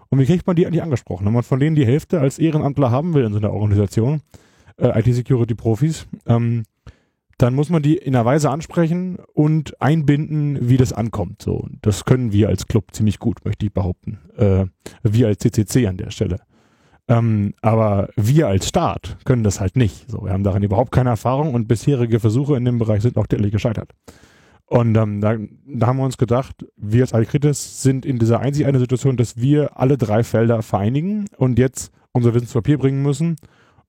Und wie kriegt man die eigentlich angesprochen? Wenn man von denen die Hälfte als Ehrenamtler haben will in so einer Organisation, äh, IT-Security-Profis, ähm, dann muss man die in einer Weise ansprechen und einbinden, wie das ankommt. So, das können wir als Club ziemlich gut, möchte ich behaupten. Äh, wir als CCC an der Stelle. Ähm, aber wir als Staat können das halt nicht. So, wir haben darin überhaupt keine Erfahrung und bisherige Versuche in dem Bereich sind auch deutlich gescheitert. Und ähm, da, da, haben wir uns gedacht, wir als Alkritis sind in dieser einzig eine Situation, dass wir alle drei Felder vereinigen und jetzt unser Wissen zu Papier bringen müssen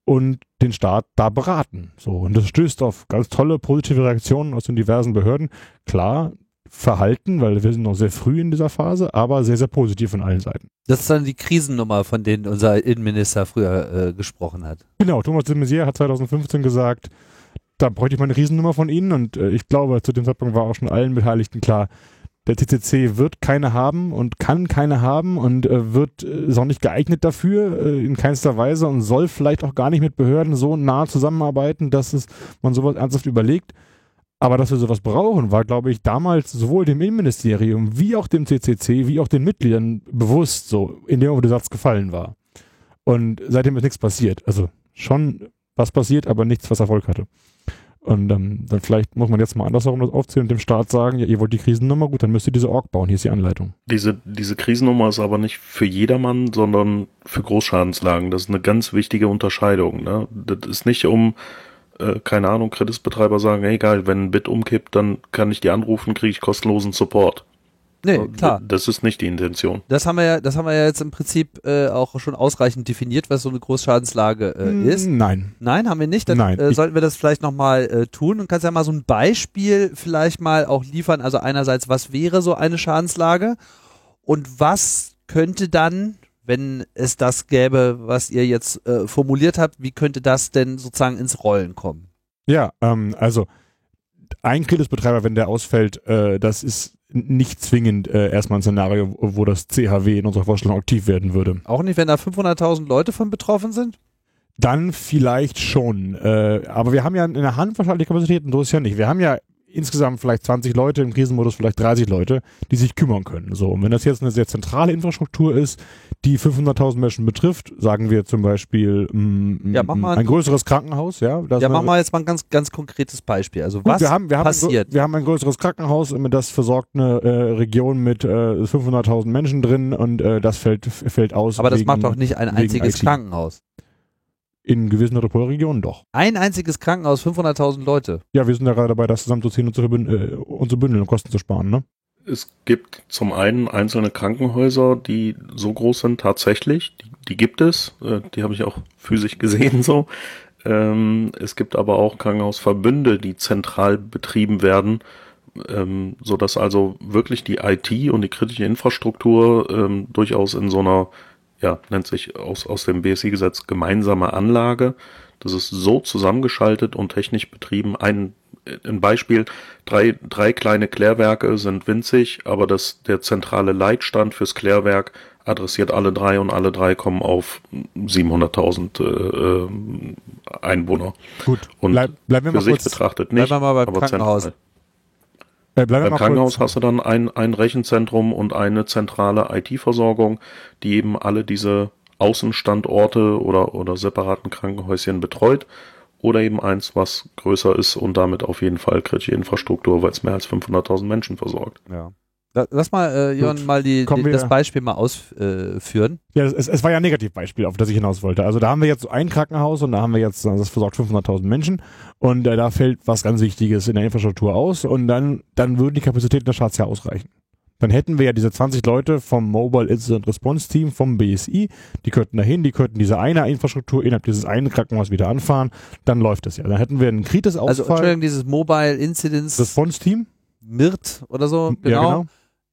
und den Staat da beraten. So, und das stößt auf ganz tolle positive Reaktionen aus den diversen Behörden. Klar, verhalten, weil wir sind noch sehr früh in dieser Phase, aber sehr, sehr positiv von allen Seiten. Das ist dann die Krisennummer, von denen unser Innenminister früher äh, gesprochen hat. Genau, Thomas de Maizière hat 2015 gesagt, da bräuchte ich mal eine Riesennummer von Ihnen und äh, ich glaube, zu dem Zeitpunkt war auch schon allen Beteiligten klar, der TCC wird keine haben und kann keine haben und äh, wird äh, ist auch nicht geeignet dafür äh, in keinster Weise und soll vielleicht auch gar nicht mit Behörden so nah zusammenarbeiten, dass es man sowas ernsthaft überlegt. Aber dass wir sowas brauchen, war, glaube ich, damals sowohl dem Innenministerium wie auch dem CCC, wie auch den Mitgliedern bewusst so, in dem der Satz gefallen war. Und seitdem ist nichts passiert. Also schon was passiert, aber nichts, was Erfolg hatte. Und ähm, dann vielleicht muss man jetzt mal andersherum das aufzählen und dem Staat sagen, ja, ihr wollt die Krisennummer, gut, dann müsst ihr diese Org bauen, hier ist die Anleitung. Diese, diese Krisennummer ist aber nicht für jedermann, sondern für Großschadenslagen. Das ist eine ganz wichtige Unterscheidung. Ne? Das ist nicht um äh, keine Ahnung, Kreditbetreiber sagen, hey, egal, wenn ein Bit umkippt, dann kann ich die anrufen, kriege ich kostenlosen Support. Nee, klar. Das ist nicht die Intention. Das haben wir ja, das haben wir ja jetzt im Prinzip äh, auch schon ausreichend definiert, was so eine Großschadenslage äh, hm, ist. Nein. Nein, haben wir nicht. Dann Nein. Äh, sollten wir das vielleicht nochmal äh, tun und kannst ja mal so ein Beispiel vielleicht mal auch liefern. Also einerseits, was wäre so eine Schadenslage und was könnte dann, wenn es das gäbe, was ihr jetzt äh, formuliert habt, wie könnte das denn sozusagen ins Rollen kommen? Ja, ähm, also ein Kreditbetreiber, wenn der ausfällt, äh, das ist nicht zwingend äh, erstmal ein Szenario, wo das CHW in unserer Vorstellung aktiv werden würde. Auch nicht, wenn da 500.000 Leute von betroffen sind? Dann vielleicht schon. Äh, aber wir haben ja in der Hand wahrscheinlich Kapazitäten, so ist ja nicht. Wir haben ja insgesamt vielleicht 20 Leute, im Krisenmodus vielleicht 30 Leute, die sich kümmern können. So, und wenn das jetzt eine sehr zentrale Infrastruktur ist, die 500.000 Menschen betrifft, sagen wir zum Beispiel mm, ja, mach mal ein größeres Krankenhaus, ja. Ja, machen wir jetzt mal ein ganz, ganz konkretes Beispiel. Also Gut, was wir haben, wir haben passiert? Ein, wir haben ein größeres Krankenhaus, das versorgt eine äh, Region mit äh, 500.000 Menschen drin und äh, das fällt, fällt aus. Aber das macht doch nicht ein einziges IT. Krankenhaus. In gewissen Metropolregionen doch. Ein einziges Krankenhaus, 500.000 Leute. Ja, wir sind ja gerade dabei, das zusammenzuziehen und zu, äh, und zu bündeln und Kosten zu sparen, ne? Es gibt zum einen einzelne Krankenhäuser, die so groß sind tatsächlich. Die, die gibt es. Äh, die habe ich auch physisch gesehen so. Ähm, es gibt aber auch Krankenhausverbünde, die zentral betrieben werden, ähm, so dass also wirklich die IT und die kritische Infrastruktur ähm, durchaus in so einer ja, nennt sich aus, aus dem BSI-Gesetz gemeinsame Anlage. Das ist so zusammengeschaltet und technisch betrieben. Ein, ein Beispiel, drei, drei kleine Klärwerke sind winzig, aber das, der zentrale Leitstand fürs Klärwerk adressiert alle drei und alle drei kommen auf 700.000 äh, Einwohner. Gut, und bleib, bleiben wir für mal sich kurz, betrachtet nicht, bleiben wir mal beim aber Krankenhaus. zentral. Äh, Beim Krankenhaus kurz. hast du dann ein, ein Rechenzentrum und eine zentrale IT-Versorgung, die eben alle diese Außenstandorte oder, oder separaten Krankenhäuschen betreut. Oder eben eins, was größer ist und damit auf jeden Fall kritische Infrastruktur, weil es mehr als 500.000 Menschen versorgt. Ja. La- Lass mal, äh, Jörn, mal die, die, das Beispiel mal ausführen. Ja, es, es war ja ein Negativbeispiel, auf das ich hinaus wollte. Also da haben wir jetzt so ein Krankenhaus und da haben wir jetzt, das versorgt 500.000 Menschen und äh, da fällt was ganz Wichtiges in der Infrastruktur aus und dann, dann würden die Kapazitäten des Staates ja ausreichen. Dann hätten wir ja diese 20 Leute vom Mobile Incident Response Team vom BSI, die könnten dahin, die könnten diese eine Infrastruktur innerhalb dieses einen Krankenhauses wieder anfahren, dann läuft es ja. Dann hätten wir einen Kritis-Ausfall. Also, Entschuldigung, dieses Mobile Incidents Response Team? MIRT oder so, genau. Ja, genau.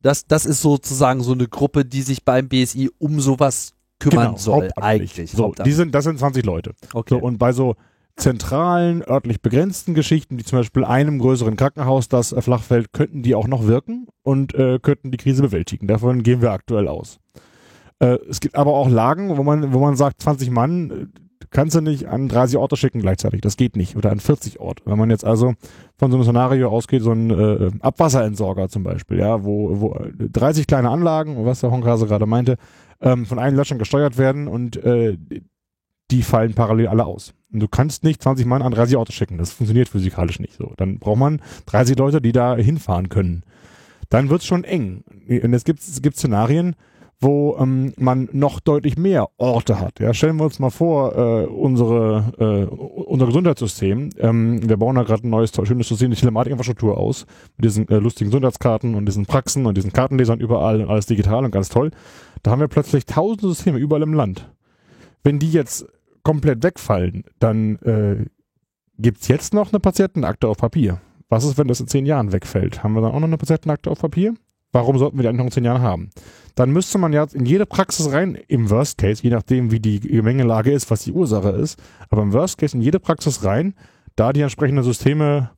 Das, das ist sozusagen so eine Gruppe, die sich beim BSI um sowas kümmern Genau, soll, eigentlich. So, die sind, das sind 20 Leute. okay. So, und bei so zentralen, örtlich begrenzten Geschichten, wie zum Beispiel einem größeren Krankenhaus, das äh, flach fällt, könnten die auch noch wirken und äh, könnten die Krise bewältigen. Davon gehen wir aktuell aus. Äh, es gibt aber auch Lagen, wo man, wo man sagt, 20 Mann äh, kannst du nicht an 30 Orte schicken gleichzeitig. Das geht nicht. Oder an 40 Orte. Wenn man jetzt also von so einem Szenario ausgeht, so ein äh, Abwasserentsorger zum Beispiel, ja, wo, wo 30 kleine Anlagen, was der Honkrase gerade meinte, ähm, von einem Löschern gesteuert werden und äh, die fallen parallel alle aus. Und du kannst nicht 20 Mann an 30 Orte schicken. Das funktioniert physikalisch nicht so. Dann braucht man 30 Leute, die da hinfahren können. Dann wird's schon eng. Und es gibt, es gibt Szenarien, wo ähm, man noch deutlich mehr Orte hat. Ja, stellen wir uns mal vor, äh, unsere, äh, unser Gesundheitssystem, ähm, wir bauen da gerade ein neues, schönes System, die Telematikinfrastruktur aus, mit diesen äh, lustigen Gesundheitskarten und diesen Praxen und diesen Kartenlesern überall und alles digital und ganz toll. Da haben wir plötzlich tausende Systeme überall im Land. Wenn die jetzt komplett wegfallen, dann äh, gibt's jetzt noch eine Patientenakte auf Papier. Was ist, wenn das in zehn Jahren wegfällt? Haben wir dann auch noch eine Patientenakte auf Papier? Warum sollten wir die noch in zehn Jahren haben? Dann müsste man ja in jede Praxis rein, im Worst Case, je nachdem wie die Gemengelage ist, was die Ursache ist, aber im Worst Case in jede Praxis rein, da die entsprechenden Systeme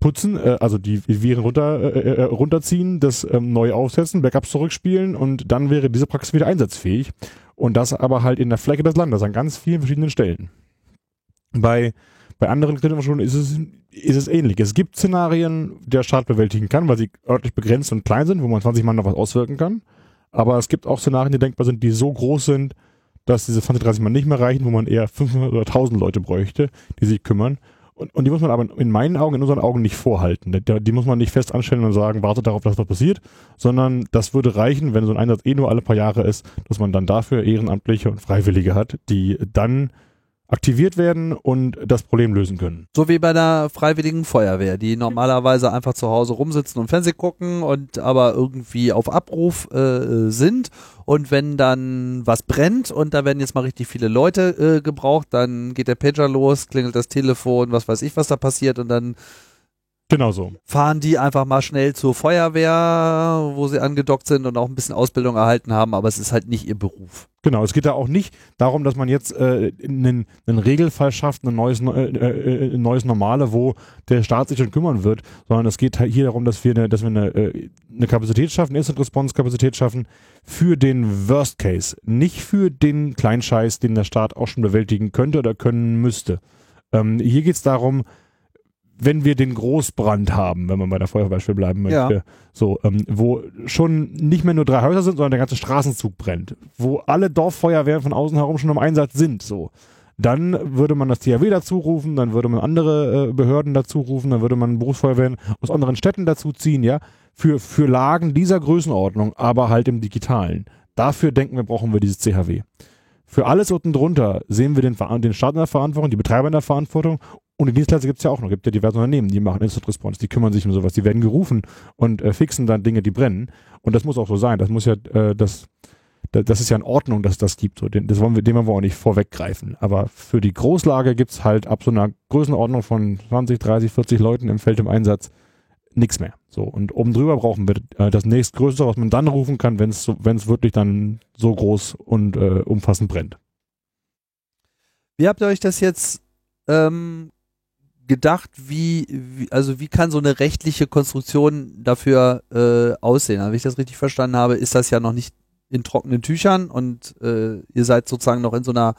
putzen, äh, also die Viren runter, äh, äh, runterziehen, das ähm, neu aufsetzen, Backups zurückspielen und dann wäre diese Praxis wieder einsatzfähig. Und das aber halt in der Fläche des Landes, an ganz vielen verschiedenen Stellen. Bei, bei anderen Kritikinfrastrukturen ist es, ist es ähnlich. Es gibt Szenarien, die der Staat bewältigen kann, weil sie örtlich begrenzt und klein sind, wo man 20 Mann noch was auswirken kann. Aber es gibt auch Szenarien, die denkbar sind, die so groß sind, dass diese 20, 30 Mann nicht mehr reichen, wo man eher 500 oder 1000 Leute bräuchte, die sich kümmern. Und, und die muss man aber in meinen Augen, in unseren Augen nicht vorhalten. Die, die muss man nicht fest anstellen und sagen, wartet darauf, dass was passiert, sondern das würde reichen, wenn so ein Einsatz eh nur alle paar Jahre ist, dass man dann dafür Ehrenamtliche und Freiwillige hat, die dann aktiviert werden und das Problem lösen können. So wie bei der Freiwilligen Feuerwehr, die normalerweise einfach zu Hause rumsitzen und Fernsehen gucken und aber irgendwie auf Abruf äh, sind. Und wenn dann was brennt und da werden jetzt mal richtig viele Leute äh, gebraucht, dann geht der Pager los, klingelt das Telefon, was weiß ich, was da passiert und dann Genau so. fahren die einfach mal schnell zur Feuerwehr, wo sie angedockt sind und auch ein bisschen Ausbildung erhalten haben, aber es ist halt nicht ihr Beruf. Genau, es geht da auch nicht darum, dass man jetzt äh, einen, einen Regelfall schafft, ein neues, äh, äh, ein neues Normale, wo der Staat sich schon kümmern wird, sondern es geht halt hier darum, dass wir eine, dass wir eine, äh, eine Kapazität schaffen, Instant Response Kapazität schaffen für den Worst Case, nicht für den Kleinscheiß, den der Staat auch schon bewältigen könnte oder können müsste. Ähm, hier geht es darum, wenn wir den Großbrand haben, wenn man bei der Feuerwehr bleiben möchte, Ja. so, ähm, wo schon nicht mehr nur drei Häuser sind, sondern der ganze Straßenzug brennt, wo alle Dorffeuerwehren von außen herum schon im Einsatz sind, so. Dann würde man das THW dazu rufen, dann würde man andere äh, Behörden dazu rufen, dann würde man Berufsfeuerwehren aus anderen Städten dazu ziehen, ja, für, für Lagen dieser Größenordnung, aber halt im Digitalen. Dafür denken wir, brauchen wir dieses CHW. Für alles unten drunter sehen wir den, den Staat in der Verantwortung, die Betreiber in der Verantwortung und die Dienstleister gibt es ja auch noch. gibt ja diverse Unternehmen, die machen Instant Response, die kümmern sich um sowas, die werden gerufen und äh, fixen dann Dinge, die brennen. Und das muss auch so sein. Das muss ja, äh, das, da- das ist ja in Ordnung, dass es das gibt. So, den, das wollen wir, dem wollen wir auch nicht vorweggreifen. Aber für die Großlage gibt's halt ab so einer Größenordnung von 20, 30, 40 Leuten im Feld im Einsatz nichts mehr. So, und oben drüber brauchen wir äh, das nächstgrößere, was man dann rufen kann, wenn es so, wirklich dann so groß und äh, umfassend brennt. Wie habt ihr euch das jetzt ähm, gedacht, wie, wie, also wie kann so eine rechtliche Konstruktion dafür äh, aussehen? Also, wenn ich das richtig verstanden habe, ist das ja noch nicht in trockenen Tüchern und äh, ihr seid sozusagen noch in so einer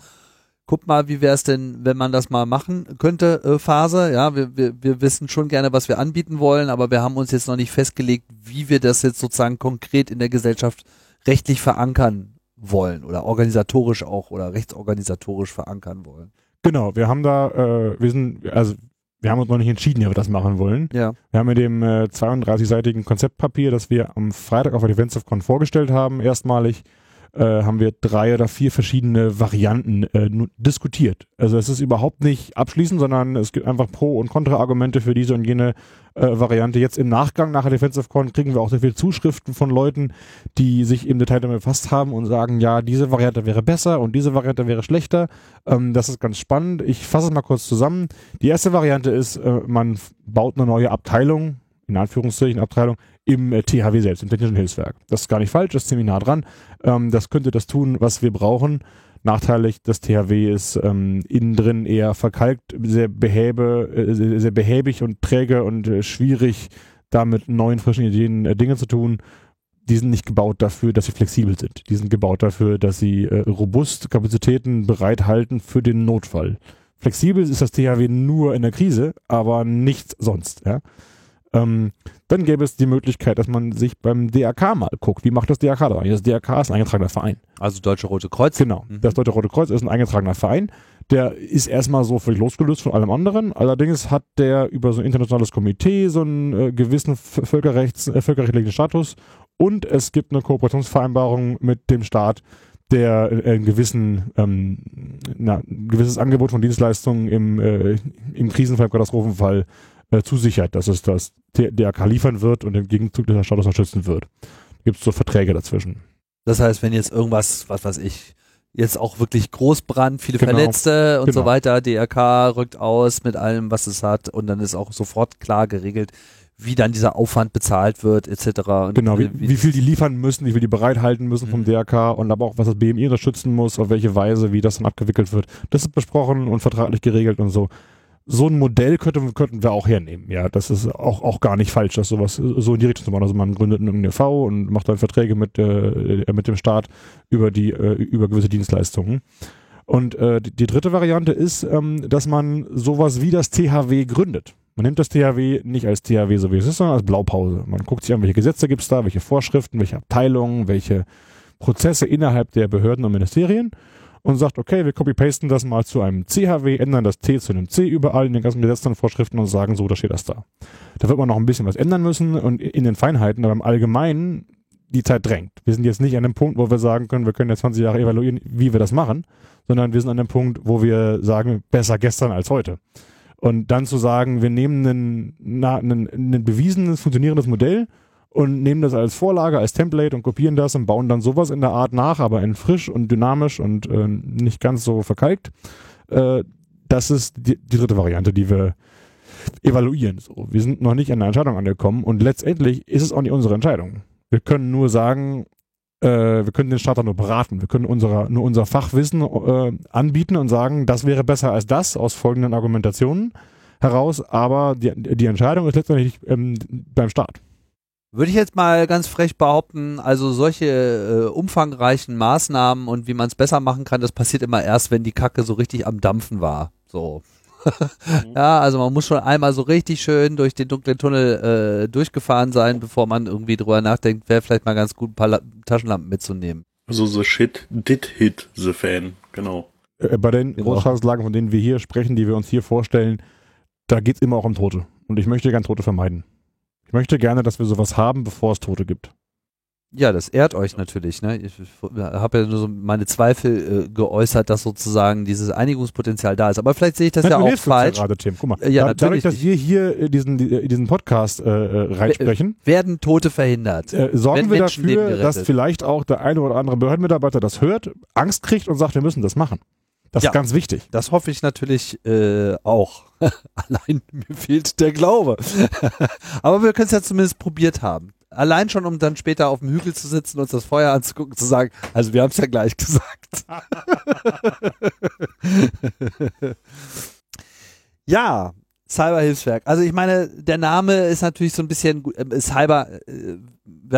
Guck mal, wie wäre es denn, wenn man das mal machen könnte, äh, Phase. Ja, wir, wir, wir wissen schon gerne, was wir anbieten wollen, aber wir haben uns jetzt noch nicht festgelegt, wie wir das jetzt sozusagen konkret in der Gesellschaft rechtlich verankern wollen oder organisatorisch auch oder rechtsorganisatorisch verankern wollen. Genau, wir haben da, äh, wir sind, also wir haben uns noch nicht entschieden, wie wir das machen wollen. Ja. Wir haben in dem äh, 32-seitigen Konzeptpapier, das wir am Freitag auf der DefensiveCon vorgestellt haben, erstmalig, äh, haben wir drei oder vier verschiedene Varianten äh, diskutiert. Also es ist überhaupt nicht abschließend, sondern es gibt einfach Pro- und Kontra-Argumente für diese und jene äh, Variante. Jetzt im Nachgang nach der Defensive Con kriegen wir auch sehr viele Zuschriften von Leuten, die sich im Detail damit befasst haben und sagen, ja, diese Variante wäre besser und diese Variante wäre schlechter. Ähm, das ist ganz spannend. Ich fasse es mal kurz zusammen. Die erste Variante ist, äh, man baut eine neue Abteilung, in Anführungszeichen Abteilung, im äh, THW selbst, im Technischen Hilfswerk. Das ist gar nicht falsch, das ist ziemlich nah dran. Ähm, das könnte das tun, was wir brauchen. Nachteilig, das THW ist ähm, innen drin eher verkalkt, sehr behäbe, äh, sehr, sehr behäbig und träge und äh, schwierig, damit neuen, frischen Ideen äh, Dinge zu tun. Die sind nicht gebaut dafür, dass sie flexibel sind. Die sind gebaut dafür, dass sie äh, robust Kapazitäten bereithalten für den Notfall. Flexibel ist das THW nur in der Krise, aber nichts sonst. Ja? Ähm, dann gäbe es die Möglichkeit, dass man sich beim DRK mal guckt. Wie macht das DRK da? Das DRK ist ein eingetragener Verein. Also Deutsche Rote Kreuz. Genau. Mhm. Das Deutsche Rote Kreuz ist ein eingetragener Verein. Der ist erstmal so völlig losgelöst von allem anderen. Allerdings hat der über so ein internationales Komitee so einen äh, gewissen Völkerrechts, äh, völkerrechtlichen Status und es gibt eine Kooperationsvereinbarung mit dem Staat, der äh, einen gewissen, ähm, na, ein gewisses Angebot von Dienstleistungen im, äh, im Krisenfall, Katastrophenfall äh, zusichert, dass es das DRK liefern wird und im Gegenzug der Status unterstützen wird. Gibt es so Verträge dazwischen. Das heißt, wenn jetzt irgendwas, was weiß ich, jetzt auch wirklich Großbrand, viele genau. Verletzte und genau. so weiter, DRK rückt aus mit allem, was es hat und dann ist auch sofort klar geregelt, wie dann dieser Aufwand bezahlt wird, etc. Und genau, wie, wie, viel die liefern müssen, wie viel die bereithalten müssen mhm. vom DRK und aber auch, was das BMI unterstützen muss, auf welche Weise, wie das dann abgewickelt wird. Das ist besprochen und vertraglich geregelt und so so ein Modell könnte, könnten wir auch hernehmen. Ja, das ist auch, auch gar nicht falsch, dass sowas so in die Richtung zu machen. Also man gründet einen EV und macht dann Verträge mit, äh, mit dem Staat über die, äh, über gewisse Dienstleistungen. Und äh, die, die dritte Variante ist, ähm, dass man sowas wie das THW gründet. Man nimmt das THW nicht als THW, so wie es ist, sondern als Blaupause. Man guckt sich an, welche Gesetze gibt es da, welche Vorschriften, welche Abteilungen, welche Prozesse innerhalb der Behörden und Ministerien und sagt, okay, wir copy-pasten das mal zu einem CHW, ändern das T zu einem C überall in den ganzen Gesetzen und Vorschriften und sagen, so, da steht das da. Da wird man noch ein bisschen was ändern müssen und in den Feinheiten, aber im Allgemeinen die Zeit drängt. Wir sind jetzt nicht an dem Punkt, wo wir sagen können, wir können jetzt 20 Jahre evaluieren, wie wir das machen, sondern wir sind an dem Punkt, wo wir sagen, besser gestern als heute. Und dann zu sagen, wir nehmen ein, ein, ein bewiesenes, funktionierendes Modell und nehmen das als Vorlage, als Template und kopieren das und bauen dann sowas in der Art nach, aber in frisch und dynamisch und äh, nicht ganz so verkalkt. Äh, das ist die, die, dritte Variante, die wir evaluieren. So, wir sind noch nicht an der Entscheidung angekommen und letztendlich ist es auch nicht unsere Entscheidung. Wir können nur sagen, äh, wir können den Starter nur beraten. Wir können unserer, nur unser Fachwissen äh, anbieten und sagen, das wäre besser als das aus folgenden Argumentationen heraus, aber die, die Entscheidung ist letztendlich ähm, beim Staat. Würde ich jetzt mal ganz frech behaupten, also solche äh, umfangreichen Maßnahmen und wie man es besser machen kann, das passiert immer erst, wenn die Kacke so richtig am Dampfen war. So. mhm. Ja, also man muss schon einmal so richtig schön durch den dunklen Tunnel äh, durchgefahren sein, bevor man irgendwie drüber nachdenkt, wäre vielleicht mal ganz gut, ein paar La Taschenlampen mitzunehmen. Also the shit did hit the fan, genau. Äh, bei den genau. Großschadenslagen, von denen wir hier sprechen, die wir uns hier vorstellen, da geht es immer auch um Tote. Und ich möchte gern Tote vermeiden. Ich möchte gerne, dass wir sowas haben, bevor es Tote gibt. Ja, das ehrt euch natürlich. Ne? Ich habe ja nur so meine Zweifel äh, geäußert, dass sozusagen dieses Einigungspotenzial da ist. Aber vielleicht sehe ich das Nein, ja auch falsch. Ja gerade, Tim. Guck mal, äh, ja, da, dadurch, dass wir hier äh, diesen, diesen Podcast äh, äh reinsprechen, werden Tote verhindert. Äh, sorgen wir dafür, dass vielleicht auch der eine oder andere Behördenmitarbeiter das hört, Angst kriegt und sagt, wir müssen das machen. Das ja, ist ganz wichtig. Das hoffe ich natürlich äh, auch. Allein mir fehlt der Glaube. Aber wir können es ja zumindest probiert haben. Allein schon, um dann später auf dem Hügel zu sitzen, uns das Feuer anzugucken, zu sagen, also wir haben es ja gleich gesagt. ja, Cyberhilfswerk. Also ich meine, der Name ist natürlich so ein bisschen äh, Cyber. Äh,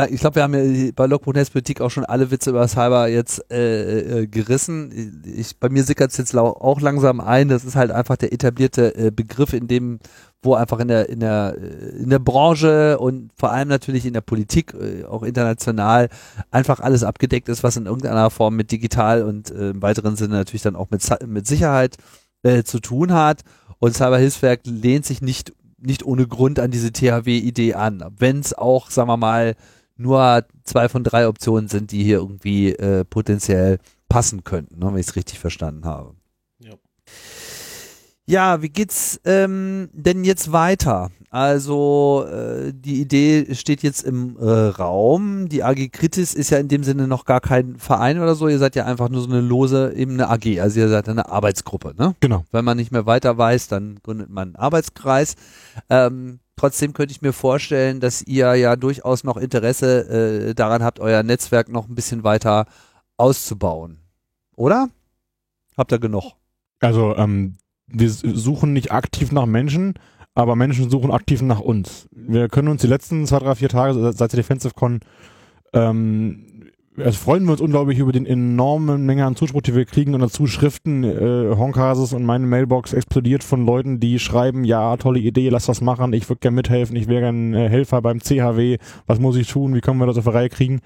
ich glaube, wir haben ja bei Logbuch Politik auch schon alle Witze über Cyber jetzt äh, äh, gerissen. Ich, bei mir sickert es jetzt auch langsam ein. Das ist halt einfach der etablierte äh, Begriff, in dem, wo einfach in der in der äh, in der Branche und vor allem natürlich in der Politik, äh, auch international, einfach alles abgedeckt ist, was in irgendeiner Form mit digital und äh, im weiteren Sinne natürlich dann auch mit mit Sicherheit äh, zu tun hat. Und Cyberhilfswerk lehnt sich nicht, nicht ohne Grund an diese THW-Idee an. Wenn es auch, sagen wir mal, nur zwei von drei Optionen sind, die hier irgendwie äh, potenziell passen könnten, ne, wenn ich es richtig verstanden habe. Ja. Wie geht's ähm, denn jetzt weiter? Also äh, die Idee steht jetzt im äh, Raum. Die AG Kritis ist ja in dem Sinne noch gar kein Verein oder so. Ihr seid ja einfach nur so eine lose, eben eine AG. Also ihr seid eine Arbeitsgruppe, ne? Genau. Wenn man nicht mehr weiter weiß, dann gründet man einen Arbeitskreis. Ähm, trotzdem könnte ich mir vorstellen, dass ihr ja durchaus noch Interesse äh, daran habt, euer Netzwerk noch ein bisschen weiter auszubauen. Oder? Habt ihr genug? Also ähm, wir suchen nicht aktiv nach Menschen, aber Menschen suchen aktiv nach uns. Wir können uns die letzten zwei, drei, vier Tage seit der Defensive Con ähm, also freuen wir uns unglaublich über den enormen Menge an Zuspruch, die wir kriegen und an Zuschriften. Äh, Honkases und meine Mailbox explodiert von Leuten, die schreiben, ja, tolle Idee, lass das machen, ich würde gerne mithelfen, ich wäre gern äh, Helfer beim CHW, was muss ich tun, wie können wir das auf die Reihe kriegen?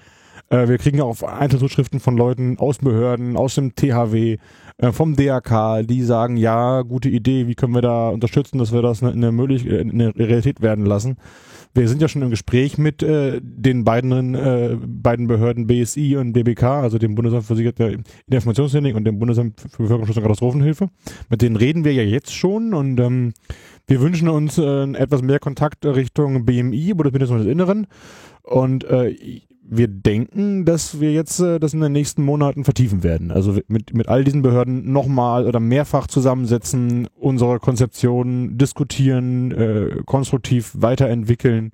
Äh, wir kriegen auch Einzelzuschriften von Leuten aus Behörden, aus dem THW, äh, vom DRK, die sagen, ja, gute Idee, wie können wir da unterstützen, dass wir das eine, eine, Möglich äh, eine Realität werden lassen. Wir sind ja schon im Gespräch mit äh, den beiden, äh, beiden Behörden BSI und BBK, also dem Bundesamt für Sicherheit der Informationstechnik und dem Bundesamt für Bevölkerungsschutz und Katastrophenhilfe. Mit denen reden wir ja jetzt schon und ähm, wir wünschen uns äh, etwas mehr Kontakt Richtung BMI, Bundesministerium des Inneren. Und äh, wir denken, dass wir jetzt äh, das in den nächsten Monaten vertiefen werden. Also mit, mit all diesen Behörden nochmal oder mehrfach zusammensetzen, unsere Konzeptionen diskutieren, äh, konstruktiv weiterentwickeln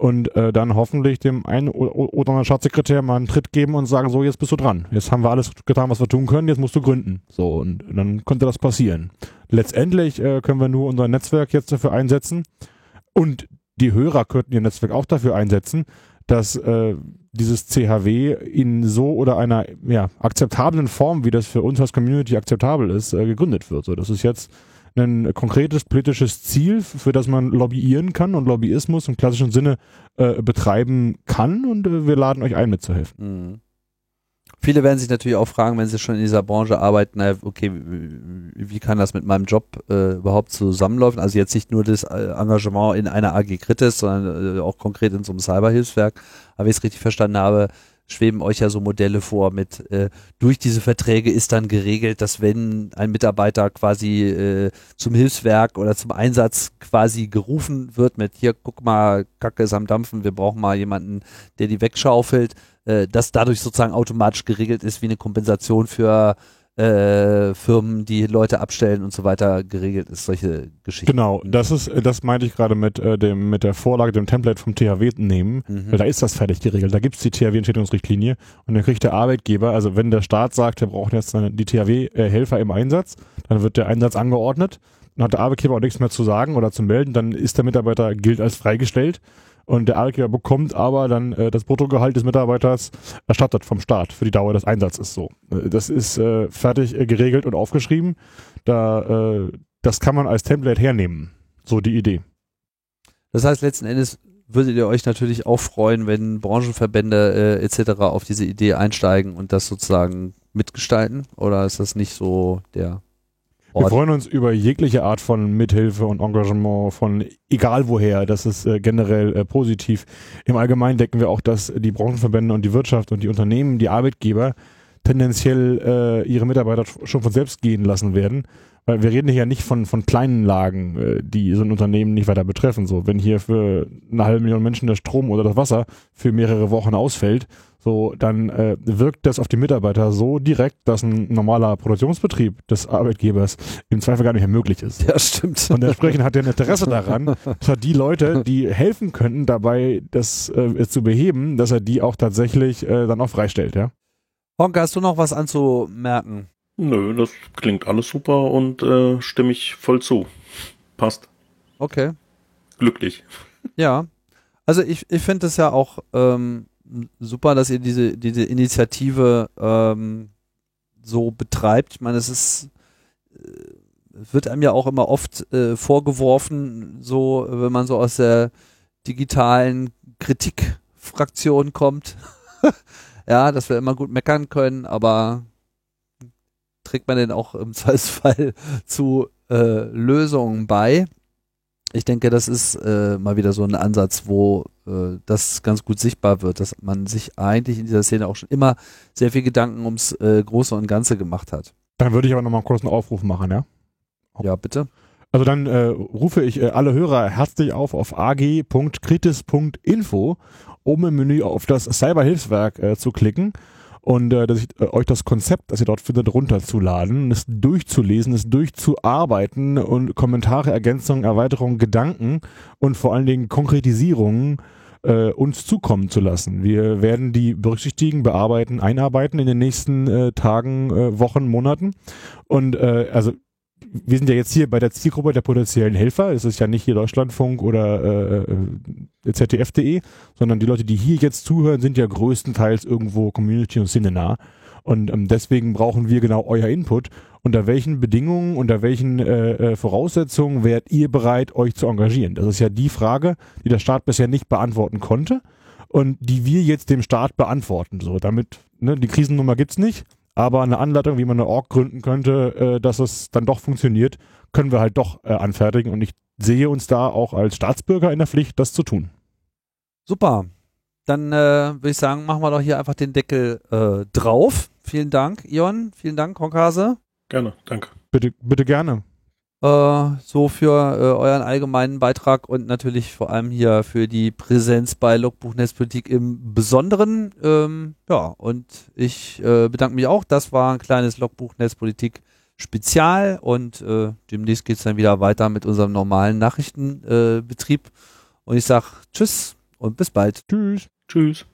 und äh, dann hoffentlich dem einen oder anderen Staatssekretär mal einen Tritt geben und sagen, so, jetzt bist du dran. Jetzt haben wir alles getan, was wir tun können, jetzt musst du gründen. So, und, dann könnte das passieren. Letztendlich äh, können wir nur unser Netzwerk jetzt dafür einsetzen und die Hörer könnten ihr Netzwerk auch dafür einsetzen, dass äh, dieses CHW in so oder einer ja, akzeptablen Form, wie das für uns als Community akzeptabel ist, äh, gegründet wird. So, das ist jetzt ein konkretes politisches Ziel, für das man lobbyieren kann und Lobbyismus im klassischen Sinne äh, betreiben kann und äh, wir laden euch ein, mitzuhelfen. Mhm. Viele werden sich natürlich auch fragen, wenn sie schon in dieser Branche arbeiten, na, okay, wie kann das mit meinem Job äh, überhaupt zusammenlaufen? Also jetzt nicht nur das äh, Engagement in einer AG Kritis, sondern äh, auch konkret in so einem Cyberhilfswerk. Aber wie ich es richtig verstanden habe, schweben euch ja so Modelle vor mit, äh, durch diese Verträge ist dann geregelt, dass wenn ein Mitarbeiter quasi äh, zum Hilfswerk oder zum Einsatz quasi gerufen wird mit, hier, guck mal, Kacke ist am Dampfen, wir brauchen mal jemanden, der die wegschaufelt, äh, dass dadurch sozusagen automatisch geregelt ist, wie eine Kompensation für äh, Firmen, die Leute abstellen und so weiter geregelt ist, solche Geschichten. Genau, das ist, das meinte ich gerade mit äh, dem, mit der Vorlage, dem Template vom THW nehmen, mhm. weil da ist das fertig geregelt. Da gibt es die THW-Entschädigungsrichtlinie und dann kriegt der Arbeitgeber, also wenn der Staat sagt, wir brauchen jetzt die THW-Helfer im Einsatz, dann wird der Einsatz angeordnet, dann hat der Arbeitgeber auch nichts mehr zu sagen oder zu melden, dann ist der Mitarbeiter gilt als freigestellt und der Arbeitgeber bekommt aber dann äh, das Bruttogehalt des Mitarbeiters erstattet vom Staat für die Dauer des Einsatzes so. Äh, das ist äh, fertig äh, geregelt und aufgeschrieben. Da, äh, das kann man als Template hernehmen. So die Idee. Das heißt, letzten Endes würdet ihr euch natürlich auch freuen, wenn Branchenverbände äh, etc. auf diese Idee einsteigen und das sozusagen mitgestalten? Oder ist das nicht so der wir freuen uns über jegliche Art von Mithilfe und Engagement von egal woher. Das ist äh, generell äh, positiv. Im Allgemeinen denken wir auch, dass die Branchenverbände und die Wirtschaft und die Unternehmen, die Arbeitgeber tendenziell äh, ihre Mitarbeiter schon von selbst gehen lassen werden. Weil wir reden hier ja nicht von, von kleinen Lagen, äh, die so ein Unternehmen nicht weiter betreffen. So, wenn hier für eine halbe Million Menschen der Strom oder das Wasser für mehrere Wochen ausfällt, so, dann äh, wirkt das auf die Mitarbeiter so direkt, dass ein normaler Produktionsbetrieb des Arbeitgebers im Zweifel gar nicht mehr möglich ist. Ja, stimmt. Und entsprechend hat er ein Interesse daran, dass er die Leute, die helfen könnten, dabei das äh, zu beheben, dass er die auch tatsächlich äh, dann auch freistellt, ja. Honka, hast du noch was anzumerken? Nö, das klingt alles super und äh, stimme ich voll zu. Passt. Okay. Glücklich. Ja. Also ich, ich finde es ja auch ähm, super, dass ihr diese, diese Initiative ähm, so betreibt. Ich meine, es ist äh, wird einem ja auch immer oft äh, vorgeworfen, so wenn man so aus der digitalen Kritikfraktion kommt, ja, dass wir immer gut meckern können, aber trägt man denn auch im Zweifelsfall zu äh, Lösungen bei? ich denke, das ist äh, mal wieder so ein Ansatz, wo äh, das ganz gut sichtbar wird, dass man sich eigentlich in dieser Szene auch schon immer sehr viel Gedanken ums äh, Große und Ganze gemacht hat. Dann würde ich aber nochmal kurz einen Aufruf machen, ja? Ja, bitte. Also dann äh, rufe ich äh, alle Hörer herzlich auf auf ag.kritis.info, um im Menü auf das Cyberhilfswerk äh, zu klicken und äh, dass ich, äh, euch das Konzept, das ihr dort findet, runterzuladen, es durchzulesen, es durchzuarbeiten und Kommentare, Ergänzungen, Erweiterungen, Gedanken und vor allen Dingen Konkretisierungen äh, uns zukommen zu lassen. Wir werden die berücksichtigen, bearbeiten, einarbeiten in den nächsten äh, Tagen, äh, Wochen, Monaten. Und äh, also wir sind ja jetzt hier bei der Zielgruppe der potenziellen Helfer. Es ist ja nicht hier Deutschlandfunk oder äh, äh ZDF.de, sondern die Leute, die hier jetzt zuhören, sind ja größtenteils irgendwo Community und nah. Und ähm, deswegen brauchen wir genau euer Input. Unter welchen Bedingungen, unter welchen äh, äh, Voraussetzungen wärt ihr bereit, euch zu engagieren? Das ist ja die Frage, die der Staat bisher nicht beantworten konnte und die wir jetzt dem Staat beantworten. So, damit, ne, die Krisennummer gibt's nicht aber eine Anleitung, wie man eine Org gründen könnte, äh, dass es dann doch funktioniert, können wir halt doch äh, anfertigen und ich sehe uns da auch als Staatsbürger in der Pflicht, das zu tun. Super. Dann äh, würde ich sagen, machen wir doch hier einfach den Deckel äh, drauf. Vielen Dank, Ion. Vielen Dank, Honkase. Gerne, danke. Bitte, bitte gerne äh, so für äh, euren allgemeinen Beitrag und natürlich vor allem hier für die Präsenz bei Logbuch Netzpolitik im Besonderen. Ähm, ja, und ich äh, bedanke mich auch. Das war ein kleines Logbuch Netzpolitik Spezial und äh, demnächst geht es dann wieder weiter mit unserem normalen Nachrichtenbetrieb. und ich sage Tschüss und bis bald. Tschüss. Tschüss.